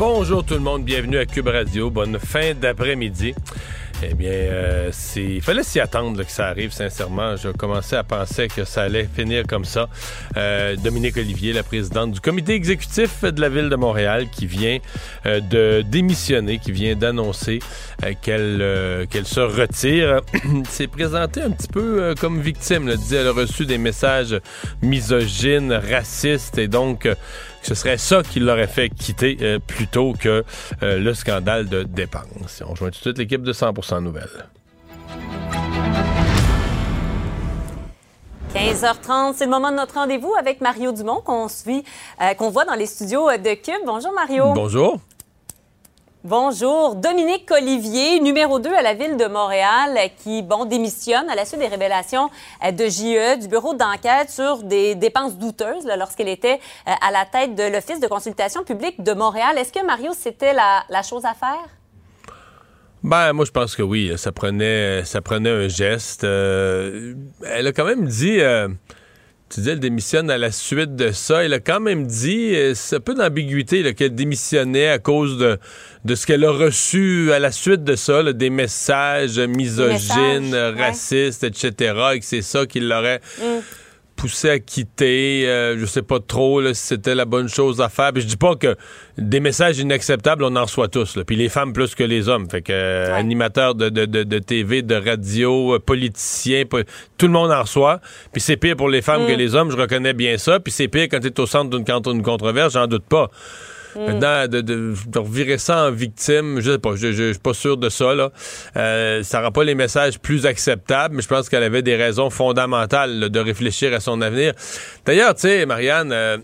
Bonjour tout le monde, bienvenue à Cube Radio. Bonne fin d'après-midi. Eh bien, euh, il fallait s'y attendre là, que ça arrive, sincèrement. Je commençais à penser que ça allait finir comme ça. Euh, Dominique Olivier, la présidente du comité exécutif de la ville de Montréal, qui vient euh, de démissionner, qui vient d'annoncer euh, qu'elle qu'elle se retire, s'est présentée un petit peu comme victime. Elle dit elle a reçu des messages misogynes, racistes, et donc que ce serait ça qui l'aurait fait quitter euh, plutôt que euh, le scandale de dépenses. On rejoint tout de suite l'équipe de 100% Nouvelles. 15h30, c'est le moment de notre rendez-vous avec Mario Dumont qu'on suit, euh, qu'on voit dans les studios de Cube. Bonjour Mario. Bonjour. Bonjour. Dominique Olivier, numéro 2 à la ville de Montréal, qui, bon, démissionne à la suite des révélations euh, de JE, du bureau d'enquête sur des dépenses douteuses lorsqu'elle était euh, à la tête de l'Office de consultation publique de Montréal. Est-ce que, Mario, c'était la, chose à faire? Ben, moi, je pense que oui. Ça prenait, ça prenait un geste. Euh, elle a quand même dit. Tu dis, elle démissionne à la suite de ça. Elle a quand même dit, euh, c'est un peu d'ambiguïté, qu'elle démissionnait à cause de, de ce qu'elle a reçu à la suite de ça, là, des messages misogynes, messages, ouais. racistes, etc. Et que c'est ça qui l'aurait Mm. Poussé à quitter. Euh, je sais pas trop là, si c'était la bonne chose à faire. Puis je dis pas que des messages inacceptables, on en reçoit tous. là. Puis les femmes plus que les hommes. Fait que euh, Ouais. animateurs de, de, de, de TV, de radio, euh, politiciens, po- tout le monde en reçoit. Puis c'est pire pour les femmes Mm. que les hommes, je reconnais bien ça. Puis c'est pire quand tu es au centre d'une contre- d'une controverse, j'en doute pas. Mm. Maintenant, de, de, de revirer ça en victime, je sais pas, je, je, je suis pas sûr de ça, là. Euh, ça rend pas les messages plus acceptables, mais je pense qu'elle avait des raisons fondamentales là, de réfléchir à son avenir. D'ailleurs, tu sais, Marianne, euh,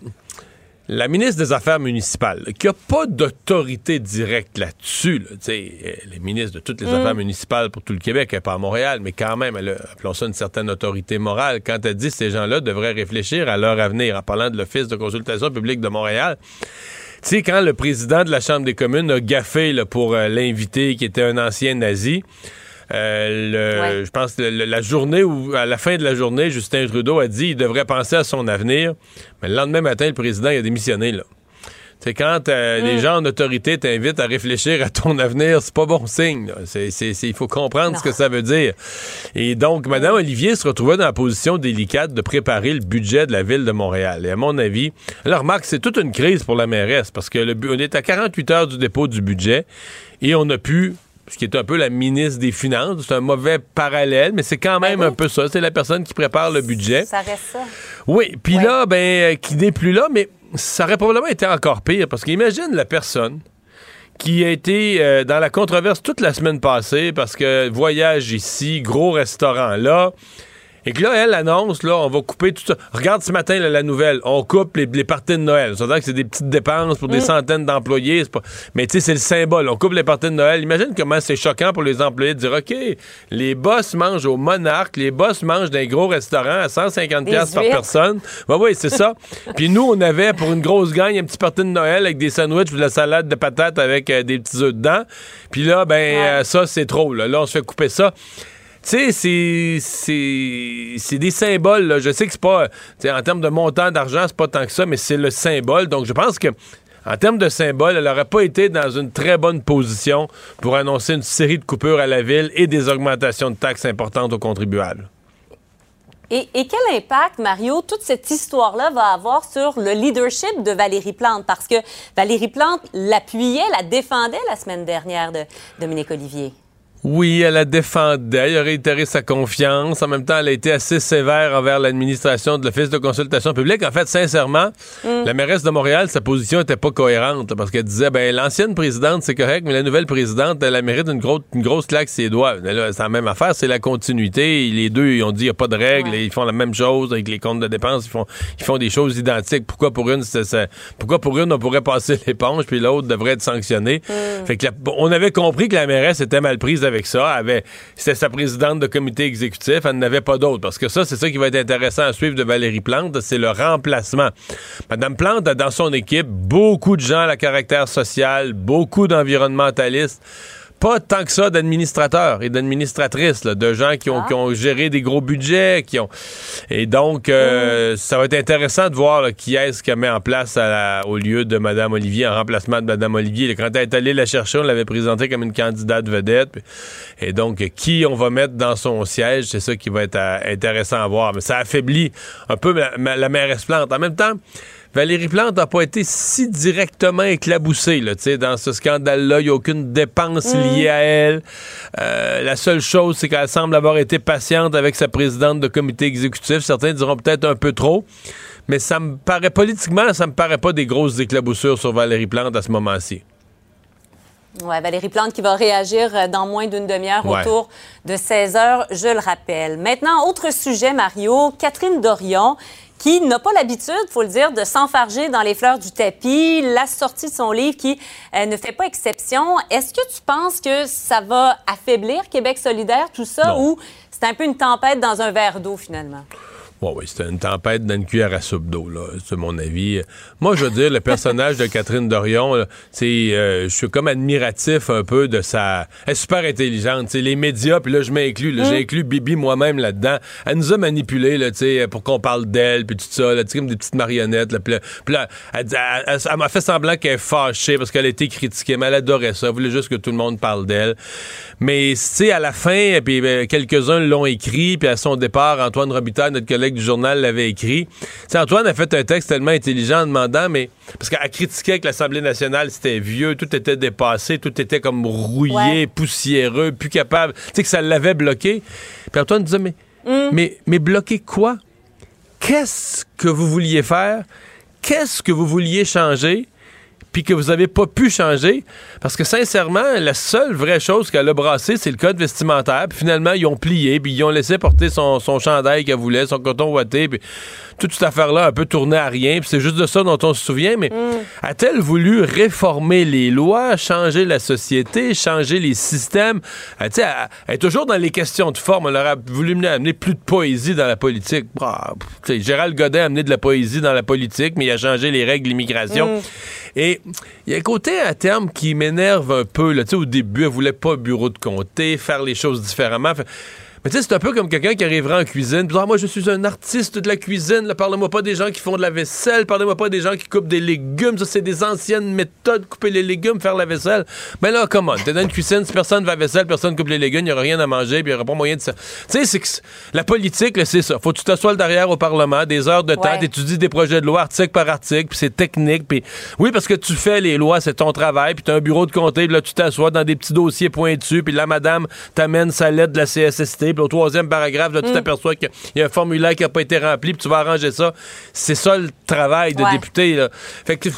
la ministre des Affaires municipales, là, qui a pas d'autorité directe là-dessus, là, tu sais, elle est ministre de toutes les affaires municipales pour tout le Québec, elle pas à Montréal, mais quand même, elle a, appelons ça une certaine autorité morale. Quand elle dit que ces gens-là devraient réfléchir à leur avenir, en parlant de l'Office de consultation publique de Montréal, tu sais, quand le président de la Chambre des communes a gaffé là, pour euh, l'invité qui était un ancien nazi, euh, le- Ouais. je pense le- la journée où, à la fin de la journée, Justin Trudeau a dit qu'il devrait penser à son avenir. Mais le lendemain matin, le président il a démissionné. Là. C'est quand euh, les gens en autorité t'invitent à réfléchir à ton avenir, c'est pas bon signe. Il faut comprendre Non. ce que ça veut dire. Et donc, Mme Olivier se retrouvait dans la position délicate de préparer le budget de la ville de Montréal. Et à mon avis, alors remarque, c'est toute une crise pour la mairesse parce que le, on est à 48 heures du dépôt du budget et on a pu ce qui est un peu la ministre des Finances. C'est un mauvais parallèle, mais c'est quand même Ben oui. un peu ça. C'est la personne qui prépare le budget. Ça reste ça. Oui, puis Ouais. là, ben, euh, qui n'est plus là, mais ça aurait probablement été encore pire, parce qu'imagine la personne qui a été euh, dans la controverse toute la semaine passée, parce que voyage ici, gros restaurant là, et que là, elle annonce, là, on va couper tout ça. Regarde ce matin, là, la nouvelle, on coupe les, les parties de Noël. Ça veut dire que c'est des petites dépenses pour des centaines d'employés. Pas... Mais tu sais, c'est le symbole. On coupe les parties de Noël. Imagine comment c'est choquant pour les employés de dire, OK, les boss mangent au Monarque, les boss mangent dans un gros restaurant à 150$ Des piastres par personne. Ben oui, c'est ça. Puis nous, on avait pour une grosse gagne un petit partie de Noël avec des sandwichs de la salade de patates avec euh, des petits œufs dedans. Puis là, ben Ouais. euh, ça, c'est trop. Là. Là, on se fait couper ça. Tu sais, c'est- des symboles. Je sais que c'est pas. En termes de montant d'argent, c'est pas tant que ça, mais c'est le symbole. Donc, je pense que. En termes de symbole, elle n'aurait pas été dans une très bonne position pour annoncer une série de coupures à la ville et des augmentations de taxes importantes aux contribuables. Et, et quel impact, Mario, toute cette histoire-là va avoir sur le leadership de Valérie Plante? Parce que Valérie Plante l'appuyait, la défendait la semaine dernière de Dominique Olivier. Oui, elle a défendait, elle a réitéré sa confiance. En même temps, elle a été assez sévère envers l'administration de l'Office de consultation publique. En fait, sincèrement, mm. la mairesse de Montréal, sa position était pas cohérente parce qu'elle disait, ben l'ancienne présidente, c'est correct, mais la nouvelle présidente, elle, mérite une grosse, une grosse claque ses doigts. C'est la même affaire, c'est la continuité. Les deux, ils ont dit, il n'y a pas de règles, ils font la même chose avec les comptes de dépenses, ils font, ils font des choses identiques. Pourquoi pour une, pourquoi pour une, on pourrait passer l'éponge, puis l'autre devrait être sanctionné? Mm. Fait que on avait compris que la mairesse était mal prise avec avec ça. c'était sa présidente de comité exécutif. Elle n'avait pas d'autre. Parce que ça, c'est ça qui va être intéressant à suivre de Valérie Plante. C'est le remplacement. Madame Plante a dans son équipe beaucoup de gens à caractère social, beaucoup d'environnementalistes pas tant que ça d'administrateurs et d'administratrices, de gens qui ont, ah. géré des gros budgets, qui ont et donc euh, mm. ça va être intéressant de voir qui est-ce qu'elle met en place au lieu de Mme Olivier en remplacement de Mme Olivier. Quand elle est allée la chercher, on l'avait présentée comme une candidate vedette, et donc qui on va mettre dans son siège, c'est ça qui va être euh, intéressant à voir. Mais ça affaiblit un peu la, la mairesse Plante. En même temps. Valérie Plante n'a pas été si directement éclaboussée là, dans ce scandale-là. Il n'y a aucune dépense mm. liée à elle. Euh, la seule chose, c'est qu'elle semble avoir été patiente avec sa présidente de comité exécutif. Certains diront peut-être un peu trop. Mais ça me paraît politiquement, ça me paraît pas des grosses éclaboussures sur Valérie Plante à ce moment-ci. Oui, Valérie Plante qui va réagir euh, dans moins d'une demi-heure autour de 16 heures, je le rappelle. Maintenant, autre sujet, Mario. Catherine Dorion qui n'a pas l'habitude, faut le dire, de s'enfarger dans les fleurs du tapis, la sortie de son livre qui euh, ne fait pas exception. Est-ce que tu penses que ça va affaiblir Québec solidaire, tout ça, ou c'est un peu une tempête dans un verre d'eau finalement? Oui, c'était une tempête dans une cuillère à soupe d'eau, là, c'est mon avis. Moi, je veux dire, le personnage de Catherine Dorion, c'est, euh, je suis comme admiratif un peu de sa... Elle est super intelligente, les médias, puis là, je m'inclus, j'ai mm. inclus Bibi moi-même là-dedans. Elle nous a manipulés, là, pour qu'on parle d'elle, puis tout ça, là, comme des petites marionnettes, là, puis là, elle, m'a fait semblant qu'elle est fâchée parce qu'elle a été critiquée, mais elle adorait ça, elle voulait juste que tout le monde parle d'elle. Mais, tu sais, à la fin, puis ben, quelques-uns l'ont écrit, puis à son départ, Antoine Robitaille, notre collègue du journal l'avait écrit. T'sais, Antoine a fait un texte tellement intelligent en demandant, mais parce qu'elle critiquait que l'Assemblée nationale c'était vieux, tout était dépassé, tout était comme rouillé, poussiéreux, plus capable, tu sais que ça l'avait bloqué. Puis Antoine disait mais mm. mais mais bloquer quoi? Qu'est-ce que vous vouliez faire? Qu'est-ce que vous vouliez changer? Puis que vous n'avez pas pu changer. Parce que sincèrement, la seule vraie chose qu'elle a brassé, c'est le code vestimentaire. Puis finalement, ils ont plié, puis ils ont laissé porter son, son chandail qu'elle voulait, son coton ouaté. Puis toute cette affaire-là un peu tournée à rien. Puis c'est juste de ça dont on se souvient. Mais mm. a-t-elle voulu réformer les lois, changer la société, changer les systèmes? Elle, elle, est toujours dans les questions de forme. Elle aurait voulu amener plus de poésie dans la politique. Ah, Gérald Godin a amené de la poésie dans la politique, mais il a changé les règles d'immigration. Mm. Et il y a un côté à terme qui m'énerve un peu. Là. Au début, elle voulait pas bureau de comté, faire les choses différemment. Mais tu sais, c'est un peu comme quelqu'un qui arriverait en cuisine. Puis, ah, moi, je suis un artiste de la cuisine. Parlez-moi pas des gens qui font de la vaisselle. Parlez-moi pas des gens qui coupent des légumes. Ça, c'est des anciennes méthodes, couper les légumes, faire la vaisselle. Mais là, comment? T'es dans une cuisine, si personne va la vaisselle, personne coupe les légumes, il n'y aura rien à manger, puis il n'y aura pas moyen de ça. Tu sais, c'est que la politique, c'est ça. Faut que tu t'assoies derrière au Parlement, des heures de temps, t'étudies des projets de loi article par article, puis c'est technique. Puis oui, parce que tu fais les lois, c'est ton travail, puis t'as un bureau de comté, puis là, tu t'assois dans des petits dossiers pointus, puis la madame t'amène sa lettre de la CSST, puis au troisième paragraphe, là, tu mm. t'aperçois qu'il y a un formulaire qui n'a pas été rempli, puis tu vas arranger ça. C'est ça le travail de député. Là. Fait que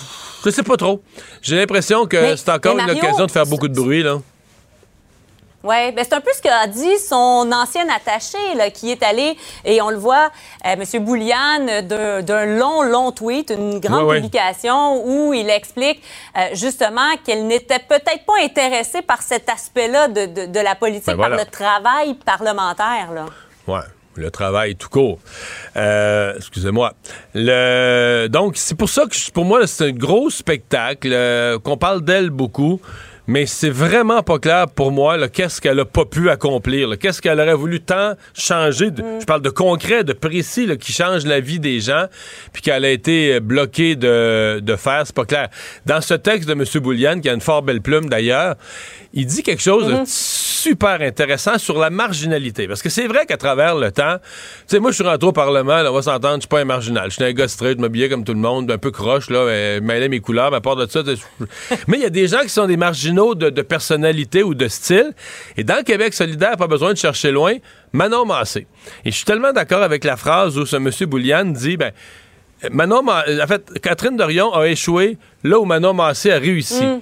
je sais pas trop. J'ai l'impression que c'est encore une occasion de faire beaucoup de bruit. là. Oui, ben c'est un peu ce qu'a dit son ancien attaché, là, qui est allé, et on le voit, euh, M. Bouliane, d'un long, long tweet, une grande publication où il explique euh, justement qu'elle n'était peut-être pas intéressée par cet aspect-là de, de, la politique, ben par le travail parlementaire. Là. Ouais le travail tout court. Euh, excusez-moi. Le... Donc, c'est pour ça que pour moi, c'est un gros spectacle, qu'on parle d'elle beaucoup mais c'est vraiment pas clair pour moi qu'est-ce qu'elle a pas pu accomplir, qu'est-ce qu'elle aurait voulu tant changer. Je parle de concret, de précis, qui change la vie des gens, puis qu'elle a été bloquée de, de faire, c'est pas clair. Dans ce texte de M. Bouliane, qui a une fort belle plume d'ailleurs, il dit quelque chose de mm-hmm super intéressant sur la marginalité. Parce que c'est vrai qu'à travers le temps, tu sais, moi, je suis rentré au Parlement, on va s'entendre, je suis pas un marginal. Je suis un gars straight, m'habillais comme tout le monde, un peu croche, là, euh, mêlais mes couleurs, mais à part de ça, mais il y a des gens qui sont des marginaux de, personnalité ou de style. Et dans Québec solidaire, pas besoin de chercher loin, Manon Massé. Et je suis tellement d'accord avec la phrase où ce monsieur Boulian dit, ben, Manon, en fait, Catherine Dorion a échoué là où Manon Massé a réussi. Mm.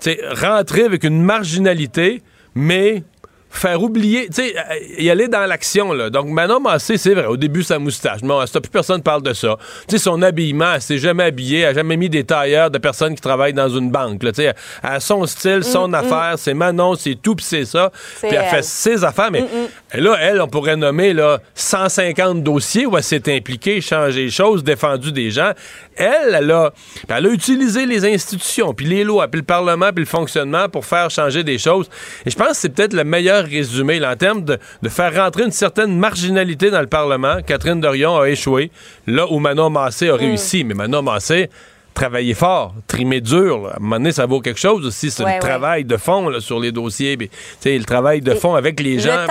Sais, rentrer avec une marginalité, mais faire oublier, tu sais, y aller dans l'action, là. Donc, Manon Massé, c'est vrai, au début, sa moustache. Bon, plus personne parle de ça. Tu sais, son habillement, elle s'est jamais habillée, elle a jamais mis des tailleurs de personnes qui travaillent dans une banque, Tu sais, elle a son style, son mm, mm. affaire, c'est Manon, c'est tout, puis c'est ça. Puis elle, fait ses affaires, mais mm, là, elle, on pourrait nommer, là, 150 dossiers où elle s'est impliquée, changé les choses, défendu des gens. Elle, elle a, elle a utilisé les institutions, puis les lois, puis le Parlement, puis le fonctionnement pour faire changer des choses. Et je pense que c'est peut-être le meilleur résumé en termes de, faire rentrer une certaine marginalité dans le Parlement. Catherine Dorion a échoué là où Manon Massé a mm. réussi. Mais Manon Massé travailler fort, trimer dur. À un moment donné, ça vaut quelque chose aussi. C'est le travail de fond sur les dossiers. le travail de fond avec les gens.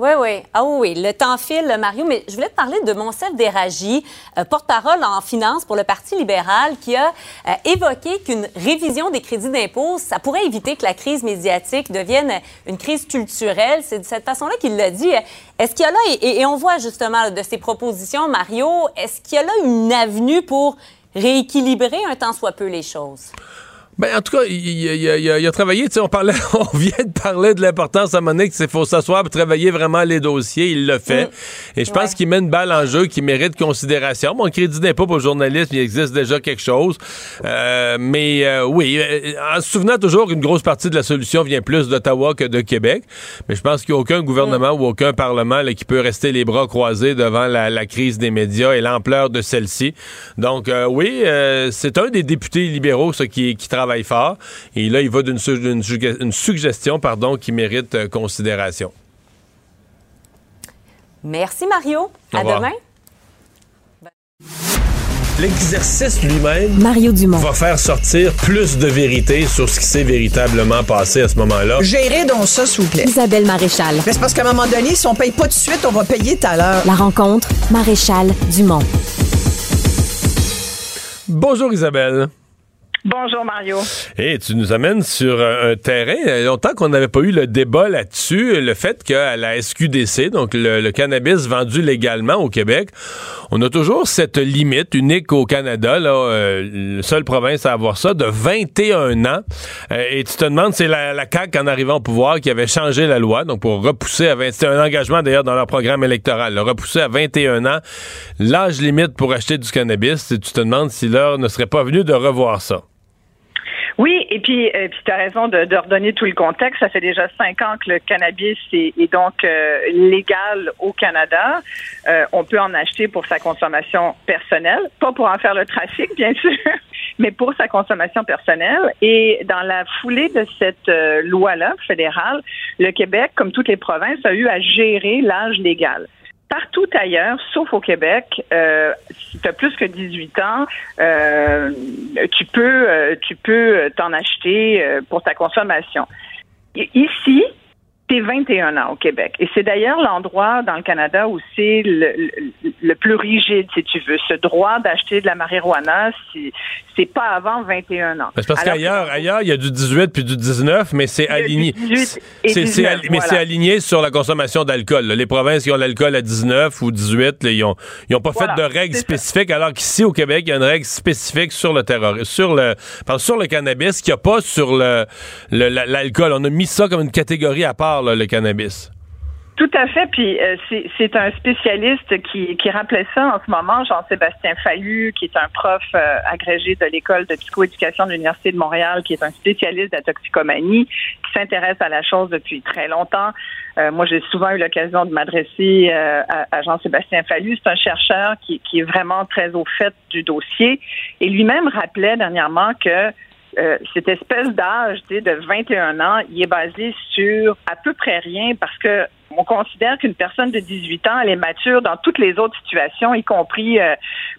Oui, oui. Ah oui, le temps file, Mario. Mais je voulais te parler de Monsef Déragi, euh, porte-parole en finance pour le Parti libéral, qui a euh, évoqué qu'une révision des crédits d'impôt, ça pourrait éviter que la crise médiatique devienne une crise culturelle. C'est de cette façon-là qu'il l'a dit. Est-ce qu'il y a là, et, et, on voit justement de ces propositions, Mario, est-ce qu'il y a là une avenue pour rééquilibrer un tant soit peu les choses? Ben, en tout cas, il, a travaillé. On, parlait, on vient de parler de l'importance à Monique, qu'il faut s'asseoir pour travailler vraiment les dossiers. Il le fait. Mm. Et je pense qu'il met une balle en jeu qui mérite considération. Mon crédit d'impôt pour journaliste, il existe déjà quelque chose. Euh, mais euh, oui, euh, en se souvenant toujours qu'une grosse partie de la solution vient plus d'Ottawa que de Québec. Mais je pense qu'il n'y a aucun gouvernement mm. ou aucun parlement qui peut rester les bras croisés devant la, crise des médias et l'ampleur de celle-ci. Donc, oui, c'est un des députés libéraux ce qui, qui travaille fort. Et là, il va d'une une, suggestion pardon, qui mérite euh, considération. Merci, Mario. à demain. L'exercice lui-même Mario Dumont. va faire sortir plus de vérité sur ce qui s'est véritablement passé à ce moment-là. Gérez donc ça, s'il vous plaît. Isabelle Maréchal. C'est parce qu'à un moment donné, si on paye pas tout de suite, on va payer tout à l'heure. La rencontre, Maréchal Dumont. Bonjour Isabelle. Bonjour Mario. Et tu nous amènes sur un, terrain. Il y a longtemps qu'on n'avait pas eu le débat là-dessus. Le fait qu'à la SQDC, donc le, cannabis vendu légalement au Québec, on a toujours cette limite unique au Canada, là, euh, la seule province à avoir ça, de 21 ans. Euh, et tu te demandes, c'est la, la CAQ en arrivant au pouvoir qui avait changé la loi, donc pour repousser à 20... C'était un engagement d'ailleurs dans leur programme électoral, le repousser à 21 ans l'âge limite pour acheter du cannabis. Et tu te demandes si l'heure ne serait pas venue de revoir ça. Oui, et puis, euh, puis tu as raison de, de, redonner tout le contexte. Ça fait déjà cinq ans que le cannabis est, est donc euh, légal au Canada. Euh, on peut en acheter pour sa consommation personnelle, pas pour en faire le trafic, bien sûr, mais pour sa consommation personnelle. Et dans la foulée de cette euh, loi-là fédérale, le Québec, comme toutes les provinces, a eu à gérer l'âge légal partout ailleurs, sauf au Québec, euh, si tu as plus que 18 ans, euh, tu peux euh, tu peux t'en acheter pour ta consommation. Ici, c'est 21 ans au Québec. Et c'est d'ailleurs l'endroit dans le Canada où c'est le, plus rigide, si tu veux. Ce droit d'acheter de la marijuana, c'est pas avant 21 ans. C'est parce qu'ailleurs, ailleurs, il y a du 18 puis du 19, mais c'est aligné. mais c'est aligné sur la consommation d'alcool. Les provinces qui ont l'alcool à 19 ou 18, ils ont, ont pas fait de règles spécifiques, alors qu'ici au Québec, il y a une règle spécifique sur le terrorisme, sur le, sur le cannabis, qu'il n'y a pas sur le l'alcool. On a mis ça comme une catégorie à part le cannabis. Tout à fait. Puis euh, c'est un spécialiste qui, qui rappelait ça en ce moment, Jean-Sébastien Fallu, qui est un prof euh, agrégé de l'école de psychoéducation de l'Université de Montréal, qui est un spécialiste de la toxicomanie, qui s'intéresse à la chose depuis très longtemps. Euh, moi, j'ai souvent eu l'occasion de m'adresser à, Jean-Sébastien Fallu. C'est un chercheur qui, qui est vraiment très au fait du dossier. Et lui-même rappelait dernièrement que euh, cette espèce d'âge de 21 ans, il est basé sur à peu près rien parce que on considère qu'une personne de 18 ans, elle est mature dans toutes les autres situations, y compris euh,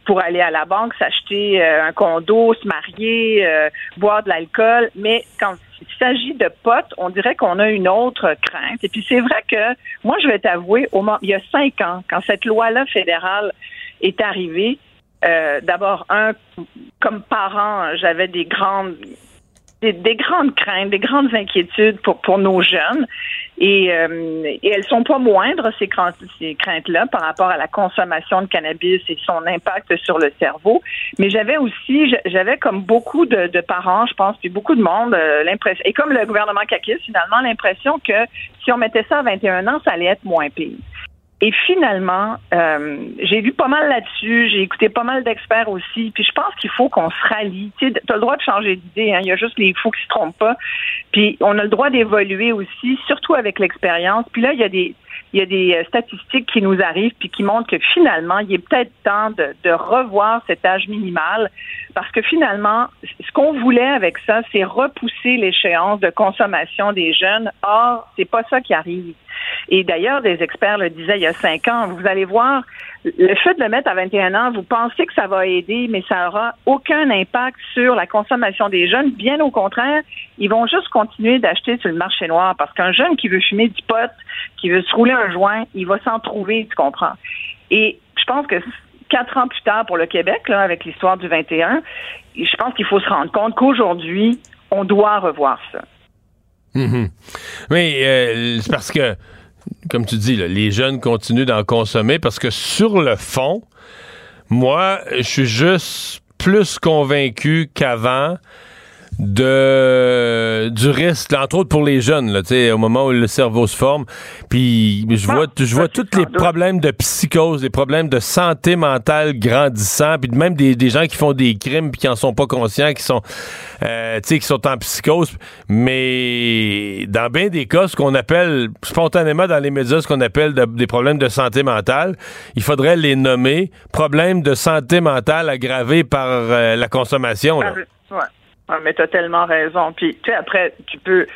pour aller à la banque, s'acheter euh, un condo, se marier, boire de l'alcool. Mais quand s'agit de potes, on dirait qu'on a une autre crainte. Et puis c'est vrai que moi, je vais t'avouer, il y a cinq ans, quand cette loi-là fédérale est arrivée, euh, d'abord, un, comme parent, j'avais des grandes des, grandes craintes, des grandes inquiétudes pour, pour nos jeunes. Et, euh, et elles sont pas moindres, ces, craintes, craintes-là, par rapport à la consommation de cannabis et son impact sur le cerveau. Mais j'avais aussi, j'avais comme beaucoup de, de, parents, je pense, puis beaucoup de monde, euh, l'impression, et comme le gouvernement Kakis, finalement, l'impression que si on mettait ça à 21 ans, ça allait être moins pire. Et finalement, euh, j'ai vu pas mal là-dessus, j'ai écouté pas mal d'experts aussi, puis je pense qu'il faut qu'on se rallie. Tu as le droit de changer d'idée, hein, il y a juste les fous qui se trompent pas. Puis on a le droit d'évoluer aussi, surtout avec l'expérience. Puis là, il y a des il y a des euh, statistiques qui nous arrivent puis qui montrent que finalement, il est peut-être temps de, de, revoir cet âge minimal parce que finalement, ce qu'on voulait avec ça, c'est repousser l'échéance de consommation des jeunes. Or, c'est pas ça qui arrive. Et d'ailleurs, des experts le disaient il y a cinq ans. Vous allez voir, le fait de le mettre à 21 ans, vous pensez que ça va aider, mais ça aura aucun impact sur la consommation des jeunes. Bien au contraire, ils vont juste continuer d'acheter sur le marché noir parce qu'un jeune qui veut fumer du pot, qui veut se rouler un joint, il va s'en trouver, tu comprends. Et je pense que quatre ans plus tard pour le Québec, là, avec l'histoire du 21, je pense qu'il faut se rendre compte qu'aujourd'hui, on doit revoir ça. Mm Mais euh, c'est parce que, comme tu dis, les jeunes continuent d'en consommer parce que sur le fond, moi, je suis juste plus convaincu qu'avant de du risque, entre autres pour les jeunes, là, au moment où le cerveau se forme. Puis je vois, ah, je vois tous les problèmes de psychose, les problèmes de santé mentale grandissant, puis même des, des, gens qui font des crimes puis qui en sont pas conscients, qui sont, euh, qui sont en psychose. Mais dans bien des cas, ce qu'on appelle spontanément dans les médias, ce qu'on appelle des problèmes de santé mentale, il faudrait les nommer problèmes de santé mentale aggravés par euh, la consommation. Là. Ouais. Ah, mais tu as tellement raison. Puis, tu sais, après, tu peux.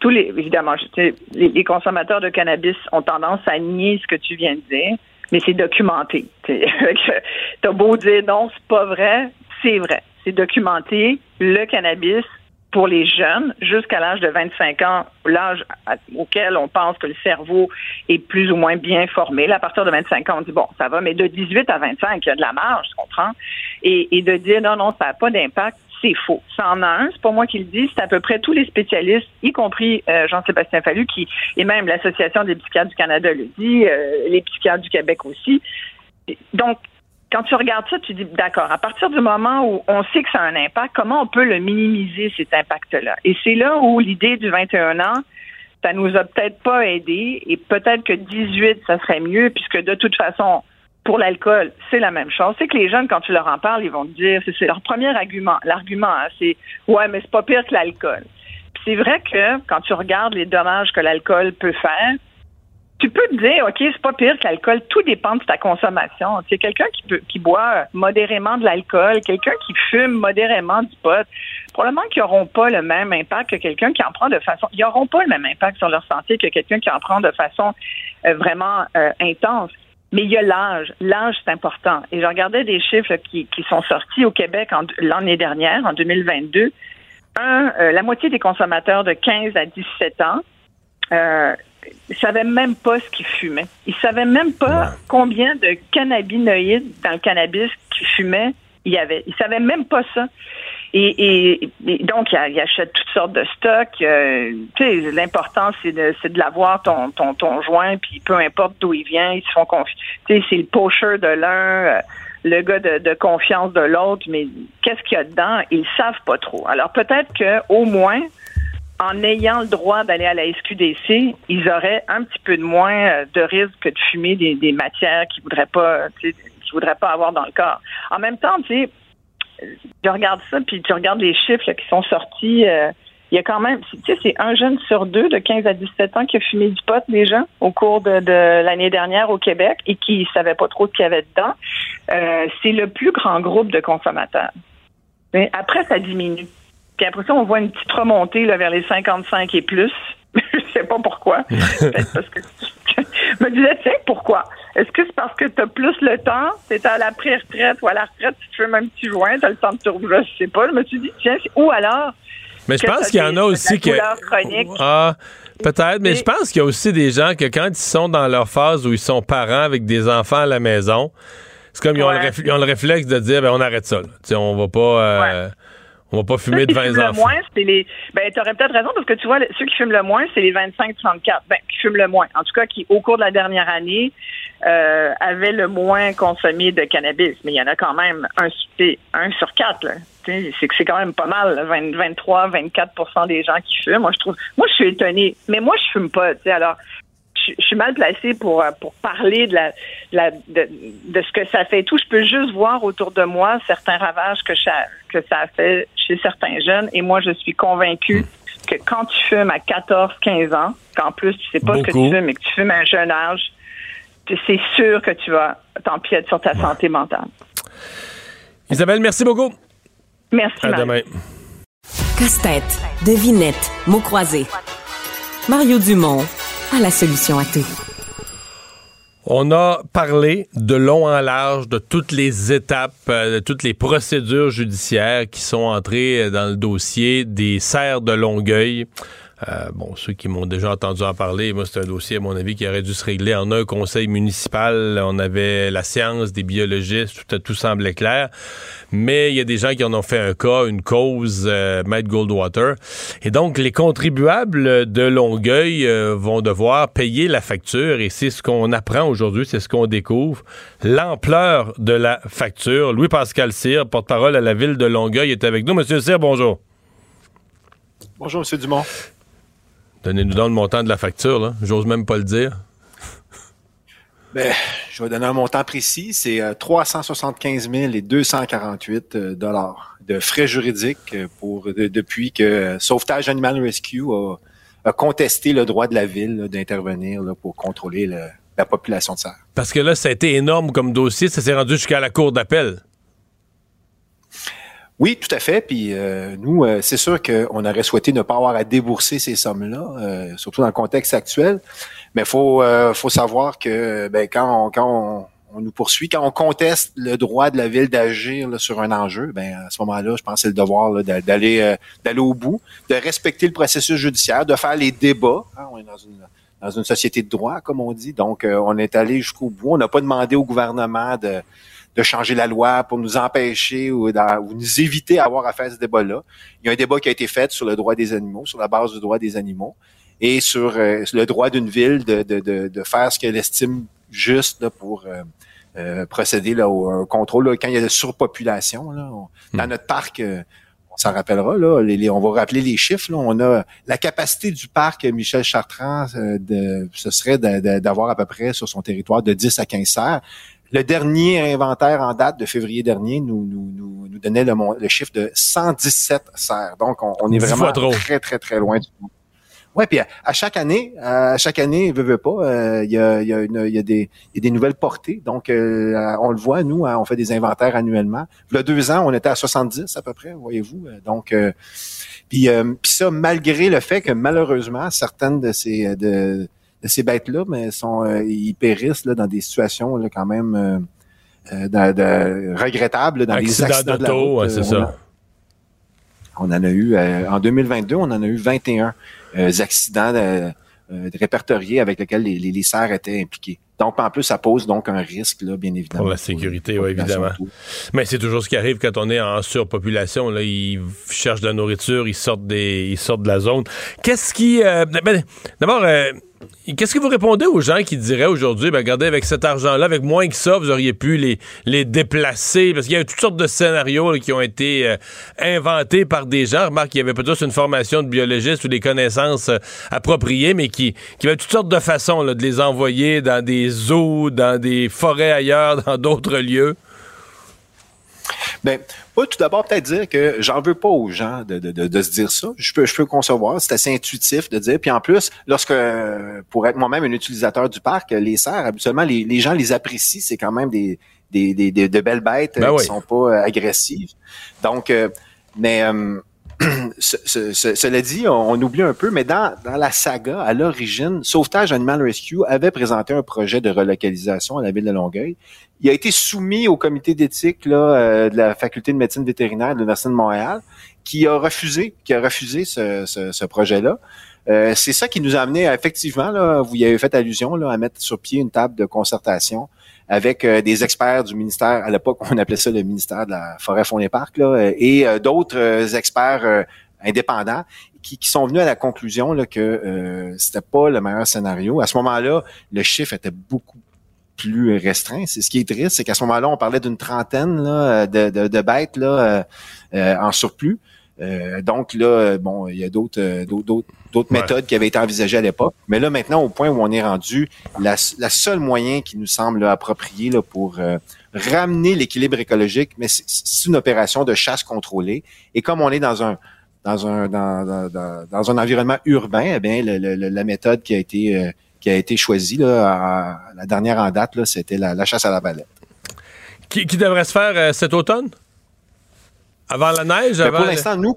Tous les, évidemment, les, les consommateurs de cannabis ont tendance à nier ce que tu viens de dire, mais c'est documenté. T'as beau dire non, c'est pas vrai, c'est vrai. C'est documenté. Le cannabis pour les jeunes jusqu'à l'âge de 25 ans, l'âge auquel on pense que le cerveau est plus ou moins bien formé. Là, à partir de 25 ans, on dit bon, ça va, mais de 18 à 25, il y a de la marge, tu comprends? Et, et de dire non, non, ça n'a pas d'impact, c'est faux. Ça en a un, c'est pas moi qui le dis, c'est à peu près tous les spécialistes, y compris euh, Jean-Sébastien Fallu, qui et même l'Association des psychiatres du Canada le dit, euh, les psychiatres du Québec aussi. Donc, quand tu regardes ça, tu dis d'accord, à partir du moment où on sait que ça a un impact, comment on peut le minimiser, cet impact-là? Et c'est là où l'idée du 21 ans, ça nous a peut-être pas aidé et peut-être que 18, ça serait mieux puisque de toute façon, pour l'alcool, c'est la même chose. C'est que les jeunes, quand tu leur en parles, ils vont te dire, c'est leur premier argument. L'argument, hein, c'est ouais, mais c'est pas pire que l'alcool. c'est vrai que quand tu regardes les dommages que l'alcool peut faire, tu peux te dire, OK, c'est pas pire que l'alcool, tout dépend de ta consommation. Sais, quelqu'un qui peut, qui boit modérément de l'alcool, quelqu'un qui fume modérément du pot, probablement qu'ils n'auront pas le même impact que quelqu'un qui en prend de façon, ils n'auront pas le même impact sur leur santé que quelqu'un qui en prend de façon euh, vraiment euh, intense. Mais il y a l'âge. L'âge, c'est important. Et je regardais des chiffres qui, qui sont sortis au Québec l'année dernière, en 2022. Un, euh, la moitié des consommateurs de 15 à 17 ans euh, ne savaient même pas ce qu'ils fumaient. Ils savaient même pas combien de cannabinoïdes dans le cannabis qu'ils fumaient il y avait. Ils savaient même pas ça. Et, donc, il, achète toutes sortes de stocks. Euh, l'important, c'est de, c'est de l'avoir, ton, ton, ton joint, puis peu importe d'où il vient, ils se font confiance. c'est le pocher de l'un, euh, le gars de, confiance de l'autre, mais qu'est-ce qu'il y a dedans? Ils savent pas trop. Alors, peut-être que au moins, en ayant le droit d'aller à la SQDC, ils auraient un petit peu de moins euh, de risque que de fumer des, des matières qu'ils voudraient pas, qu'ils voudraient pas avoir dans le corps. En même temps, tu sais, je regarde ça, puis tu regardes les chiffres qui sont sortis. Euh, il y a quand même, tu sais, c'est un jeune sur deux de 15 à 17 ans qui a fumé du pot déjà au cours de, l'année dernière au Québec et qui ne savait pas trop ce qu'il y avait dedans. Euh, c'est le plus grand groupe de consommateurs. Mais après, ça diminue. Puis après ça, on voit une petite remontée là, vers les 55 et plus. je sais pas pourquoi. Peut-être parce que je me disais, tiens, pourquoi? Est-ce que c'est parce que tu as plus le temps? C'est à la pré-retraite ou à la retraite, tu te fais un petit joint, tu as le temps de te rouler, je sais pas. Je me suis dit, tiens, ou alors, Mais je pense qu'il y en a aussi que. Ah, peut-être, mais je pense qu'il y a aussi des gens que quand ils sont dans leur phase où ils sont parents avec des enfants à la maison, c'est comme ils ont, le, Ouais. ils ont le réflexe de dire, ben, on arrête ça. Tu on va pas. euh, On va pas fumer devant les fument le enfants. moins, c'est les. Ben, t'aurais peut-être raison parce que tu vois, ceux qui fument le moins, c'est les 25-34. Ben, qui fument le moins. En tout cas, qui, au cours de la dernière année, euh, avaient le moins consommé de cannabis. Mais il y en a quand même un, un sur quatre, là. Tu sais, C'est que c'est quand même pas mal, là, 20, 23, 24% des gens qui fument. Moi, je trouve. Moi, je suis étonnée. Mais moi, je fume pas, tu sais. Alors, je, je suis mal placée pour, euh, pour parler de, la, de, la- de, de ce que ça fait et tout. Je peux juste voir autour de moi certains ravages que ça, que ça a fait chez certains jeunes. Et moi, je suis convaincue que quand tu fumes à 14, 15 ans, qu'en plus tu sais pas ce que tu fumes et que tu fumes à un jeune âge, c'est sûr que tu vas t'empiéter sur ta santé mentale. Isabelle, merci beaucoup. Merci, À Marie. demain. Casse-tête, devinette, mots croisés. Mario Dumont la solution à tout. On a parlé de long en large de toutes les étapes, euh, de toutes les procédures judiciaires qui sont entrées dans le dossier des serres de Longueuil. Euh, bon, ceux qui m'ont déjà entendu en parler, moi, c'est un dossier, à mon avis, qui aurait dû se régler en un conseil municipal. On avait la science, des biologistes, tout, tout semblait clair. Mais il y a des gens qui en ont fait un cas, une cause, euh, Goldwater. Et donc, les contribuables de Longueuil euh, vont devoir payer la facture. Et c'est ce qu'on apprend aujourd'hui, c'est ce qu'on découvre. L'ampleur de la facture. Louis-Pascal Cyr, porte-parole à la ville de Longueuil, est avec nous. Monsieur Cyr, bonjour. Bonjour, M. Dumont. Donnez-nous donc le montant de la facture, là. J'ose même pas le dire. Ben, je vais donner un montant précis. C'est euh, 375 000 et 248 euh, dollars de frais juridiques euh, pour de- depuis que euh, Sauvetage Animal Rescue a, a contesté le droit de la ville d'intervenir pour contrôler le- la population de cerfs. Parce que là, ça a été énorme comme dossier. Ça s'est rendu jusqu'à la cour d'appel. Oui, tout à fait. Puis euh, nous, euh, c'est sûr qu'on aurait souhaité ne pas avoir à débourser ces sommes-là, euh, surtout dans le contexte actuel. Mais faut faut savoir que ben, quand on, quand on, nous poursuit, quand on conteste le droit de la ville d'agir sur un enjeu, ben à ce moment-là, je pense que c'est le devoir d'aller d'aller au bout, de respecter le processus judiciaire, de faire les débats. hein. on est dans une dans une société de droit, comme on dit. Donc, on est allé jusqu'au bout. On n'a pas demandé au gouvernement de de changer la loi pour nous empêcher ou, ou nous éviter à avoir à faire ce débat-là. Il y a un débat qui a été fait sur le droit des animaux, sur la base du droit des animaux, et sur, euh, le droit d'une ville de, de, de, de faire ce qu'elle estime juste là, pour euh, euh, procéder là, au contrôle. là, quand il y a de surpopulation, là, on- dans notre parc, euh, on s'en rappellera, là, les, les- on va rappeler les chiffres. Là, on a la capacité du parc Michel Chartrand, de, ce serait d'avoir à peu près sur son territoire de 10 à 15 serres. Le dernier inventaire en date de février dernier nous, nous, nous, nous donnait le, le chiffre de 117 serres. Donc, on, on est vraiment trop. très, très, très loin du compte. Ouais, puis à, à chaque année, à chaque année, veut, veut pas, euh, il y, a, il y, y, il y a des nouvelles portées. Donc, euh, on le voit, nous, hein, on fait des inventaires annuellement. Il y a deux ans, on était à 70 à peu près, voyez-vous. Euh, Donc, euh, puis, euh, ça, malgré le fait que malheureusement, certaines de ces de ces bêtes-là, mais sont euh, ils périssent là, dans des situations là, quand même euh, euh, de- de- regrettables, dans Accident des accidents de la d'auto, route. ouais, c'est ça. on a- on en a eu, en 2022, on en a eu 21 euh, accidents répertoriés avec lesquels les, les, les serres étaient impliqués. Donc, en plus, ça pose donc un risque, là, bien évidemment. Pour la sécurité, les oui, évidemment. Mais c'est toujours ce qui arrive quand on est en surpopulation. Là, ils cherchent de la nourriture, ils sortent des, ils sortent de la zone. Qu'est-ce qui, euh, ben, d'abord, euh, qu'est-ce que vous répondez aux gens qui diraient aujourd'hui, ben, regardez, avec cet argent-là, avec moins que ça, vous auriez pu les, les déplacer, parce qu'il y a toutes sortes de scénarios qui ont été euh, inventés par des gens. Remarque qu'il y avait peut-être une formation de biologiste ou des connaissances euh, appropriées, mais qui, qui avaient toutes sortes de façons de les envoyer dans des zoos, dans des forêts ailleurs, dans d'autres lieux. Ben, moi, tout d'abord, peut-être dire que j'en veux pas aux gens de, de, de, de se dire ça. Je peux, je peux concevoir. C'est assez intuitif de dire. Puis en plus, lorsque, pour être moi-même un utilisateur du parc, les cerfs, habituellement, les, les gens les apprécient. C'est quand même des, des, des, des- de belles bêtes Ben euh, oui. qui sont pas euh, agressives. Donc, euh, mais ce- ce- ce- cela dit, on, oublie un peu, mais dans, dans la saga, à l'origine, Sauvetage Animal Rescue avait présenté un projet de relocalisation à la ville de Longueuil. Il a été soumis au comité d'éthique là, euh, de la faculté de médecine vétérinaire de l'Université de Montréal. qui a refusé, qui a refusé ce, projet-là. Euh, c'est ça qui nous a amené effectivement, là, vous y avez fait allusion, là, à mettre sur pied une table de concertation avec euh, des experts du ministère, à l'époque on appelait ça le ministère de la Forêt, Fonds et Parcs, là, et euh, d'autres experts indépendants qui, qui, sont venus à la conclusion là, que euh, c'était pas le meilleur scénario. À ce moment-là, le chiffre était beaucoup plus restreint. C'est ce qui est triste, c'est qu'à ce moment-là, on parlait d'une trentaine là, de, de, de, bêtes là, euh, en surplus. Euh, donc là, bon, il y a d'autres euh, d'autres méthodes qui avaient été envisagées à l'époque. Mais là, maintenant, au point où on est rendu, la, la seule moyen qui nous semble approprié là, pour euh, ramener l'équilibre écologique, mais c'est une opération de chasse contrôlée. Et comme on est dans un dans un dans, dans, dans un environnement urbain, eh bien, le, le, la méthode qui a été qui a été choisie là, la dernière en date, là, c'était la, la, chasse à la balette. Qui, qui devrait se faire cet automne? Avant la neige? Ben, pour l'instant, nous,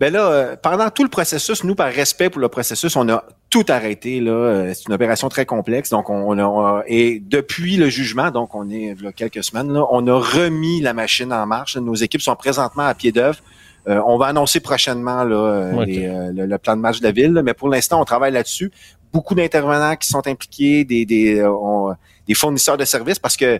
ben là, euh, pendant tout le processus, nous, par respect pour le processus, on a tout arrêté. Là, euh, c'est une opération très complexe. Donc, on, a, et depuis le jugement, donc on est là, quelques semaines, là, on a remis la machine en marche. Nos équipes sont présentement à pied d'œuvre. Euh, on va annoncer prochainement là, le, plan de match de la ville, mais pour l'instant, on travaille là-dessus. Beaucoup d'intervenants qui sont impliqués, des, des, des fournisseurs de services, parce que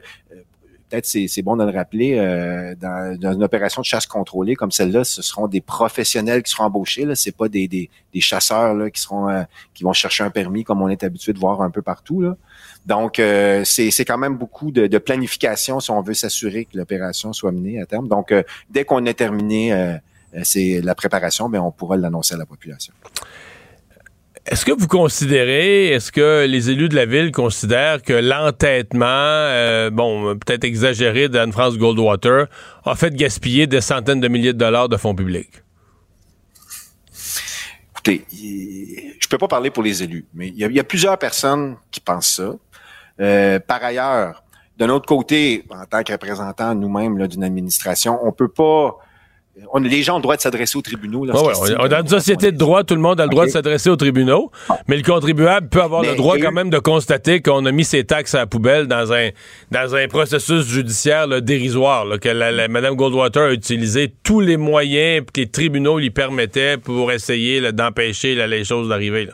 peut-être c'est bon de le rappeler, euh, dans, une opération de chasse contrôlée comme celle-là, ce seront des professionnels qui seront embauchés. Là, c'est pas des, des, des, chasseurs là, qui seront euh, qui vont chercher un permis comme on est habitué de voir un peu partout. Là. Donc, euh, c'est quand même beaucoup de, de, planification si on veut s'assurer que l'opération soit menée à terme. Donc, dès qu'on a terminé c'est la préparation, mais on pourra l'annoncer à la population. Est-ce que vous considérez, est-ce que les élus de la ville considèrent que l'entêtement, euh, bon, peut-être exagéré d'Anne-France Goldwater, a fait gaspiller des centaines de milliers de dollars de fonds publics? Écoutez, je peux pas parler pour les élus, mais il y, a plusieurs personnes qui pensent ça. Euh, par ailleurs, d'un autre côté, en tant que représentant nous-mêmes d'une administration, on peut pas on, les gens ont le droit de s'adresser aux tribunaux. on, dans une société de droit, tout le monde a le droit de s'adresser aux tribunaux, mais le contribuable peut avoir le droit quand même de constater qu'on a mis ses taxes à la poubelle dans un, dans un processus judiciaire dérisoire, que la, Mme Goldwater a utilisé tous les moyens que les tribunaux lui permettaient pour essayer d'empêcher les choses d'arriver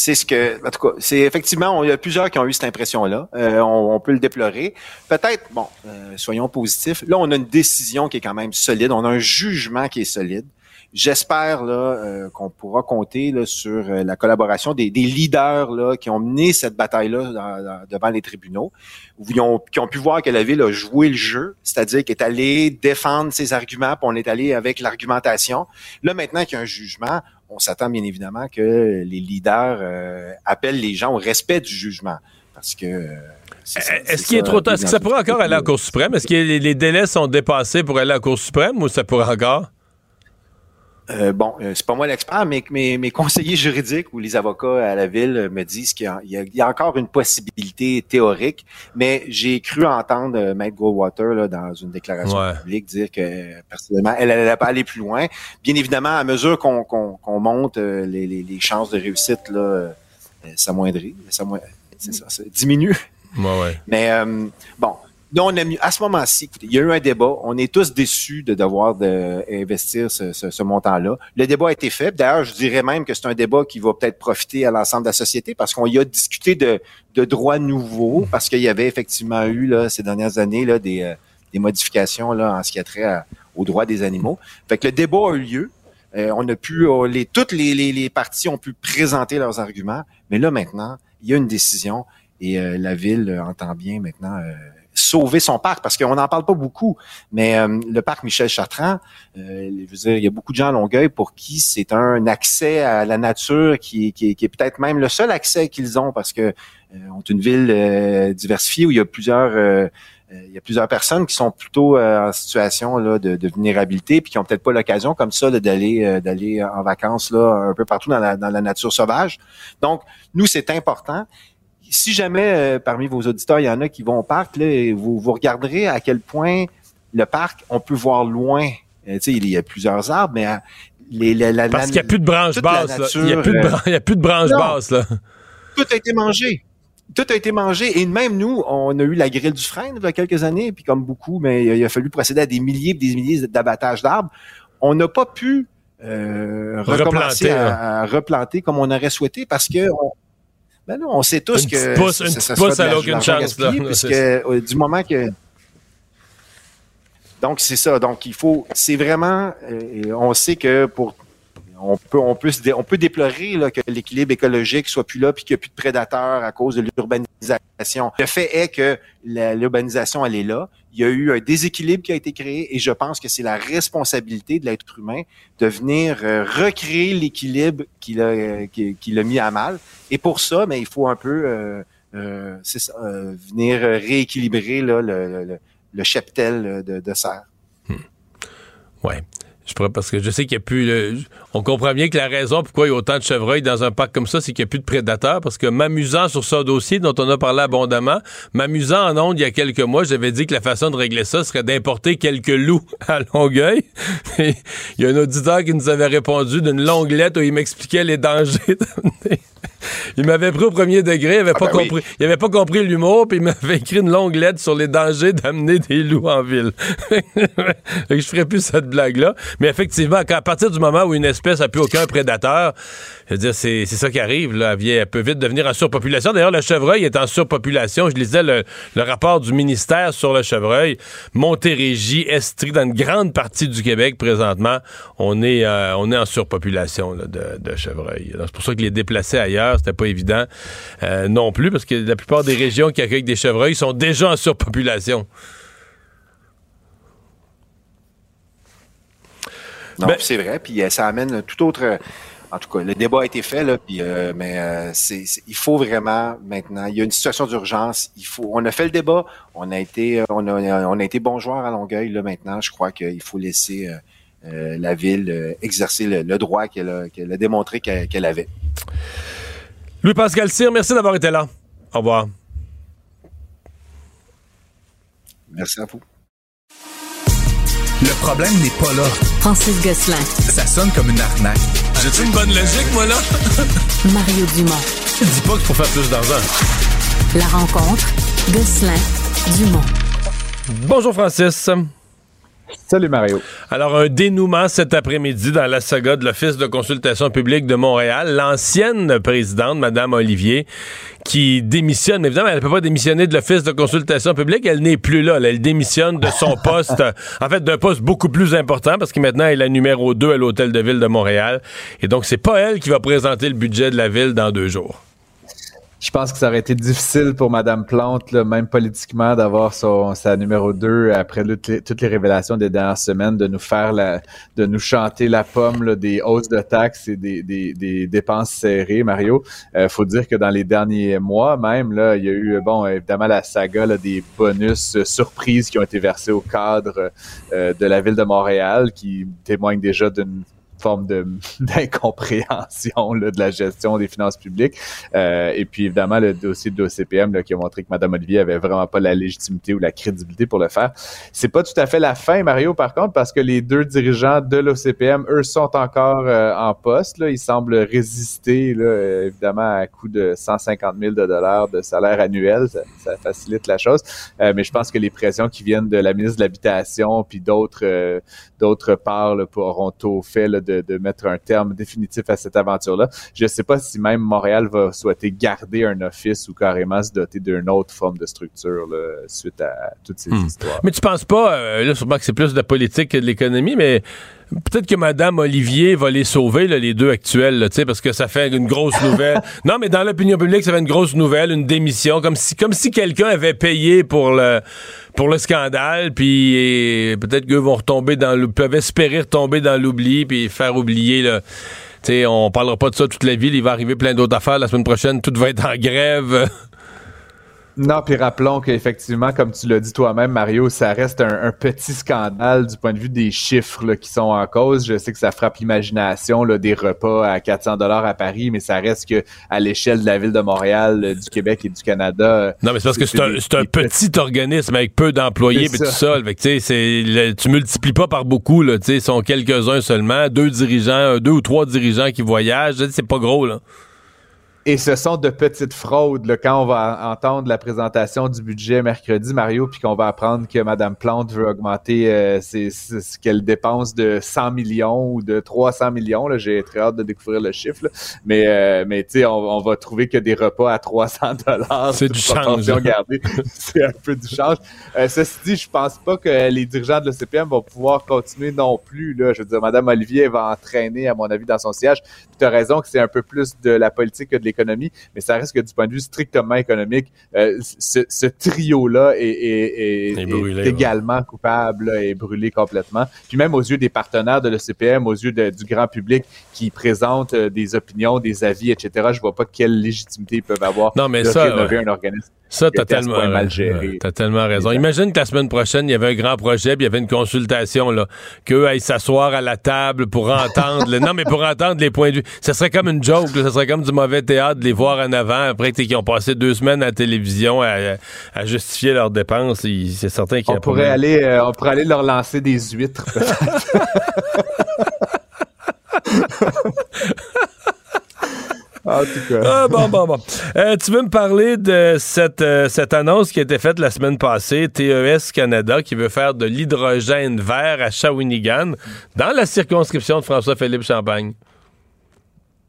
c'est ce que, en tout cas, c'est effectivement, il y a plusieurs qui ont eu cette impression-là. Euh, on, peut le déplorer. Peut-être, bon, euh, soyons positifs. Là, on a une décision qui est quand même solide. On a un jugement qui est solide. J'espère là euh, qu'on pourra compter là, sur la collaboration des, leaders là, qui ont mené cette bataille-là devant les tribunaux, qui ont, qui ont pu voir que la ville a joué le jeu, c'est-à-dire qu'elle est allée défendre ses arguments, puis on est allé avec l'argumentation. Là, maintenant qu'il y a un jugement, on s'attend bien évidemment que les leaders euh, appellent les gens au respect du jugement. Parce que. Euh, est-ce qu'il est trop tard? Est-ce que ça pourrait encore aller à la Cour suprême? Est-ce que les délais sont dépassés pour aller à la Cour suprême ou ça pourrait encore? Euh, bon, euh, c'est pas moi l'expert, mais mes, mes, conseillers juridiques ou les avocats à la ville me disent qu'il y, y, a encore une possibilité théorique, mais j'ai cru entendre euh, Maître Goldwater là, dans une déclaration publique dire que personnellement, elle n'allait pas aller plus loin. Bien évidemment, à mesure qu'on monte, les, les, les, chances de réussite là, s'amoindrissent, ça, ça, ça, diminue. Ouais, ouais. Mais bon, on a à ce moment-ci, il y a eu un débat. On est tous déçus de devoir de, investir ce, ce, montant-là. Le débat a été fait. D'ailleurs, je dirais même que c'est un débat qui va peut-être profiter à l'ensemble de la société parce qu'on y a discuté de, de droits nouveaux, parce qu'il y avait effectivement eu là, ces dernières années là, des, euh, des modifications là, en ce qui a trait aux droits des animaux. Fait que le débat a eu lieu. Euh, on a pu, euh, les, toutes les, les, les, parties ont pu présenter leurs arguments, mais là maintenant, il y a une décision et la ville entend bien maintenant sauver son parc parce qu'on n'en parle pas beaucoup. Mais euh, le parc Michel Chartrand, euh, je veux dire, il y a beaucoup de gens à Longueuil pour qui c'est un accès à la nature qui, qui, qui est peut-être même le seul accès qu'ils ont parce que euh, ont une ville diversifiée où il y a plusieurs il y a plusieurs personnes qui sont plutôt en situation là, de, de, vulnérabilité puis qui ont peut-être pas l'occasion comme ça d'aller d'aller en vacances là un peu partout dans la, dans la nature sauvage. Donc nous c'est important si jamais euh, parmi vos auditeurs, il y en a qui vont au parc, là, vous, vous regarderez à quel point le parc, on peut voir loin. Euh, sais, il y a plusieurs arbres, mais euh, les, la, Parce qu'il n'y a plus de branches basses. il n'y a, plus de branches basses. Là. Tout a été mangé. tout a été mangé. Et même nous, on a eu la grille du frein il y a quelques années, puis comme beaucoup, mais il a fallu procéder à des milliers et des milliers d'abattages d'arbres. On n'a pas pu euh, recommencer Replanter, à, à replanter comme on aurait souhaité parce que on, ben non, on sait tous Une que pousse- ça- une ça pousse, aucune chance, là. puisque euh, du moment que donc c'est ça. Donc il faut, c'est vraiment, euh, on sait que pour on peut, on peut, se dé- on peut déplorer là, que l'équilibre écologique soit plus là, puis qu'il n'y a plus de prédateurs à cause de l'urbanisation. Le fait est que l'urbanisation, elle est là. Il y a eu un déséquilibre qui a été créé, et je pense que c'est la responsabilité de l'être humain de venir euh, recréer l'équilibre qu'il a, euh, qu'il a mis à mal. Et pour ça, mais il faut un peu, euh, venir rééquilibrer là, le, le, cheptel de, de serre. Ouais. Je parce que je sais qu'il n'y a plus. on comprend bien que la raison pourquoi il y a autant de chevreuils dans un parc comme ça, c'est qu'il n'y a plus de prédateurs. Parce que m'amusant sur ce dossier dont on a parlé abondamment, m'amusant en ondes il y a quelques mois, j'avais dit que la façon de régler ça serait d'importer quelques loups à Longueuil. Il y a un auditeur qui nous avait répondu d'une longue lettre où il m'expliquait les dangers. Il m'avait pris au premier degré, il avait pas ben oui. compris, il avait pas compris l'humour, puis il m'avait écrit une longue lettre sur les dangers d'amener des loups en ville. Je ferais plus cette blague-là. Mais effectivement, quand, à partir du moment où une espèce a plus aucun prédateur, je veux dire, c'est ça qui arrive. Là. Elle, peut vite devenir en surpopulation. D'ailleurs, le chevreuil est en surpopulation. Je lisais le, le rapport du ministère sur le chevreuil. Montérégie, Estrie, dans une grande partie du Québec présentement, on est, euh, on est en surpopulation là, de, de chevreuils. Alors, C'est pour ça que les déplacer ailleurs, c'était pas évident euh, non plus, parce que la plupart des régions qui accueillent des chevreuils sont déjà en surpopulation. Non, Ben- c'est vrai, puis euh, ça amène tout autre. En tout cas, le débat a été fait là, puis euh, mais euh, c'est, il faut vraiment maintenant. Il y a une situation d'urgence. Il faut. On a fait le débat. On a été, on a, on a été bon joueur à Longueuil là. Maintenant, je crois qu'il faut laisser euh, la ville exercer le, le droit qu'elle a, démontré qu'elle, qu'elle avait. Louis-Pascal Cyr, merci d'avoir été là. Au revoir. Merci à vous. Le problème n'est pas là. Francis Gosselin, Ça sonne comme une arnaque. J'ai-tu une bonne logique, moi, là? Mario Dumont. Dis pas qu'il faut faire plus d'argent. La rencontre, Gosselin, Dumont. Bonjour, Francis. Salut Mario. Alors, un dénouement cet après-midi dans la saga de l'Office de consultation publique de Montréal. L'ancienne présidente, Mme Olivier, qui démissionne. Mais évidemment, elle ne peut pas démissionner de l'Office de consultation publique. Elle n'est plus là. là. Elle démissionne de son poste, en fait, d'un poste beaucoup plus important parce que maintenant, elle est la numéro 2 à l'Hôtel de Ville de Montréal. Et donc, c'est pas elle qui va présenter le budget de la ville dans deux jours. Je pense que ça aurait été difficile pour Madame Plante, là, même politiquement, d'avoir sa numéro 2 après toutes les révélations des dernières semaines, de nous faire la, de nous chanter la pomme là, des hausses de taxes et des, des, des dépenses serrées, Mario. Euh, faut dire que dans les derniers mois même, là, il y a eu, bon, évidemment, la saga là, des bonus surprises qui ont été versés au cadre euh, de la ville de Montréal, qui témoignent déjà d'une forme de d'incompréhension là, de la gestion des finances publiques. Euh, et puis évidemment le dossier de l'OCPM là, qui a montré que Mme Olivier avait vraiment pas la légitimité ou la crédibilité pour le faire. C'est pas tout à fait la fin, Mario, par contre, parce que les deux dirigeants de l'OCPM, eux, sont encore euh, en poste. Là. Ils semblent résister, là, euh, évidemment, à coût de 150 000 de dollars de salaire annuel. Ça, ça facilite la chose. Euh, mais je pense que les pressions qui viennent de la ministre de l'Habitation puis d'autres euh, d'autres parts là, auront au fait là, de, de mettre un terme définitif à cette aventure-là. Je ne sais pas si même Montréal va souhaiter garder un office ou carrément se doter d'une autre forme de structure là, suite à toutes ces Hmm. histoires. Mais tu penses pas, euh, là, sûrement que c'est plus de la politique que de l'économie, mais peut-être que Mme Olivier va les sauver, là, les deux actuels, là, tu sais, parce que ça fait une grosse nouvelle. non, mais dans l'opinion publique, ça fait une grosse nouvelle, une démission, comme si, comme si quelqu'un avait payé pour le, pour le scandale, puis et peut-être qu'eux vont retomber dans le, peuvent espérer retomber dans l'oubli, puis faire oublier, là. Tu sais, on parlera pas de ça toute la ville, il va arriver plein d'autres affaires la semaine prochaine, tout va être en grève. Non, puis rappelons qu'effectivement, comme tu l'as dit toi-même, Mario, ça reste un, un petit scandale du point de vue des chiffres là, qui sont en cause. Je sais que ça frappe l'imagination des repas à 400 dollars à Paris, mais ça reste que à l'échelle de la ville de Montréal, euh, du Québec et du Canada. Non, mais c'est parce que c'est un, petit organisme avec peu d'employés et tout ça. Fait que, tu multiplies pas par beaucoup, là. Ils sont quelques-uns seulement. Deux dirigeants, euh, deux ou trois dirigeants qui voyagent. C'est pas gros, là. Et ce sont de petites fraudes. Là, quand on va entendre la présentation du budget mercredi, Mario, puis qu'on va apprendre que Mme Plante veut augmenter euh, ce qu'elle dépense de 100 millions ou de 300 millions. J'ai très hâte de découvrir le chiffre. Mais, euh, mais tu sais, on, on, va trouver que des repas à 300 dollars. C'est du change. C'est un peu du change. Euh, ceci dit, je pense pas que les dirigeants de l'OCPM vont pouvoir continuer non plus. Là. Je veux dire, Mme Olivier va entraîner, à mon avis, dans son siège. Tu as raison que c'est un peu plus de la politique que de économie, mais ça reste que du point de vue strictement économique, euh, ce, trio-là est, également coupable et brûlé complètement. Puis même aux yeux des partenaires de l'ECPM, aux yeux du grand public qui présentent euh, des opinions, des avis, etc., je vois pas quelle légitimité ils peuvent avoir. Non, mais ça, un organisme ça, t'as tellement, mal géré. Tellement raison. Imagine que la semaine prochaine, il y avait un grand projet, puis il y avait une consultation, là, qu'eux aillent s'asseoir à la table pour entendre, non, mais pour entendre les points de vue. Ça serait comme une joke, ça serait comme du mauvais théâtre de les voir en avant, après qu'ils ont passé deux semaines à la télévision à, justifier leurs dépenses. C'est certain qu'il y a on pourrait aller, euh, On pourrait aller leur lancer des huîtres, En tout cas. Ah, bon, bon, bon. Euh, tu veux me parler de cette, euh, cette annonce qui a été faite la semaine passée, TES Canada, qui veut faire de l'hydrogène vert à Shawinigan, dans la circonscription de François-Philippe Champagne?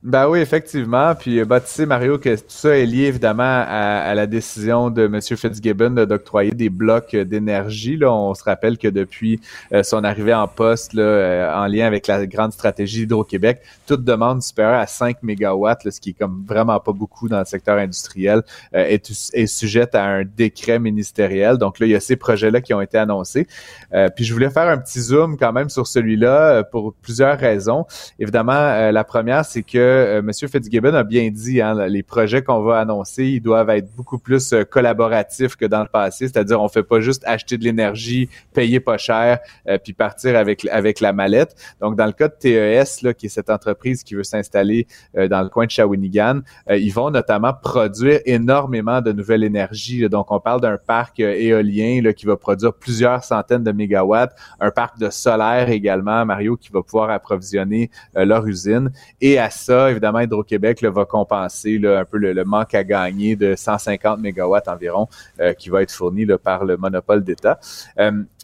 Ben oui, effectivement. Puis, bah, tu sais, Mario, que tout ça est lié évidemment à, la décision de M. Fitzgibbon d'octroyer des blocs d'énergie. Là, on se rappelle que depuis euh, son arrivée en poste, là, euh, en lien avec la grande stratégie d'Hydro-Québec, toute demande supérieure à 5 mégawatts, ce qui est comme vraiment pas beaucoup dans le secteur industriel, euh, est, est, sujette à un décret ministériel. Donc là, il y a ces projets-là qui ont été annoncés. puis je voulais faire un petit zoom quand même sur celui-là pour plusieurs raisons. Évidemment, la première, c'est que euh, M. Fitzgibbon a bien dit, hein, les projets qu'on va annoncer, ils doivent être beaucoup plus euh, collaboratifs que dans le passé, c'est-à-dire on fait pas juste acheter de l'énergie, payer pas cher, euh, puis partir avec avec la mallette. Donc dans le cas de TES, là, qui est cette entreprise qui veut s'installer dans le coin de Shawinigan, ils vont notamment produire énormément de nouvelles énergies. Donc on parle d'un parc éolien là, qui va produire plusieurs centaines de mégawatts, un parc de solaire également, Mario, qui va pouvoir approvisionner leur usine. Et à ça, évidemment, Hydro-Québec va compenser un peu le, manque à gagner de 150 mégawatts environ euh, qui va être fourni par le monopole d'État.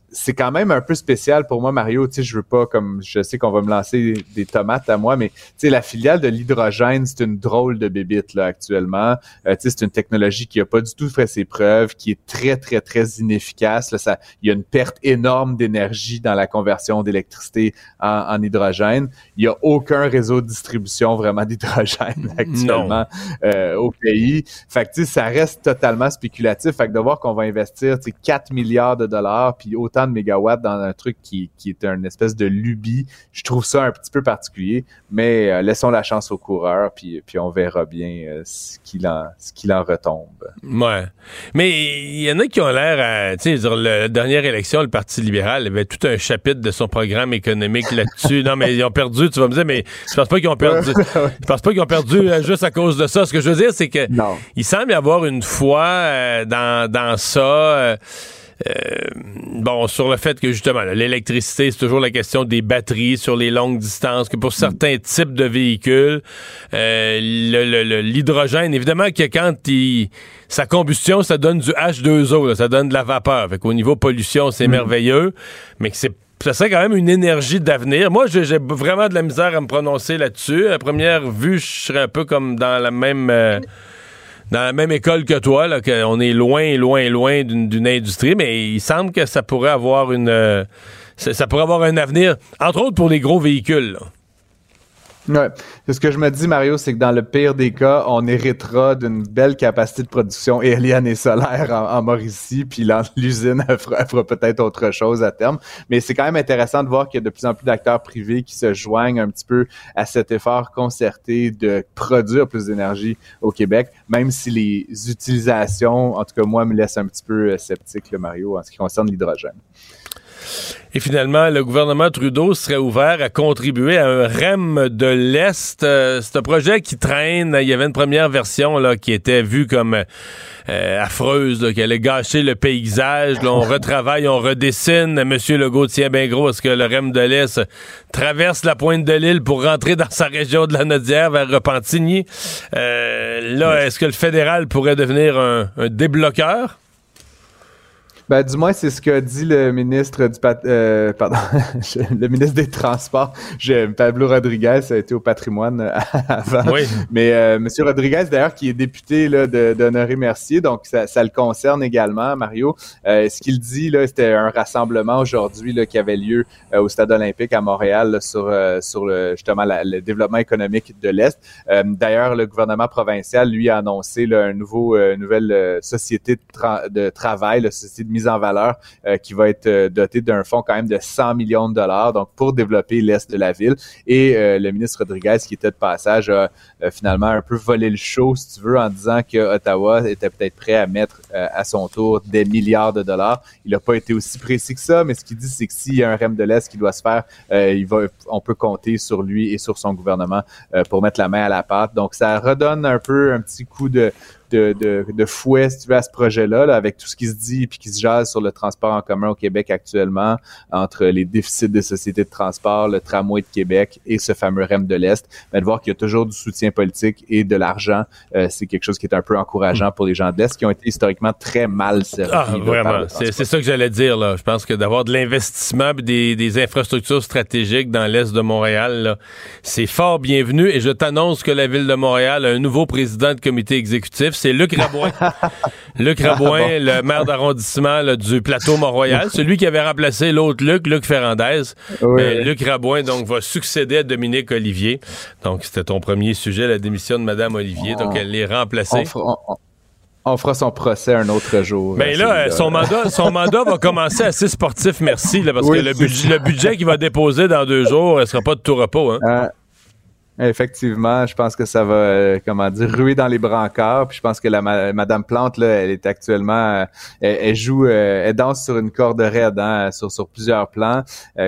C'est quand même un peu spécial pour moi, Mario. Tu sais, je veux pas, comme je sais qu'on va me lancer des tomates à moi, mais tu sais, la filiale de l'hydrogène, c'est une drôle de bébite là actuellement. Euh, tu sais, c'est une technologie qui a pas du tout fait ses preuves, qui est très très très inefficace. Là, ça, il y a une perte énorme d'énergie dans la conversion d'électricité en, hydrogène. Il y a aucun réseau de distribution vraiment d'hydrogène actuellement euh, au pays. Fait que tu sais, ça reste totalement spéculatif. Fait que de voir qu'on va investir, tu sais, 4 milliards de dollars puis autant de mégawatts dans un truc qui, qui est une espèce de lubie. Je trouve ça un petit peu particulier, mais euh, laissons la chance aux coureurs, puis, puis on verra bien euh, ce qu'il en, en retombe. Ouais. Mais il y en a qui ont l'air tu sais, la dernière élection, le Parti libéral avait tout un chapitre de son programme économique là-dessus. non, mais ils ont perdu, tu vas me dire, mais je pense pas qu'ils ont perdu. je pense pas qu'ils ont perdu euh, juste à cause de ça. Ce que je veux dire, c'est que il semble y avoir une foi dans, dans ça. Euh, bon, sur le fait que justement, l'électricité, c'est toujours la question des batteries sur les longues distances, que pour certains types de véhicules, euh, l'hydrogène, évidemment que quand il, sa combustion, ça donne du H2O, ça donne de la vapeur. Fait qu'au niveau pollution, c'est mm. merveilleux, mais que c'est ça serait quand même une énergie d'avenir. Moi, j'ai vraiment de la misère à me prononcer là-dessus. À première vue, je serais un peu comme dans la même... Euh, dans la même école que toi, là, qu'on est loin, loin, loin d'une industrie, mais il semble que ça pourrait avoir une euh, ça, pourrait avoir un avenir, entre autres pour les gros véhicules. Ouais. Ce que je me dis, Mario, c'est que dans le pire des cas, on héritera d'une belle capacité de production éolienne et solaire en, Mauricie, puis l'usine fera, peut-être autre chose à terme. Mais c'est quand même intéressant de voir qu'il y a de plus en plus d'acteurs privés qui se joignent un petit peu à cet effort concerté de produire plus d'énergie au Québec, même si les utilisations, en tout cas moi, me laissent un petit peu sceptique, le Mario, en ce qui concerne l'hydrogène. Et finalement, le gouvernement Trudeau serait ouvert à contribuer à un REM de l'Est. Euh, c'est un projet qui traîne. Il y avait une première version là, qui était vue comme euh, affreuse, qui allait gâcher le paysage. Là, on retravaille, on redessine. Monsieur Legault tient bien gros à ce que le REM de l'Est traverse la pointe de l'île pour rentrer dans sa région de la Nodière vers Repentigny. Euh, là, est-ce que le fédéral pourrait devenir un, un débloqueur? Ben, du moins, c'est ce que dit le ministre du euh, pardon, le ministre des Transports. Je, Pablo Rodriguez a été au patrimoine euh, avant. Oui. Mais euh, Monsieur Rodriguez, d'ailleurs, qui est député là, d'Honoré Mercier, donc ça, ça, le concerne également, Mario. Euh, ce qu'il dit, là, c'était un rassemblement aujourd'hui là, qui avait lieu euh, au Stade olympique à Montréal sur, sur le, justement le développement économique de l'Est. d'ailleurs, le gouvernement provincial, lui, a annoncé là, un nouveau, nouvelle société de, de travail, la société de mise en valeur euh, qui va être euh, doté d'un fonds quand même de 100 millions de dollars, donc pour développer l'est de la ville. Et euh, le ministre Rodriguez, qui était de passage, a finalement un peu volé le show, si tu veux, en disant que Ottawa était peut-être prêt à mettre à son tour des milliards de dollars. Il n'a pas été aussi précis que ça, mais ce qu'il dit, c'est que s'il y a un REM de l'Est qui doit se faire, il va, on peut compter sur lui et sur son gouvernement pour mettre la main à la pâte. Donc, ça redonne un peu un petit coup de, de, de, de, fouet, si tu veux, à ce projet-là, là, avec tout ce qui se dit puis qui se jase sur le transport en commun au Québec actuellement, entre les déficits des sociétés de transport, le tramway de Québec et ce fameux REM de l'Est, mais de voir qu'il y a toujours du soutien politique et de l'argent, euh, c'est quelque chose qui est un peu encourageant pour les gens de l'Est qui ont été historiquement très mal servis. Ah, vraiment. C'est ça que j'allais dire. Là. Je pense que d'avoir de l'investissement des, des infrastructures stratégiques dans l'Est de Montréal, c'est fort bienvenu et je t'annonce que la Ville de Montréal a un nouveau président de comité exécutif c'est Luc Rabouin. Luc Rabouin, ah le maire d'arrondissement du plateau Mont-Royal, celui qui avait remplacé l'autre Luc, Luc Ferrandez. Mais Luc Rabouin, donc, va succéder à Dominique Olivier. Donc, c'était ton premier sujet, la démission de Mme Olivier. Donc, elle l'est remplacée. On fera, son procès un autre jour. Mais ben là, son mandat, son mandat va commencer assez sportif, merci, parce que le budget, le budget qu'il va déposer dans deux jours, ne sera pas de tout repos. Hein? Euh, Effectivement, je pense que ça va, euh, comment dire, ruer dans les brancards. Puis je pense que la Madame Plante, là, elle est actuellement, euh, elle, joue, euh, elle danse sur une corde raide, hein, sur, sur plusieurs plans.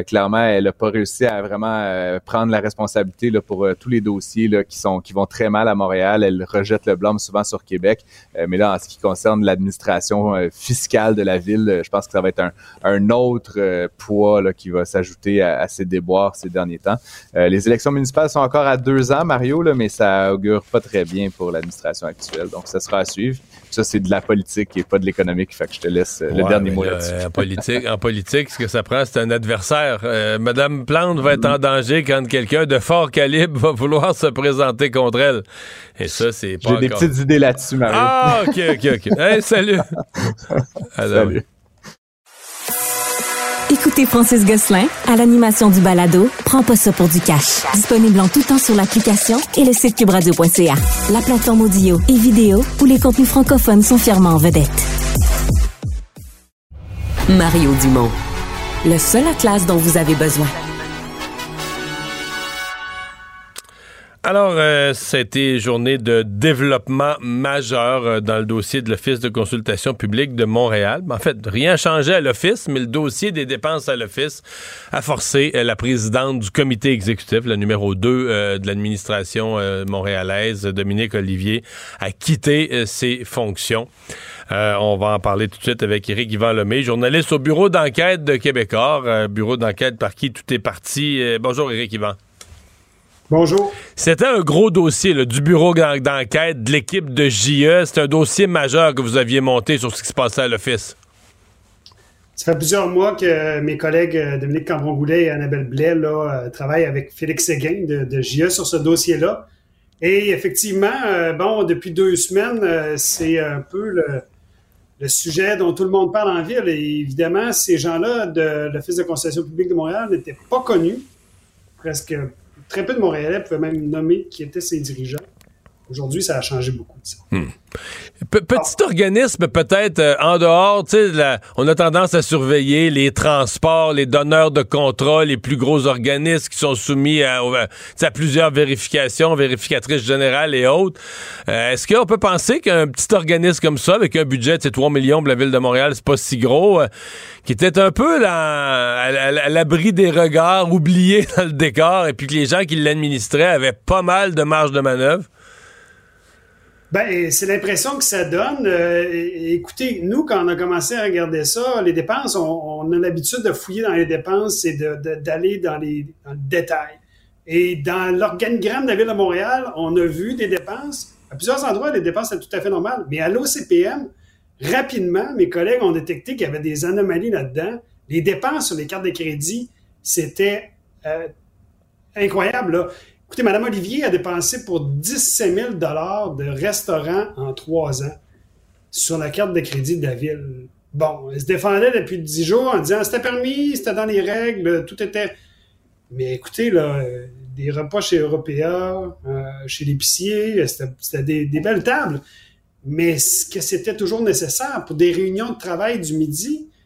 clairement, elle n'a pas réussi à vraiment prendre la responsabilité là, pour tous les dossiers là, qui sont qui vont très mal à Montréal. Elle rejette le blâme souvent sur Québec. mais là, en ce qui concerne l'administration fiscale de la ville, je pense que ça va être un, un autre poids là, qui va s'ajouter à, à, ces déboires ces derniers temps. les élections municipales sont encore à deux ans, Mario, là, mais ça augure pas très bien pour l'administration actuelle. Donc, ça sera à suivre. Ça, c'est de la politique et pas de l'économique. Fait que je te laisse euh, le dernier mot là-dessus. en, politique, en politique, ce que ça prend, c'est un adversaire. Euh, Madame Plante va être en danger quand quelqu'un de fort calibre va vouloir se présenter contre elle. Et ça, c'est pas J'ai des petites idées là-dessus, Mario. Ah, OK, OK, OK. hey, salut. salut. Écoutez Francis Gosselin à l'animation du balado Prends pas ça pour du cash. Disponible en tout temps sur l'application et le site cubradio.ca. La plateforme audio et vidéo où les contenus francophones sont fièrement en vedette. Mario Dumont. Le seul atlas dont vous avez besoin. Alors, euh, c'était journée de développement majeur euh, dans le dossier de l'Office de consultation publique de Montréal. En fait, rien changé à l'Office, mais le dossier des dépenses à l'Office a forcé euh, la présidente du comité exécutif, la numéro 2 de l'administration montréalaise, Dominique Olivier, à quitter ses fonctions. on va en parler tout de suite avec Éric Yvan Lemay, journaliste au bureau d'enquête de Québécois, bureau d'enquête par qui tout est parti. bonjour Éric Yvan. Bonjour. C'était un gros dossier du bureau d'enquête de l'équipe de JE. C'est un dossier majeur que vous aviez monté sur ce qui se passait à l'office. Ça fait plusieurs mois que mes collègues euh, Dominique Cambron-Goulet et Annabelle Blais là, euh, travaillent avec Félix Séguin de, de JE sur ce dossier-là. Et effectivement, euh, bon, depuis deux semaines, c'est un peu le, le, sujet dont tout le monde parle en ville. Et évidemment, ces gens-là de l'Office de consultation publique de Montréal n'étaient pas connus, presque très peu de Montréalais pouvaient même nommer qui étaient ses dirigeants. Aujourd'hui, ça a changé beaucoup de ça. Hmm. petit organisme peut-être euh, en dehors, tu sais, on a tendance à surveiller les transports, les donneurs de contrats, les plus gros organismes qui sont soumis à, à plusieurs vérifications, vérificatrices générales et autres. Euh, est-ce qu'on peut penser qu'un petit organisme comme ça, avec un budget de 3 millions pour la ville de Montréal, c'est pas si gros, euh, qui était un peu là, à, l'abri des regards, oublié dans le décor, et puis que les gens qui l'administraient avaient pas mal de marge de manœuvre? Ben, c'est l'impression que ça donne. Euh, écoutez, nous, quand on a commencé à regarder ça, les dépenses, on, a l'habitude de fouiller dans les dépenses et d'aller dans, le détail. Et dans l'organigramme de la Ville de Montréal, on a vu des dépenses. À plusieurs endroits, les dépenses étaient tout à fait normales. Mais à l'OCPM, rapidement, mes collègues ont détecté qu'il y avait des anomalies là-dedans. Les dépenses sur les cartes de crédit, c'était euh, incroyable. Là. Écoutez, Mme Olivier a dépensé pour 17 000 de restaurant en trois ans sur la carte de crédit de la ville. Bon, elle se défendait depuis dix jours en disant c'était permis, c'était dans les règles, tout était. Mais écoutez, là, des repas chez Européa, euh, chez l'épicier, c'était des, belles tables. Mais que c'était toujours nécessaire pour des réunions de travail du midi, euh,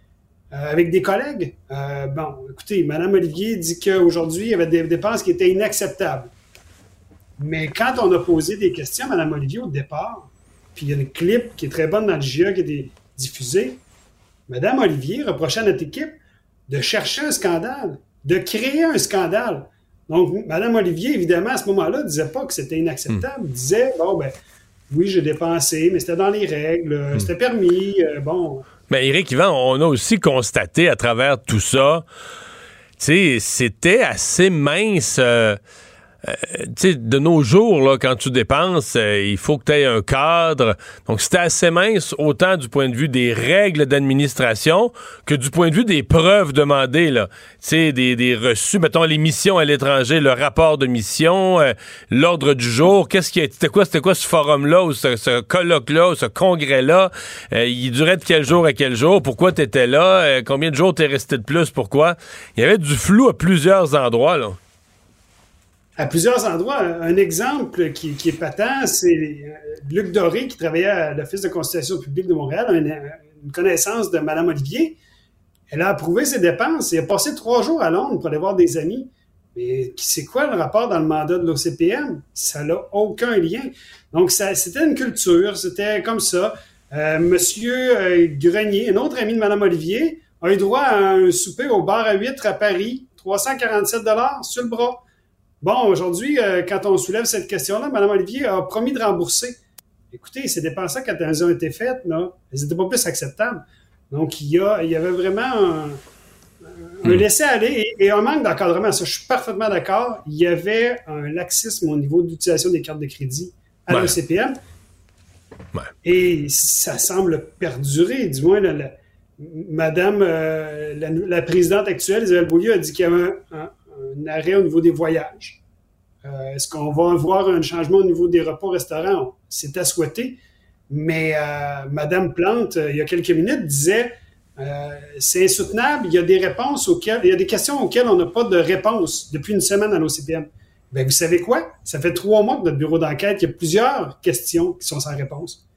avec des collègues. Euh, bon, écoutez, Mme Olivier dit qu'aujourd'hui, il y avait des dépenses qui étaient inacceptables. Mais quand on a posé des questions à Mme Olivier au départ, puis il y a une clip qui est très bonne dans le GIA qui a été diffusée, Mme Olivier reprochait à notre équipe de chercher un scandale, de créer un scandale. Donc, Mme Olivier, évidemment, à ce moment-là, ne disait pas que c'était inacceptable. Elle disait, bon, ben, oui, j'ai dépensé, mais c'était dans les règles, hmm. c'était permis, euh, bon. Mais Éric Yvan, on a aussi constaté à travers tout ça, tu c'était assez mince. Euh, euh, de nos jours, là, quand tu dépenses, euh, il faut que tu aies un cadre. Donc, c'était assez mince, autant du point de vue des règles d'administration que du point de vue des preuves demandées. Sais, des, des, reçus, mettons, les missions à l'étranger, le rapport de mission, euh, l'ordre du jour. Qu'est-ce qui C'était quoi, c'était quoi ce forum-là, ou ce, ce colloque-là, ou ce congrès-là? il durait de quel jour à quel jour? Pourquoi tu étais là? combien de jours t'es resté de plus? Pourquoi? Il y avait du flou à plusieurs endroits, là à plusieurs endroits. Un exemple qui, est patent, c'est euh, Luc Doré, qui travaillait à l'Office de consultation publique de Montréal, une, connaissance de Mme Olivier. Elle a approuvé ses dépenses et a passé trois jours à Londres pour aller voir des amis. Mais c'est quoi le rapport dans le mandat de l'OCPM? Ça n'a aucun lien. Donc, c'était une culture, c'était comme ça. Euh, Monsieur euh, Grenier, un autre ami de Mme Olivier, a eu droit à un souper au bar à huîtres à Paris, 347 sur le bras. Bon, aujourd'hui, euh, quand on soulève cette question-là, Mme Olivier a promis de rembourser. Écoutez, ces dépenses quand elles ont été faites, là, elles n'étaient pas plus acceptables. Donc, il y, a, il y avait vraiment un, un hmm. laisser-aller et, un manque d'encadrement. Ça, je suis parfaitement d'accord. Il y avait un laxisme au niveau d'utilisation des cartes de crédit à ouais. l'ECPM. Et ça semble perdurer. Du moins, la, Madame, euh, la, présidente actuelle, Isabelle Beaulieu, a dit qu'il y avait un un arrêt au niveau des voyages. Euh, est-ce qu'on va avoir un changement au niveau des repas-restaurants? C'est à souhaiter. Mais euh, Madame Plante, euh, il y a quelques minutes, disait c'est insoutenable, il y a des réponses auxquelles, il y a des questions auxquelles on n'a pas de réponse depuis une semaine à l'OCPM. Bien, vous savez quoi? Ça fait trois mois que notre bureau d'enquête, il y a plusieurs questions qui sont sans réponse.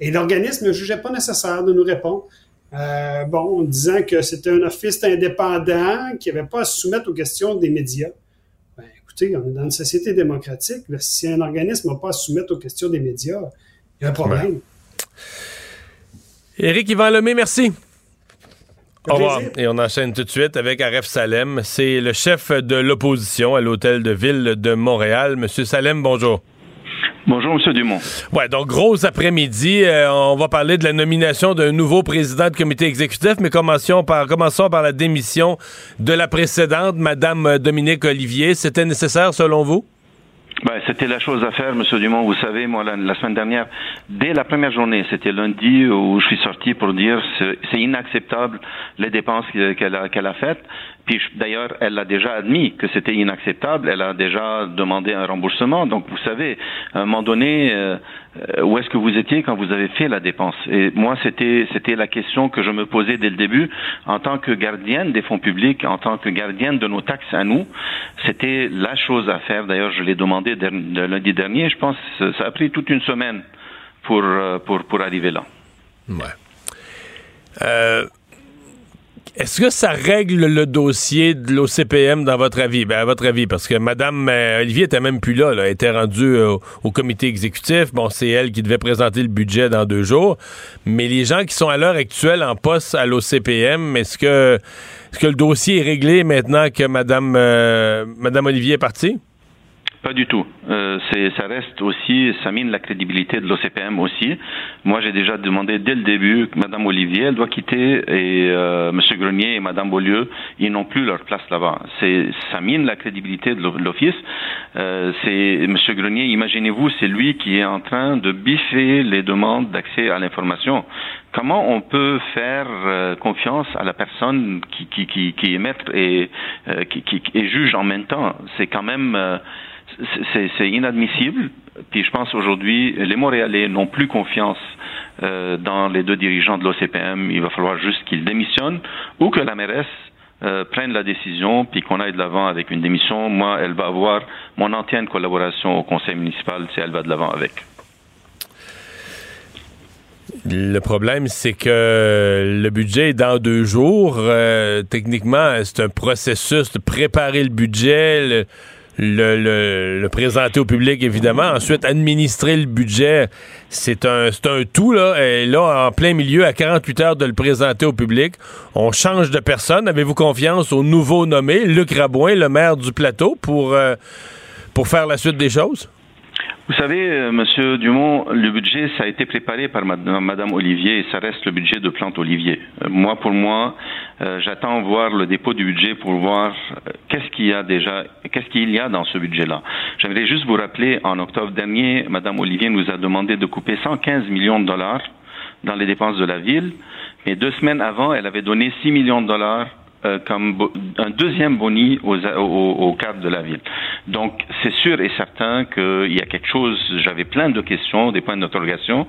Et l'organisme ne jugeait pas nécessaire de nous répondre. Euh, bon, en disant que c'était un office indépendant qui n'avait pas à se soumettre aux questions des médias. Ben, écoutez, on est dans une société démocratique. si un organisme n'a pas à se soumettre aux questions des médias, il y a un problème. Éric Yvan Lemay, merci. Au revoir. Et on enchaîne tout de suite avec Aref Salem. C'est le chef de l'opposition à l'hôtel de ville de Montréal. Monsieur Salem, bonjour. Bonjour, M. Dumont. Ouais, donc gros après-midi, euh, on va parler de la nomination d'un nouveau président de comité exécutif, mais commençons par, commençons par la démission de la précédente, Mme Dominique Olivier. C'était nécessaire selon vous? Ben, c'était la chose à faire, M. Dumont. Vous savez, moi, la, semaine dernière, dès la première journée, c'était lundi où je suis sorti pour dire c'est inacceptable les dépenses qu'elle a, qu'elle a faites. D'ailleurs, elle a déjà admis que c'était inacceptable. Elle a déjà demandé un remboursement. Donc, vous savez, à un moment donné, euh, euh, où est-ce que vous étiez quand vous avez fait la dépense? Et moi, c'était c'était la question que je me posais dès le début en tant que gardienne des fonds publics, en tant que gardienne de nos taxes à nous. C'était la chose à faire. D'ailleurs, je l'ai demandé de lundi dernier. Je pense que ça a pris toute une semaine pour, euh, pour, pour arriver là. Ouais. Euh, est-ce que ça règle le dossier de l'OCPM dans votre avis? Ben, à votre avis, parce que Mme euh, Olivier était même plus là, là. Elle était rendue euh, au comité exécutif. Bon, c'est elle qui devait présenter le budget dans deux jours. Mais les gens qui sont à l'heure actuelle en poste à l'OCPM, est-ce que, le dossier est réglé maintenant que Mme, euh, Madame Olivier est partie? Pas du tout. Euh, ça reste aussi, ça mine la crédibilité de l'OCPM aussi. Moi, j'ai déjà demandé dès le début que Mme Olivier, elle doit quitter et euh, M. Grenier et Mme Beaulieu, ils n'ont plus leur place là-bas. Ça mine la crédibilité de l'office. Euh, c'est M. Grenier, imaginez-vous, c'est lui qui est en train de biffer les demandes d'accès à l'information. Comment on peut faire euh, confiance à la personne qui, qui, qui, qui est maître et, euh, qui, qui, juge en même temps? C'est quand même euh, c'est inadmissible. Puis je pense aujourd'hui, les Montréalais n'ont plus confiance euh, dans les deux dirigeants de l'OCPM. Il va falloir juste qu'ils démissionnent ou que la mairesse euh, prenne la décision puis qu'on aille de l'avant avec une démission. Moi, elle va avoir mon entière collaboration au conseil municipal si elle va de l'avant avec. Le problème, c'est que le budget est dans deux jours. Euh, techniquement, c'est un processus de préparer le budget. Le, présenter au public, évidemment. Ensuite, administrer le budget, c'est un, un tout, là. Et là, en plein milieu, à 48 heures de le présenter au public, on change de personne. Avez-vous confiance au nouveau nommé, Luc Rabouin, le maire du plateau, pour, euh, pour faire la suite des choses? Vous savez, euh, Monsieur Dumont, le budget, ça a été préparé par Madame Olivier et ça reste le budget de Plante Olivier. Euh, moi, pour moi, euh, j'attends voir le dépôt du budget pour voir qu'est-ce qu'il y a déjà, qu'est-ce qu'il y a dans ce budget-là. J'aimerais juste vous rappeler, en octobre dernier, Madame Olivier nous a demandé de couper 115 millions de dollars dans les dépenses de la ville. Mais deux semaines avant, elle avait donné 6 millions de dollars euh, comme un deuxième boni aux, aux, aux, cadres de la ville. Donc, c'est sûr et certain qu'il y a quelque chose, j'avais plein de questions, des points d'interrogation.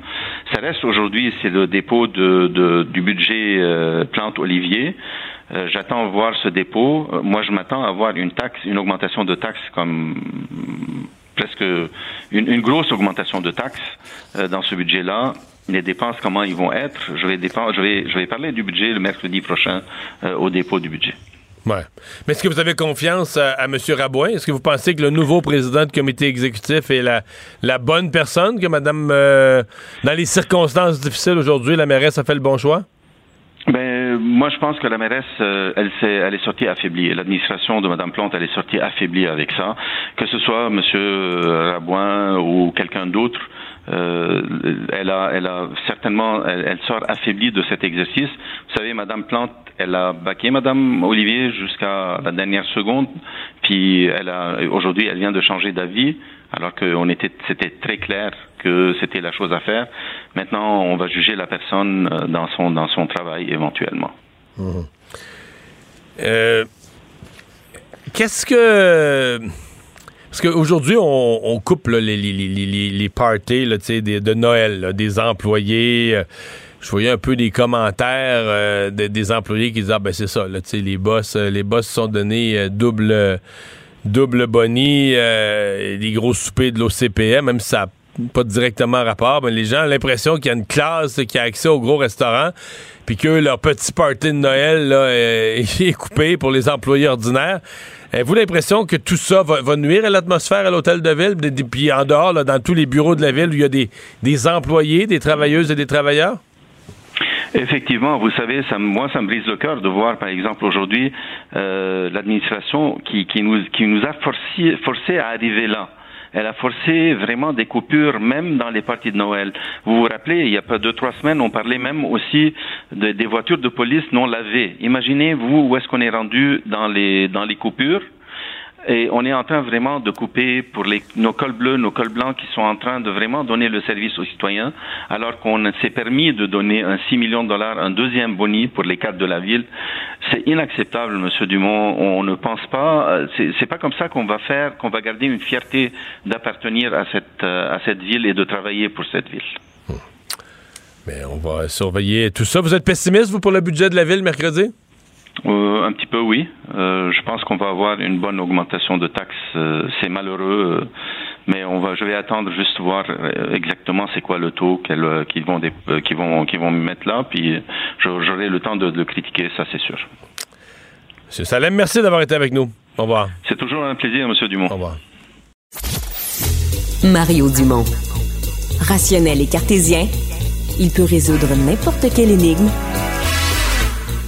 Ça reste aujourd'hui, c'est le dépôt de, de, du budget euh, plante olivier. Euh, J'attends voir ce dépôt. Euh, moi, je m'attends à voir une taxe, une augmentation de taxes comme presque une, une grosse augmentation de taxes euh, dans ce budget-là les dépenses, comment ils vont être. Je vais, je vais, je vais parler du budget le mercredi prochain euh, au dépôt du budget. Ouais. Mais est-ce que vous avez confiance à, à M. Rabouin? Est-ce que vous pensez que le nouveau président du comité exécutif est la, la bonne personne, que Madame, euh, dans les circonstances difficiles aujourd'hui, la mairesse a fait le bon choix? Ben, moi, je pense que la mairesse, euh, elle, est, elle est sortie affaiblie. L'administration de Mme Plante, elle est sortie affaiblie avec ça. Que ce soit M. Rabouin ou quelqu'un d'autre, elle, a, elle a certainement, elle, elle, sort affaiblie de cet exercice. Vous savez, Madame Plante, elle a baqué Madame Olivier jusqu'à la dernière seconde, puis elle a, aujourd'hui, elle vient de changer d'avis, alors que on était, c'était très clair que c'était la chose à faire. Maintenant, on va juger la personne dans son dans son travail éventuellement. Mmh. Euh, qu'est-ce que parce qu'aujourd'hui, on, coupe les, parties de Noël, des employés. Euh, je voyais un peu des commentaires euh, de, des employés qui disaient ah, ben c'est ça, les boss, euh, les boss sont donnés euh, double double boni, des gros soupers de l'OCPM, même si ça n'a pas directement rapport, mais les gens ont l'impression qu'il y a une classe qui a accès au gros restaurant, puis que leur petit party de Noël est coupé pour les employés ordinaires. Avez-vous l'impression que tout ça va, nuire à l'atmosphère à l'hôtel de ville, puis en dehors, là, dans tous les bureaux de la ville où il y a des, des employés, des travailleuses et des travailleurs? Effectivement, vous savez, moi, ça me brise le cœur de voir, par exemple, aujourd'hui, euh, l'administration qui, qui, nous, qui nous a forcé, forcé à arriver là elle a forcé vraiment des coupures, même dans les parties de Noël. Vous vous rappelez, il y a pas deux, trois semaines, on parlait même aussi de, des voitures de police non lavées. Imaginez-vous où est-ce qu'on est rendu dans les, dans les coupures? Et on est en train vraiment de couper pour les, nos cols bleus, nos cols blancs qui sont en train de vraiment donner le service aux citoyens, alors qu'on s'est permis de donner un 6 millions de dollars, un deuxième boni pour les cadres de la ville. C'est inacceptable, Monsieur Dumont. On ne pense pas, c'est pas comme ça qu'on va faire, qu'on va garder une fierté d'appartenir à cette, à cette ville et de travailler pour cette ville. Mais on va surveiller tout ça. Vous êtes pessimiste, vous, pour le budget de la ville mercredi? Euh, un petit peu, oui. Euh, je pense qu'on va avoir une bonne augmentation de taxes. Euh, c'est malheureux. mais on va, je vais attendre juste voir exactement c'est quoi le taux qu'elles, euh, qu'ils vont, euh, vont, qu'ils vont mettre là, puis j'aurai le temps de, de le critiquer, ça c'est sûr. Monsieur Salem, merci d'avoir été avec nous. Au revoir. C'est toujours un plaisir, Monsieur Dumont. Au revoir. Mario Dumont. Rationnel et cartésien, il peut résoudre n'importe quelle énigme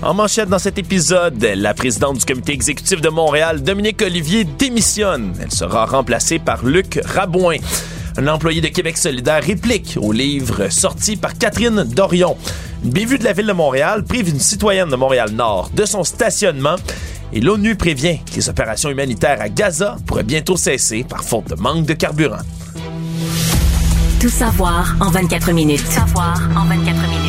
En manchette dans cet épisode, la présidente du comité exécutif de Montréal, Dominique Olivier, démissionne. Elle sera remplacée par Luc Rabouin. Un employé de Québec solidaire réplique au livre sorti par Catherine Dorion. Une bévue de la ville de Montréal prive une citoyenne de Montréal-Nord de son stationnement. Et l'ONU prévient que les opérations humanitaires à Gaza pourraient bientôt cesser par faute de manque de carburant. Tout savoir en 24 minutes. Tout savoir en 24 minutes.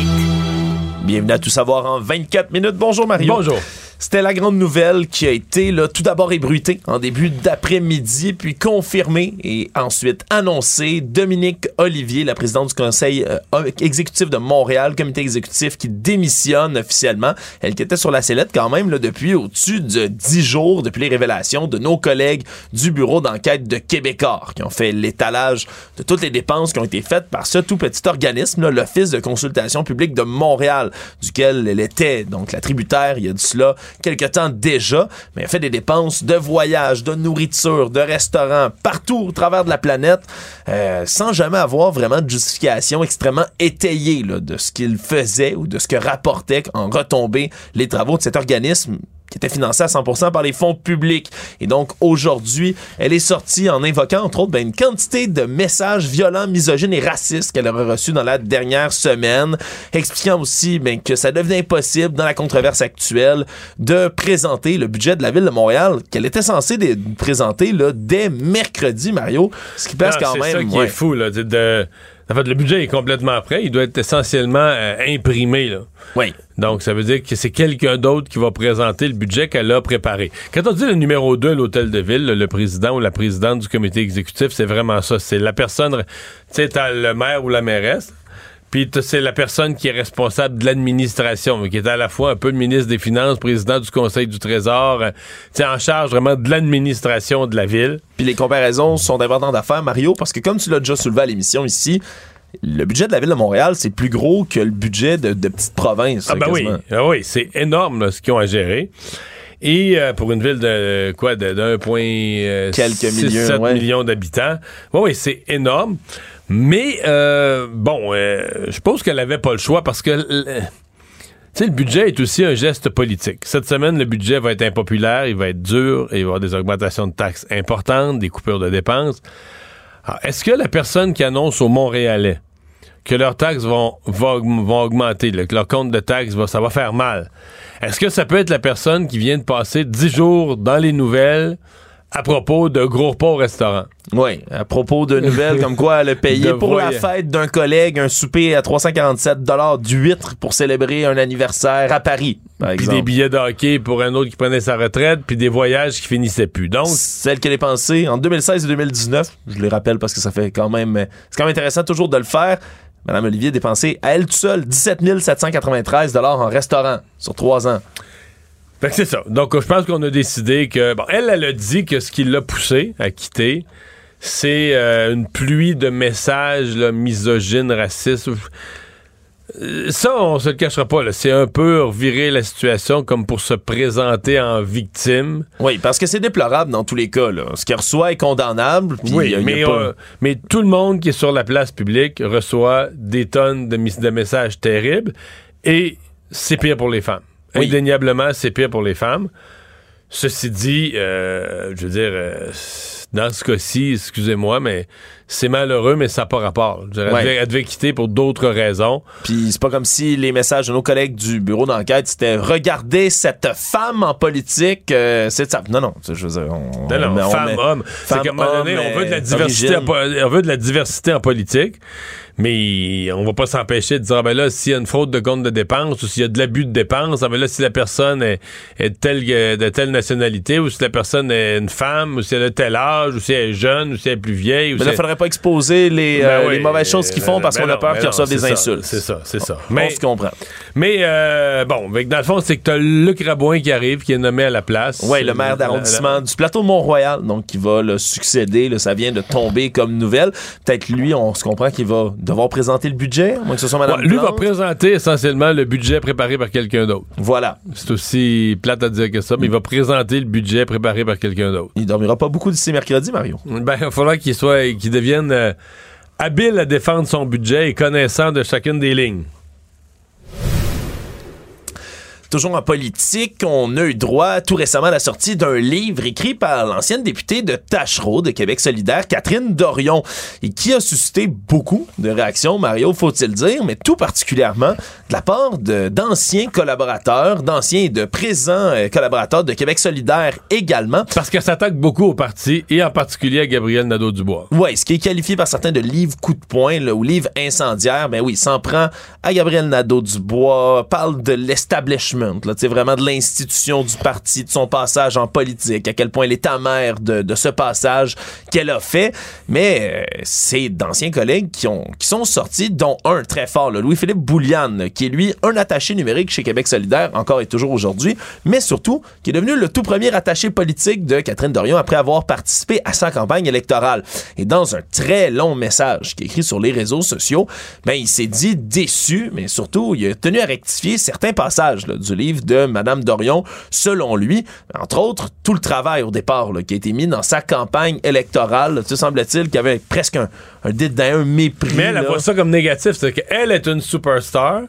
Bienvenue à Tout savoir en 24 minutes. Bonjour Mario. Bonjour. C'était la grande nouvelle qui a été là, tout d'abord ébruitée en début d'après-midi, puis confirmée et ensuite annoncée. Dominique Olivier, la présidente du conseil euh, exécutif de Montréal, comité exécutif qui démissionne officiellement. Elle qui était sur la sellette quand même là, depuis au-dessus de 10 jours, depuis les révélations de nos collègues du bureau d'enquête de Québécois, qui ont fait l'étalage de toutes les dépenses qui ont été faites par ce tout petit organisme, l'Office de consultation publique de Montréal, duquel elle était donc la tributaire il y a de cela quelque temps déjà, mais elle fait des dépenses de voyage, de nourriture, de restaurants, partout au travers de la planète, euh, sans jamais avoir vraiment de justification extrêmement étayée de ce qu'il faisait ou de ce que rapportaient en retombée les travaux de cet organisme qui était financé à 100% par les fonds publics. Et donc, aujourd'hui, elle est sortie en invoquant, entre autres, ben, une quantité de messages violents, misogynes et racistes qu'elle aurait reçus dans la dernière semaine, expliquant aussi ben, que ça devenait impossible, dans la controverse actuelle, de présenter le budget de la Ville de Montréal, qu'elle était censée de- présenter là, dès mercredi, Mario, ce qui passe Non, quand c'est même... ça qui ouais. est fou, là. de- de- En fait, le budget est complètement prêt. Il doit être essentiellement euh, imprimé, là. Oui. Donc, ça veut dire que c'est quelqu'un d'autre qui va présenter le budget qu'elle a préparé. Quand on dit le numéro 2 à l'hôtel de ville, le président ou la présidente du comité exécutif, c'est vraiment ça. C'est la personne, tu sais, le maire ou la mairesse, puis c'est la personne qui est responsable de l'administration, qui est à la fois un peu ministre des Finances, président du Conseil du Trésor, euh, tu sais, en charge vraiment de l'administration de la ville. Puis les comparaisons sont d'importantes d'affaires, Mario, parce que comme tu l'as déjà soulevé à l'émission ici, le budget de la ville de Montréal, c'est plus gros que le budget de, de petites provinces. Ah ben oui, ah oui, c'est énorme là, ce qu'ils ont à gérer. Et euh, pour une ville de quoi, de- d'un point euh, Quelques six, millions, ouais. millions d'habitants. Oui, oui, c'est énorme. Mais euh, bon, euh, je pense qu'elle avait pas le choix parce que sais, le budget est aussi un geste politique. Cette semaine, le budget va être impopulaire, il va être dur, et il va y avoir des augmentations de taxes importantes, des coupures de dépenses. Alors, Est-ce que la personne qui annonce aux Montréalais que leurs taxes vont, vont, augmenter, que leur compte de taxes, va, ça va faire mal. Est-ce que ça peut être la personne qui vient de passer 10 jours dans les nouvelles à propos de gros repas au restaurant? Oui, à propos de nouvelles comme quoi elle a payé pour la fête d'un collègue un souper à 347 d'huîtres pour célébrer un anniversaire à Paris, par Puis des billets de hockey pour un autre qui prenait sa retraite, puis des voyages qui finissaient plus. Donc, Celle qu'elle a dépensée en 2016 et 2019, je les rappelle parce que ça fait quand même... C'est quand même intéressant toujours de le faire. Madame Olivier a dépensé à elle toute seule 17 793 en restaurant sur trois ans. Fait que c'est ça. Donc, je pense qu'on a décidé que. Bon, elle, elle a dit que ce qui l'a poussé à quitter, c'est euh, une pluie de messages là, misogynes, racistes. Euh, Ça, on se le cachera pas. là. C'est un peu revirer la situation comme pour se présenter en victime. Oui, parce que c'est déplorable dans tous les cas. Là. Ce qu'elle reçoit est condamnable. Oui, il y a- il y a mais, pas- euh, mais tout le monde qui est sur la place publique reçoit des tonnes de, mis- de messages terribles et c'est pire pour les femmes. Indéniablement, c'est pire pour les femmes. Ceci dit, euh, je veux dire, euh, dans ce cas-ci, excusez-moi, mais c'est malheureux, mais ça n'a pas rapport. Je dirais, Ouais. elle, devait, elle devait quitter pour d'autres raisons. Puis c'est pas comme si les messages de nos collègues du bureau d'enquête c'était regardez cette femme en politique, euh, c'est ça. Non non, je veux dire, on, Non, non, on met- on femme, met- homme. C'est femme, qu'à un moment donné, homme, on veut de la euh, diversité, en, on veut de la diversité en politique, mais on va pas s'empêcher de dire, ah ben là, s'il y a une fraude de compte de dépenses ou s'il y a de l'abus de dépenses, ah ben là, si la personne est, est de, telle, de telle nationalité ou si la personne est une femme ou si elle a tel âge ou si elle est jeune ou si elle est plus vieille. Ou Mais là, faudrait pas exposer les, Ben euh, oui, les mauvaises choses qu'ils font ben parce qu'on non, a peur ben qu'ils reçoivent des ça, insultes. C'est ça, c'est ça. On Mais, se comprend. mais euh, bon, que dans le fond, c'est que t'as Luc Rabouin qui arrive, qui est nommé à la place. Oui, le maire d'arrondissement du plateau de Mont-Royal, donc qui va le succéder. Là, ça vient de tomber comme nouvelle. Peut-être lui, on se comprend qu'il va devoir présenter le budget, moins que ce soit Mme Ouais, lui va présenter essentiellement le budget préparé par quelqu'un d'autre. Voilà. C'est aussi plate à dire que ça, mais il va présenter le budget préparé par quelqu'un d'autre. Il dormira pas beaucoup d'ici mercredi, Mario? Ben, il va falloir qu'il soit, qu'il devienne euh, habile à défendre son budget et connaissant de chacune des lignes. Toujours en politique, on a eu droit tout récemment à la sortie d'un livre écrit par l'ancienne députée de Tachereau de Québec solidaire, Catherine Dorion, et qui a suscité beaucoup de réactions, Mario, faut-il dire, mais tout particulièrement de la part d'anciens collaborateurs, d'anciens et de présents euh, collaborateurs de Québec solidaire également. Parce qu'elle s'attaque beaucoup au parti et en particulier à Gabriel Nadeau-Dubois. Ouais, ce qui est qualifié par certains de livre coup de poing là, ou livre incendiaire, ben oui, s'en prend à Gabriel Nadeau-Dubois, parle de l'establishment, là, tu sais, vraiment de l'institution du parti, de son passage en politique, à quel point elle est amère de, ce passage qu'elle a fait, mais euh, c'est d'anciens collègues qui, ont, qui sont sortis, dont un très fort, là, Louis-Philippe Bouliane, qui est lui un attaché numérique chez Québec solidaire, encore et toujours aujourd'hui, mais surtout qui est devenu le tout premier attaché politique de Catherine Dorion après avoir participé à sa campagne électorale. Et dans un très long message qui est écrit sur les réseaux sociaux, ben, il s'est dit déçu, mais surtout, il a tenu à rectifier certains passages là, du livre de Madame Dorion, selon lui, entre autres, tout le travail au départ là, qui a été mis dans sa campagne électorale, tu semble-t-il qu'il y avait presque un, un dédain, un mépris. Mais elle, voit ça comme négatif, c'est qu'elle est une superstar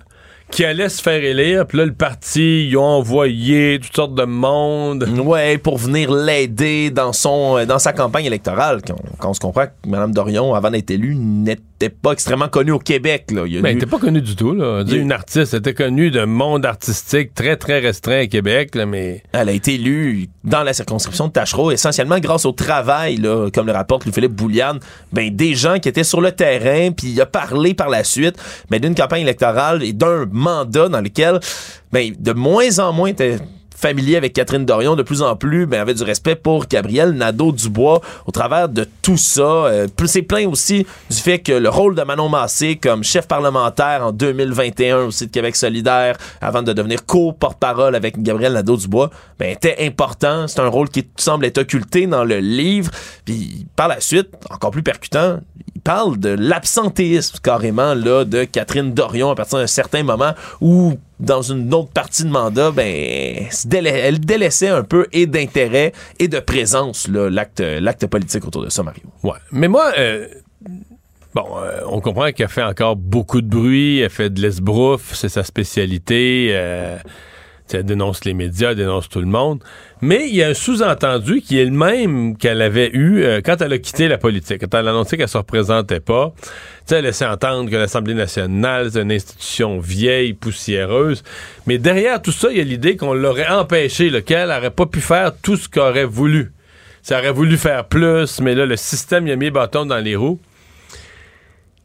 qui allait se faire élire, puis là, le parti, ils ont envoyé toutes sortes de monde. Ouais, pour venir l'aider dans son euh, dans sa campagne électorale. Quand, quand on se comprend que Mme Dorion, avant d'être élue, n'était pas extrêmement connue au Québec. Là. Il y a Ben, eu- pas connue du tout, là. Il- Une artiste, elle était connue d'un monde artistique très, très restreint à Québec, là, mais... Elle a été élue dans la circonscription de Tachereau, essentiellement grâce au travail, là, comme le rapporte Louis-Philippe Bouliane, ben, des gens qui étaient sur le terrain, puis il a parlé par la suite ben, d'une campagne électorale et d'un mandat dans lequel ben, de moins en moins familier avec Catherine Dorion, de plus en plus ben, avait du respect pour Gabriel Nadeau-Dubois au travers de tout ça. Euh, c'est plein aussi du fait que le rôle de Manon Massé comme chef parlementaire en 2021 aussi de Québec solidaire, avant de devenir co-porte-parole avec Gabriel Nadeau-Dubois, ben, était important. C'est un rôle qui semble être occulté dans le livre. Puis par la suite, encore plus percutant, il parle de l'absentéisme carrément là, de Catherine Dorion à partir d'un certain moment où dans une autre partie de mandat, ben, elle délaissait un peu et d'intérêt et de présence l'acte, politique autour de ça, Mario. Ouais. Mais moi, euh, bon, euh, on comprend qu'elle fait encore beaucoup de bruit, elle fait de l'esbrouf, c'est sa spécialité. euh, elle dénonce les médias, elle dénonce tout le monde. Mais il y a un sous-entendu qui est le même qu'elle avait eu euh, quand elle a quitté la politique, quand elle a annoncé qu'elle se représentait pas. Tu sais, elle laissait entendre que l'Assemblée nationale, c'est une institution vieille, poussiéreuse. Mais derrière tout ça, il y a l'idée qu'on l'aurait empêché, là, qu'elle n'aurait pas pu faire tout ce qu'elle aurait voulu. Ça aurait voulu faire plus, mais là, le système, il a mis les bâtons dans les roues.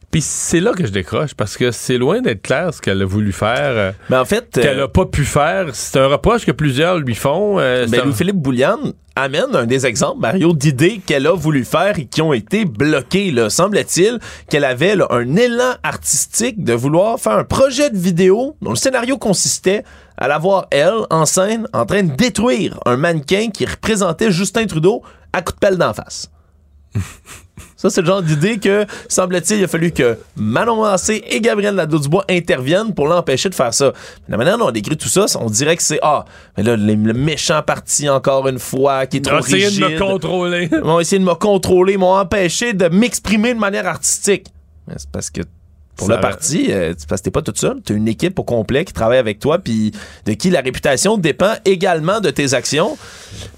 Puis c'est là que je décroche, parce que c'est loin d'être clair ce qu'elle a voulu faire. euh, Mais en fait, qu'elle euh, a pas pu faire. C'est un reproche que plusieurs lui font. euh, c'est Ben, Louis-Philippe Bouliane amène un des exemples, Mario, d'idées qu'elle a voulu faire et qui ont été bloquées. Là. Semble-t-il qu'elle avait là, un élan artistique de vouloir faire un projet de vidéo dont le scénario consistait à la voir, elle, en scène, en train de détruire un mannequin qui représentait Justin Trudeau à coup de pelle d'en face. Ça, c'est le genre d'idée que, semble-t-il, il a fallu que Manon Massé et Gabriel Nadeau-Dubois interviennent pour l'empêcher de faire ça. La manière dont on décrit tout ça, on dirait que c'est, ah, mais là, le, le méchant parti, encore une fois, qui est Ils trop ont essayé rigide. de me contrôler. Ils ont essayé de me contrôler, ils m'ont empêché de m'exprimer de manière artistique. Mais C'est parce que pour Ça le parti, euh, parce que t'es pas toute seule. T'as une équipe au complet qui travaille avec toi, puis de qui la réputation dépend également de tes actions.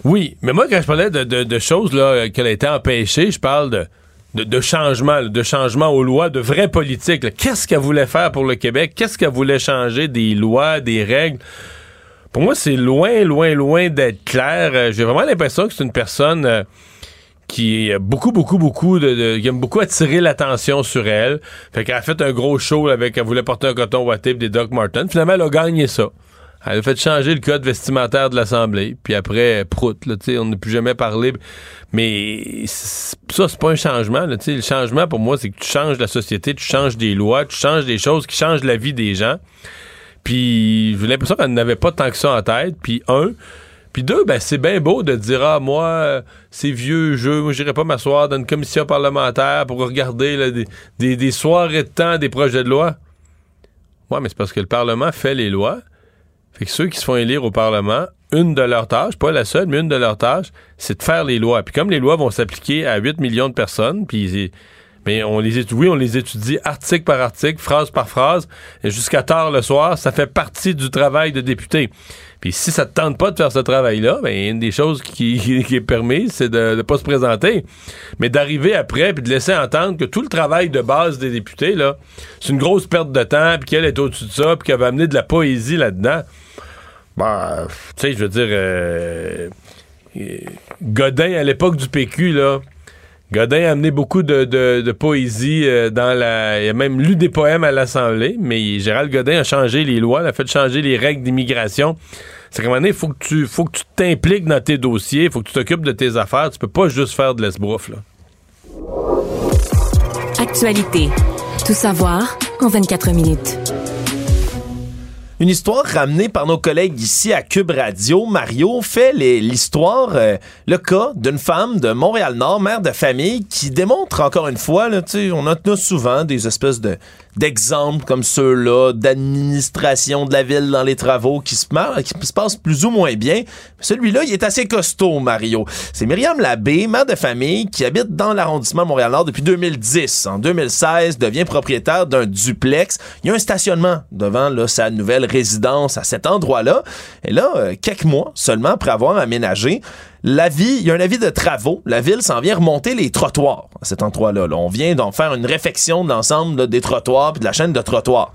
Oui, mais moi, quand je parlais de, de- de choses là, qu'elle a été empêchée, je parle de, de, changement, de changement aux lois, de vraie politique. Qu'est-ce qu'elle voulait faire pour le Québec? Qu'est-ce qu'elle voulait changer des lois, des règles? Pour moi, c'est loin, loin, loin d'être clair. Euh, J'ai vraiment l'impression que c'est une personne euh, qui a beaucoup, beaucoup, beaucoup de, qui aime beaucoup attirer l'attention sur elle. Fait qu'elle a fait un gros show avec, elle voulait porter un coton pis des Doc Martens. Finalement, elle a gagné ça. Elle a fait changer le code vestimentaire de l'Assemblée. Puis après, prout, là, on n'a plus jamais parlé. Mais ça, c'est pas un changement. Là, le changement, pour moi, c'est que tu changes la société, tu changes des lois, tu changes des choses qui changent la vie des gens. Puis j'ai l'impression qu'elle n'avait pas tant que ça en tête. Puis un. Puis deux, ben c'est bien beau de dire ah moi c'est vieux jeu, moi j'irai pas m'asseoir dans une commission parlementaire pour regarder là, des, des, des soirées de temps des projets de loi. Ouais, mais c'est parce que le Parlement fait les lois. Fait que ceux qui se font élire au Parlement, une de leurs tâches, pas la seule, mais une de leurs tâches, c'est de faire les lois. Puis comme les lois vont s'appliquer à 8 millions de personnes, puis mais on les étudie, oui, on les étudie article par article, phrase par phrase, et jusqu'à tard le soir, ça fait partie du travail de député. Puis si ça te tente pas de faire ce travail-là, ben une des choses qui, est permise, c'est de ne pas se présenter. Mais d'arriver après puis de laisser entendre que tout le travail de base des députés, là, c'est une grosse perte de temps, puis qu'elle est au-dessus de ça, puis qu'elle va amener de la poésie là-dedans. Bah, tu sais, je veux dire, euh, euh, Godin, à l'époque du PQ, là, Godin a amené beaucoup de, de- poésie euh, dans la. Il a même lu des poèmes à l'Assemblée, mais Gérald Godin a changé les lois, il a fait changer les règles d'immigration. C'est qu'à un moment donné, il faut que tu faut que tu t'impliques dans tes dossiers, il faut que tu t'occupes de tes affaires. Tu peux pas juste faire de l'esbrouf, là. Actualité. Tout savoir en 24 minutes. Une histoire ramenée par nos collègues ici à Cube Radio. Mario fait l'histoire, euh, le cas d'une femme de Montréal-Nord, mère de famille, qui démontre encore une fois, là, on a souvent des espèces de d'exemples comme ceux-là, d'administration de la ville dans les travaux qui se, passent plus ou moins bien. Celui-là, il est assez costaud, Mario. C'est Myriam Labbé, mère de famille, qui habite dans l'arrondissement Montréal-Nord depuis 2010. En 2016, devient propriétaire d'un duplex. Il y a un stationnement devant là, sa nouvelle résidence à cet endroit-là. Et là, euh, quelques mois seulement après avoir aménagé, l'avis, il y a un avis de travaux. La ville s'en vient remonter les trottoirs à cet endroit-là. là. On vient d'en faire une réfection de l'ensemble là, des trottoirs puis de la chaîne de trottoirs.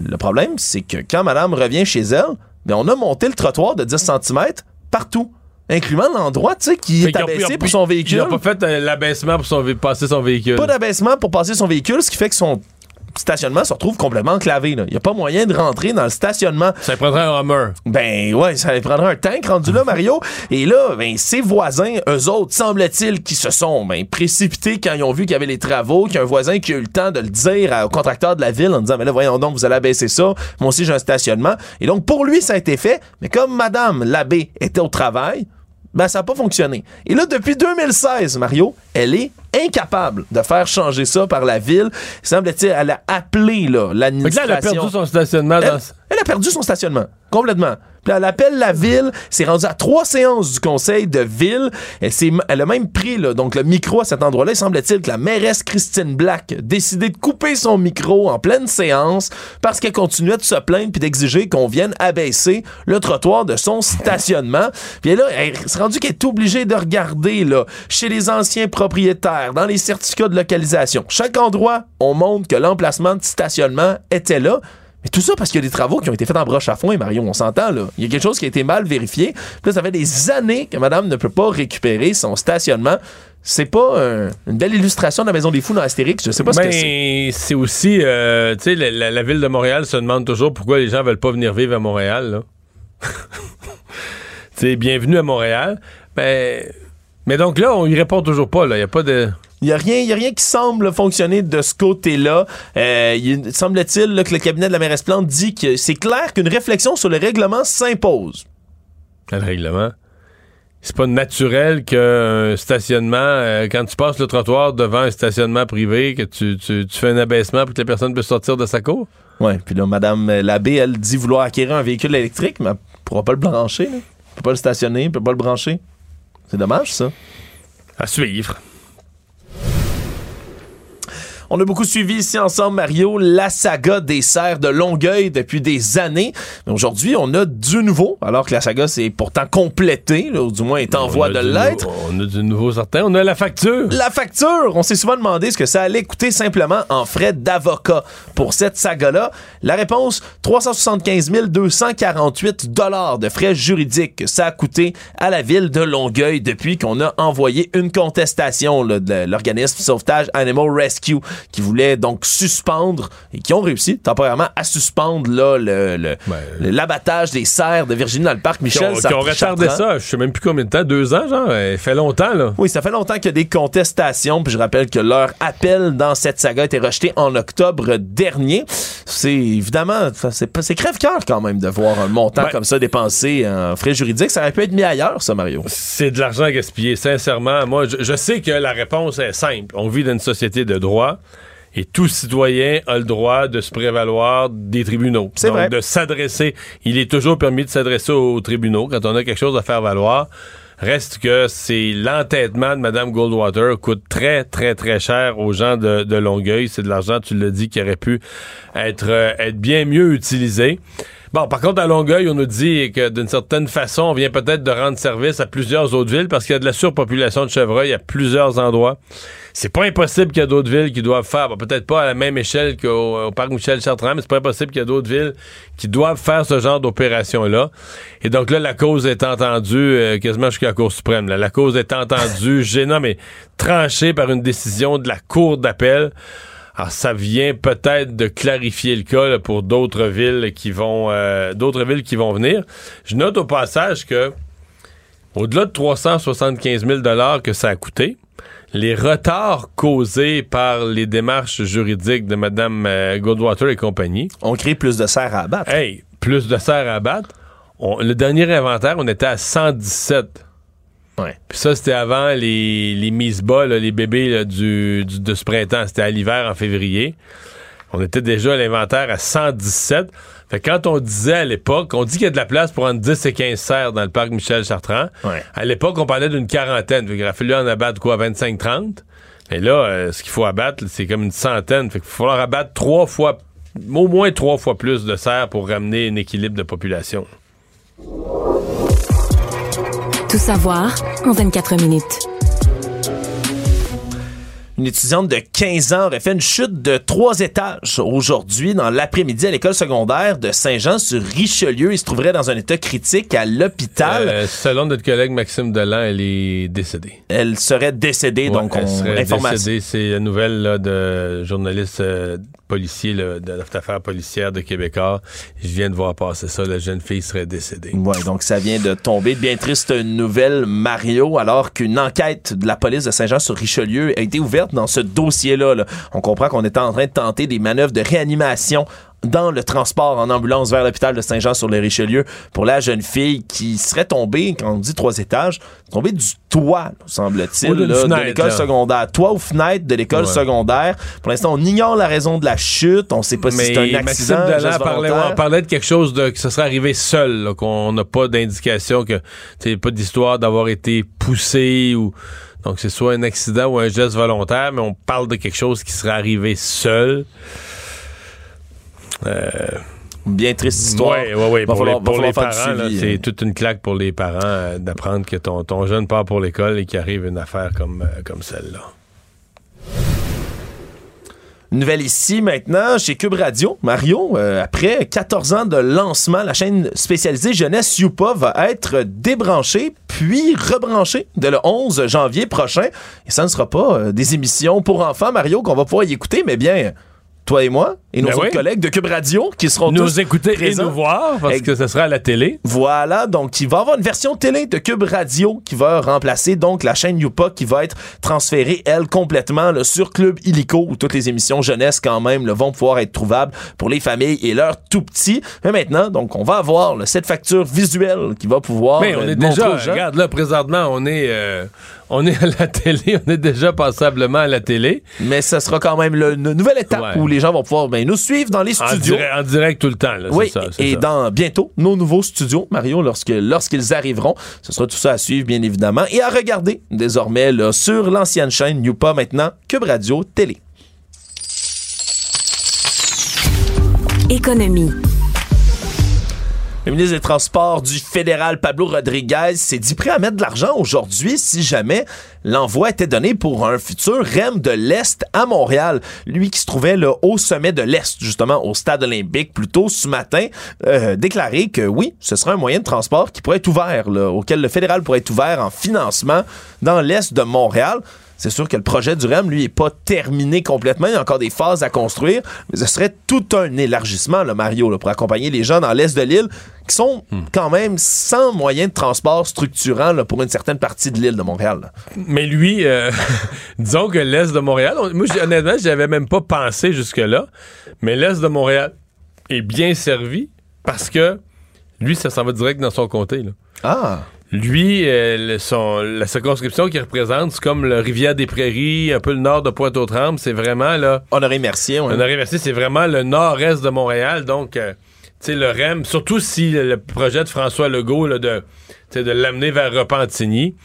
Le problème, c'est que quand madame revient chez elle, ben, on a monté le trottoir de 10 cm partout, incluant l'endroit tu sais, qui Fait est abaissé a- pour son véhicule. Il a pas fait euh, l'abaissement pour son passer son véhicule. Pas d'abaissement pour passer son véhicule, ce qui fait que son stationnement se retrouve complètement enclavé. Il n'y a pas moyen de rentrer dans le stationnement. Ça prendrait un Hummer. Ben ouais, ça prendrait un tank rendu là, Mario. Et là, ben, ses voisins, eux autres, semble-t-il, qui se sont ben, précipités quand ils ont vu qu'il y avait les travaux, qu'il y a un voisin qui a eu le temps de le dire à- au contracteur de la ville en disant, mais là, voyons donc, vous allez abaisser ça. Moi aussi, j'ai un stationnement. Et donc, pour lui, ça a été fait. Mais comme Madame Labbé était au travail, ben ça n'a pas fonctionné. Et là, depuis 2016, Mario, elle est incapable de faire changer ça par la ville. Semble-t-il, elle a appelé là, l'administration. elle a perdu son stationnement dans. Elle, elle a perdu son stationnement, complètement. Puis elle appelle la ville, c'est rendu à trois séances du conseil de ville. Elle, elle a même pris là, donc le micro à cet endroit-là. Il semble-t-il que la mairesse Christine Black a décidé de couper son micro en pleine séance parce qu'elle continuait de se plaindre puis d'exiger qu'on vienne abaisser le trottoir de son stationnement. Puis là, elle s'est rendue qu'elle est obligée de regarder là, chez les anciens propriétaires, dans les certificats de localisation. Chaque endroit, on montre que l'emplacement de stationnement était là. Mais tout ça parce qu'il y a des travaux qui ont été faits en broche à fond, et Mario, on s'entend, là. Il y a quelque chose qui a été mal vérifié. Là, ça fait des années que madame ne peut pas récupérer son stationnement. C'est pas un- une belle illustration de la Maison des Fous dans Astérix. Je sais pas ce que c'est. Mais c'est aussi, euh, tu sais, la, ville de Montréal se demande toujours pourquoi les gens veulent pas venir vivre à Montréal. là. tu bienvenue à Montréal. Ben, mais donc là, on y répond toujours pas. Là, il y a pas de. Il n'y a, rien- y a rien qui semble fonctionner de ce côté-là. Euh, il semble-t-il que le cabinet de la mairesse Plante dit que c'est clair qu'une réflexion sur le règlement s'impose. Quel règlement? C'est pas naturel qu'un stationnement, euh, quand tu passes le trottoir devant un stationnement privé, que tu, tu- tu fais un abaissement pour que la personne puisse sortir de sa cour? Ouais, puis là, Madame Labbé, elle dit vouloir acquérir un véhicule électrique, mais elle pourra pas le brancher. Là. Elle peut pas le stationner, elle peut pas le brancher. C'est dommage, ça. À suivre. On a beaucoup suivi ici ensemble, Mario, la saga des serres de Longueuil depuis des années. Mais aujourd'hui, on a du nouveau, alors que la saga s'est pourtant complétée, là, ou du moins est en On voie de l'être. On a du nouveau certain. On a la facture. La facture, on s'est souvent demandé ce que ça allait coûter simplement en frais d'avocat pour cette saga-là. La réponse, 375 248 dollars de frais juridiques que ça a coûté à la ville de Longueuil depuis qu'on a envoyé une contestation là, de l'organisme Sauvetage Animal Rescue qui voulait donc suspendre et qui ont réussi temporairement à suspendre là, le, le- l'abattage des cerfs de Virginie dans le parc Qui Michel. qui ont retardé Chartrand. ça, je sais même plus combien de temps, deux ans, genre. Ça fait longtemps, là. Oui, ça fait longtemps qu'il y a des contestations, puis je rappelle que leur appel dans cette saga a été rejeté en octobre dernier. C'est évidemment, ça, c'est crève-cœur quand même de voir un montant Ben- comme ça dépensé en frais juridiques. Ça aurait pu être mis ailleurs, ça, Mario. C'est de l'argent gaspillé, sincèrement. Moi, je, je sais que la réponse est simple. On vit dans une société de droit et tout citoyen a le droit de se prévaloir des tribunaux. C'est Donc, vrai. de s'adresser. Il est toujours permis de s'adresser aux tribunaux quand on a quelque chose à faire valoir. Reste que c'est l'entêtement de Mme Goldwater coûte très, très, très cher aux gens de, de Longueuil. C'est de l'argent, tu l'as dit, qui aurait pu être, euh, être bien mieux utilisé. Bon, par contre, à Longueuil, on nous dit que d'une certaine façon, on vient peut-être de rendre service à plusieurs autres villes parce qu'il y a de la surpopulation de chevreuils à plusieurs endroits. C'est pas impossible qu'il y a d'autres villes qui doivent faire, bon, peut-être pas à la même échelle qu'au au parc Michel Chartrand, mais c'est pas impossible qu'il y a d'autres villes qui doivent faire ce genre d'opération-là. Et donc là, la cause est entendue euh, quasiment jusqu'à la Cour suprême. là. La cause est entendue, gênant, mais tranchée par une décision de la Cour d'appel. Alors, ça vient peut-être de clarifier le cas là, pour d'autres villes qui vont euh, d'autres villes qui vont venir. Je note au passage que au-delà de 375 000 dollars que ça a coûté, les retards causés par les démarches juridiques de Mme euh, Goldwater et compagnie On crée plus de serres à abattre. Hey, plus de serres à abattre. On- le dernier inventaire, on était à 117. Ouais. Puis ça, c'était avant les, les mises bas, là, les bébés là, du, du- de ce printemps. C'était à l'hiver, en février. On était déjà à l'inventaire à 117. Fait que quand on disait à l'époque, on dit qu'il y a de la place pour entre 10 et 15 serres dans le parc Michel Chartrand. Ouais. À l'époque, on parlait d'une quarantaine. Fait qu'il aurait fallu en abattre quoi, 25-30. Et là, euh, ce qu'il faut abattre, c'est comme une centaine. Fait qu'il va falloir abattre trois fois, au moins trois fois plus de serres pour ramener un équilibre de population. Tout savoir en 24 minutes. Une étudiante de 15 ans aurait fait une chute de trois étages aujourd'hui dans l'après-midi à l'école secondaire de Saint-Jean sur Richelieu. Il se trouverait dans un état critique à l'hôpital. Euh, selon notre collègue Maxime Delan, elle est décédée. Elle serait décédée, Ouais, donc elle on serait décédée. C'est la nouvelle là, de journaliste euh, policier là, de l'affaire policière de Québécois. Je viens de voir passer ça. La jeune fille serait décédée. Ouais, donc ça vient de tomber. Bien triste nouvelle, Mario, alors qu'une enquête de la police de Saint-Jean sur Richelieu a été ouverte dans ce dossier-là. là. On comprend qu'on était en train de tenter des manœuvres de réanimation dans le transport en ambulance vers l'hôpital de Saint-Jean sur le Richelieu pour la jeune fille qui serait tombée, quand on dit trois étages, tombée du toit, semble-t-il, de l'école secondaire. Toit ou fenêtre de l'école Ouais. secondaire. Pour l'instant, on ignore la raison de la chute. On sait pas si c'est un accident. Maxime parlait, on parlait de quelque chose de que ça serait arrivé seul, qu'on n'a pas d'indication que c'est pas d'histoire d'avoir été poussé ou donc c'est soit un accident ou un geste volontaire, mais on parle de quelque chose qui serait arrivé seul. Euh, Bien triste histoire. Oui, oui, oui. Pour, falloir- les, pour parents, c'est hein. toute une claque pour les parents euh, d'apprendre que ton, ton jeune part pour l'école et qu'il arrive une affaire comme, euh, comme celle-là. Nouvelle ici maintenant chez Cube Radio. Mario, euh, après 14 ans de lancement, la chaîne spécialisée jeunesse Youpa va être débranchée puis rebranchée dès le 11 janvier prochain. Et ça ne sera pas euh, des émissions pour enfants, Mario, qu'on va pouvoir y écouter, mais bien toi et moi et nos Ben autres oui. collègues de Cube Radio qui seront Nous tous écouter et nous voir parce que ce sera à la télé. Voilà, donc il va y avoir une version télé de Cube Radio qui va remplacer donc la chaîne Youpa qui va être transférée, elle, complètement là, sur Club Illico où toutes les émissions jeunesse quand même là, vont pouvoir être trouvables pour les familles et leurs tout-petits. Mais maintenant, donc on va avoir là, cette facture visuelle qui va pouvoir Mais on euh, est déjà, gens. regarde là présentement, on est, euh, on est à la télé, on est déjà passablement à la télé. Mais ça sera quand même le, une nouvelle étape où les gens vont pouvoir ben, nous suivre dans les studios. En, direct, tout le temps. Oui, et dans bientôt, nos nouveaux studios, Mario, lorsqu'ils arriveront, ce sera tout ça à suivre, bien évidemment, et à regarder désormais sur l'ancienne chaîne Youpa maintenant, Cube Radio Télé. Économie. Le ministre des Transports du fédéral, Pablo Rodriguez, s'est dit prêt à mettre de l'argent aujourd'hui si jamais l'envoi était donné pour un futur REM de l'Est à Montréal. Lui qui se trouvait là, au sommet de l'Est, justement, au stade olympique, plus tôt ce matin, euh, déclaré que oui, ce serait un moyen de transport qui pourrait être ouvert, auquel le fédéral pourrait être ouvert en financement dans l'Est de Montréal. C'est sûr que le projet du REM, lui, n'est pas terminé complètement. Il y a encore des phases à construire. Mais ce serait tout un élargissement, là, Mario, là, pour accompagner les gens dans l'est de l'île qui sont quand même sans moyen de transport structurant là, pour une certaine partie de l'île de Montréal. là. Mais lui, euh, disons que l'Est de Montréal, on- moi, honnêtement, j'y avais même pas pensé jusque-là, mais l'Est de Montréal est bien servi parce que lui, ça s'en va direct dans son comté. Là. Ah! Lui, euh, son, la circonscription qu'il représente, c'est comme le Rivière-des-Prairies, un peu le nord de Pointe-aux-Trembles. C'est vraiment, là... Honoré-Mercier, ouais. Honoré-Mercier, c'est vraiment le nord-est de Montréal. Donc, euh, tu sais, le REM, surtout si le, projet de François Legault, là, de, tu sais, de l'amener vers Repentigny.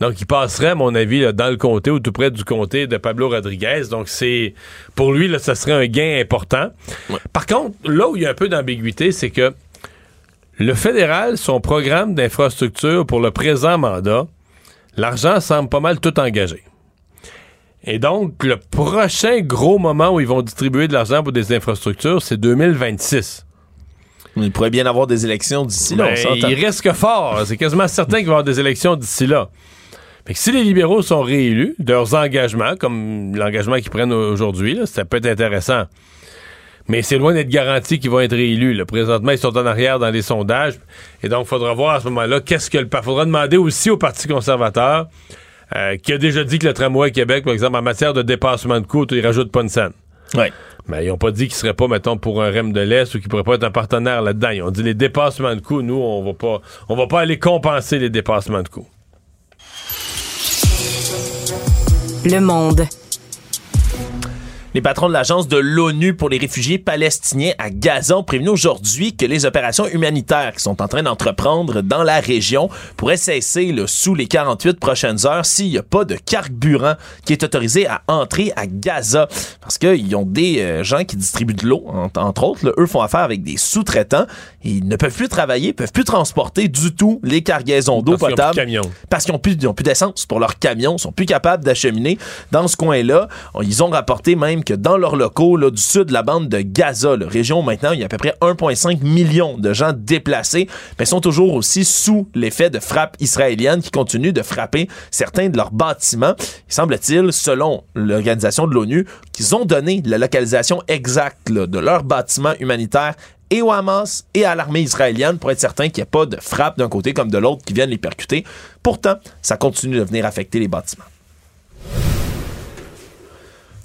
Donc, il passerait, à mon avis, là, dans le comté ou tout près du comté de Pablo Rodriguez. Donc, c'est pour lui, là, ça serait un gain important. Par contre, là où il y a un peu d'ambiguïté, c'est que le fédéral, son programme d'infrastructure pour le présent mandat, l'argent semble pas mal tout engagé. Et donc, le prochain gros moment où ils vont distribuer de l'argent pour des infrastructures, c'est 2026. Il pourrait bien avoir des élections d'ici là, Ben, il risque fort. C'est quasiment certain qu'il va y avoir des élections d'ici là. Fait que si les libéraux sont réélus, de leurs engagements, comme l'engagement qu'ils prennent aujourd'hui, ça peut être intéressant. Mais c'est loin d'être garanti qu'ils vont être réélus. là. Présentement, ils sont en arrière dans les sondages. Et donc, il faudra voir à ce moment-là qu'est-ce que le Il faudra demander aussi au Parti conservateur, euh, qui a déjà dit que le tramway à Québec, par exemple, en matière de dépassement de coûts, il rajoute pas une scène. Ouais. Mais ils n'ont pas dit qu'ils seraient pas, mettons, pour un REM de l'Est ou qu'ils pourraient pas être un partenaire là-dedans. Ils ont dit les dépassements de coûts, nous, on va pas, on va pas aller compenser les dépassements de coûts. Le monde. Les patrons de l'Agence de l'ONU pour les réfugiés palestiniens à Gaza ont prévenu aujourd'hui que les opérations humanitaires qui sont en train d'entreprendre dans la région pourraient cesser là, sous les 48 prochaines heures s'il n'y a pas de carburant qui est autorisé à entrer à Gaza. Parce qu'ils ont des euh, gens qui distribuent de l'eau, en- entre autres. là. eux font affaire avec des sous-traitants ils ne peuvent plus travailler, peuvent plus transporter du tout les cargaisons d'eau potable parce qu'ils ont plus, plus d'essence pour leurs camions, sont plus capables d'acheminer dans ce coin-là. Ils ont rapporté même que dans leurs locaux là, du sud de la bande de Gaza, la région maintenant, il y a à peu près 1,5 million de gens déplacés, mais sont toujours aussi sous l'effet de frappes israéliennes qui continuent de frapper certains de leurs bâtiments. Il semble-t-il, selon l'organisation de l'ONU, qu'ils ont donné la localisation exacte de leurs bâtiments humanitaires et au Hamas et à l'armée israélienne pour être certain qu'il n'y ait pas de frappe d'un côté comme de l'autre qui viennent les percuter. Pourtant, ça continue de venir affecter les bâtiments.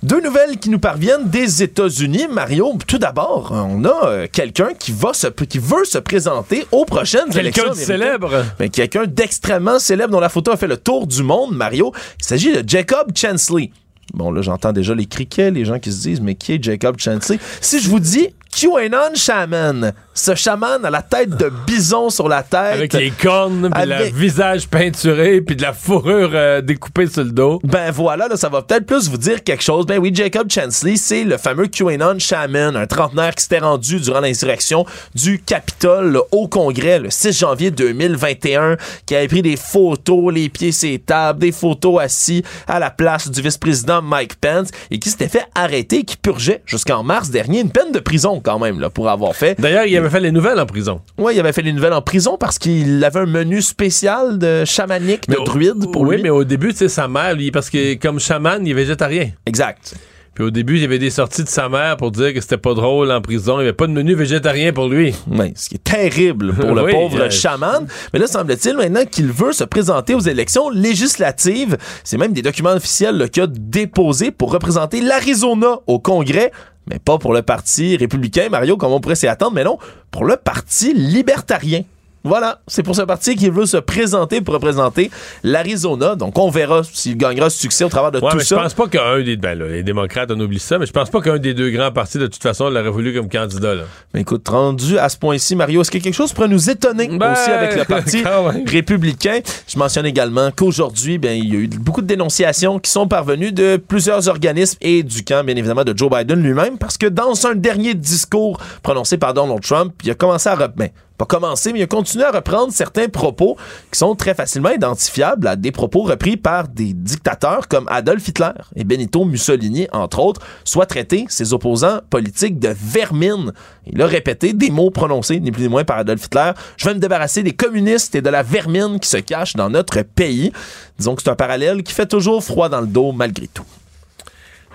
Deux nouvelles qui nous parviennent des États-Unis. Mario, tout d'abord, on a euh, quelqu'un qui, va se, qui veut se présenter aux prochaines Quelqu'un élections de américaines. célèbre. Ben, quelqu'un d'extrêmement célèbre dont la photo a fait le tour du monde, Mario. Il s'agit de Jacob Chansley. Bon, là, j'entends déjà les criquets, les gens qui se disent, mais qui est Jacob Chansley? Si je vous dis QAnon Shaman, ce chaman à la tête de bison sur la tête. Avec les cornes, puis Avec- le visage peinturé, puis de la fourrure euh, découpée sur le dos. Ben voilà, là, ça va peut-être plus vous dire quelque chose. Ben oui, Jacob Chansley, c'est le fameux QAnon Shaman, un trentenaire qui s'était rendu durant l'insurrection du Capitole là, au Congrès le 6 janvier 2021, qui avait pris des photos, les pieds sur les tables, des photos assis à la place du vice-président Mike Pence, et qui s'était fait arrêter, qui purgeait jusqu'en mars dernier une peine de prison quand même là, pour avoir fait. D'ailleurs, il avait fait les nouvelles en prison. Oui, il avait fait les nouvelles en prison parce qu'il avait un menu spécial de chamanique, de au- druide pour oui, lui. mais au début, tu sais, sa mère, lui, parce que comme chaman, il est végétarien. Exact. Puis au début, il y avait des sorties de sa mère pour dire que c'était pas drôle en prison. Il n'y avait pas de menu végétarien pour lui. Oui, ce qui est terrible pour le Oui, pauvre euh, chaman. Mais là, semble-t-il maintenant qu'il veut se présenter aux élections législatives. C'est même des documents officiels qu'il a déposés pour représenter l'Arizona au Congrès. Mais pas pour le Parti républicain, Mario, comme on pourrait s'y attendre, mais non, pour le Parti libertarien. Voilà, c'est pour ce parti qu'il veut se présenter pour représenter l'Arizona. Donc, on verra s'il gagnera ce succès au travers de Ouais, tout mais ça. je pense pas qu'un des. Ben là, les démocrates, on oublie ça, mais je pense pas qu'un des deux grands partis, de toute façon, l'aurait voulu comme candidat. Là. Mais écoute, rendu à ce point-ci, Mario, est-ce qu'il y a quelque chose qui pourrait nous étonner Ben, aussi avec le parti républicain? Je mentionne également qu'aujourd'hui, ben, il y a eu beaucoup de dénonciations qui sont parvenues de plusieurs organismes et du camp, bien évidemment, de Joe Biden lui-même, parce que dans un dernier discours prononcé par Donald Trump, il a commencé à... ben, pas commencé, mais il a continué à reprendre certains propos qui sont très facilement identifiables à des propos repris par des dictateurs comme Adolf Hitler et Benito Mussolini, entre autres, soit traité ses opposants politiques de vermine. Il a répété des mots prononcés, ni plus ni moins, par Adolf Hitler. Je vais me débarrasser des communistes et de la vermine qui se cache dans notre pays. Disons que c'est un parallèle qui fait toujours froid dans le dos malgré tout.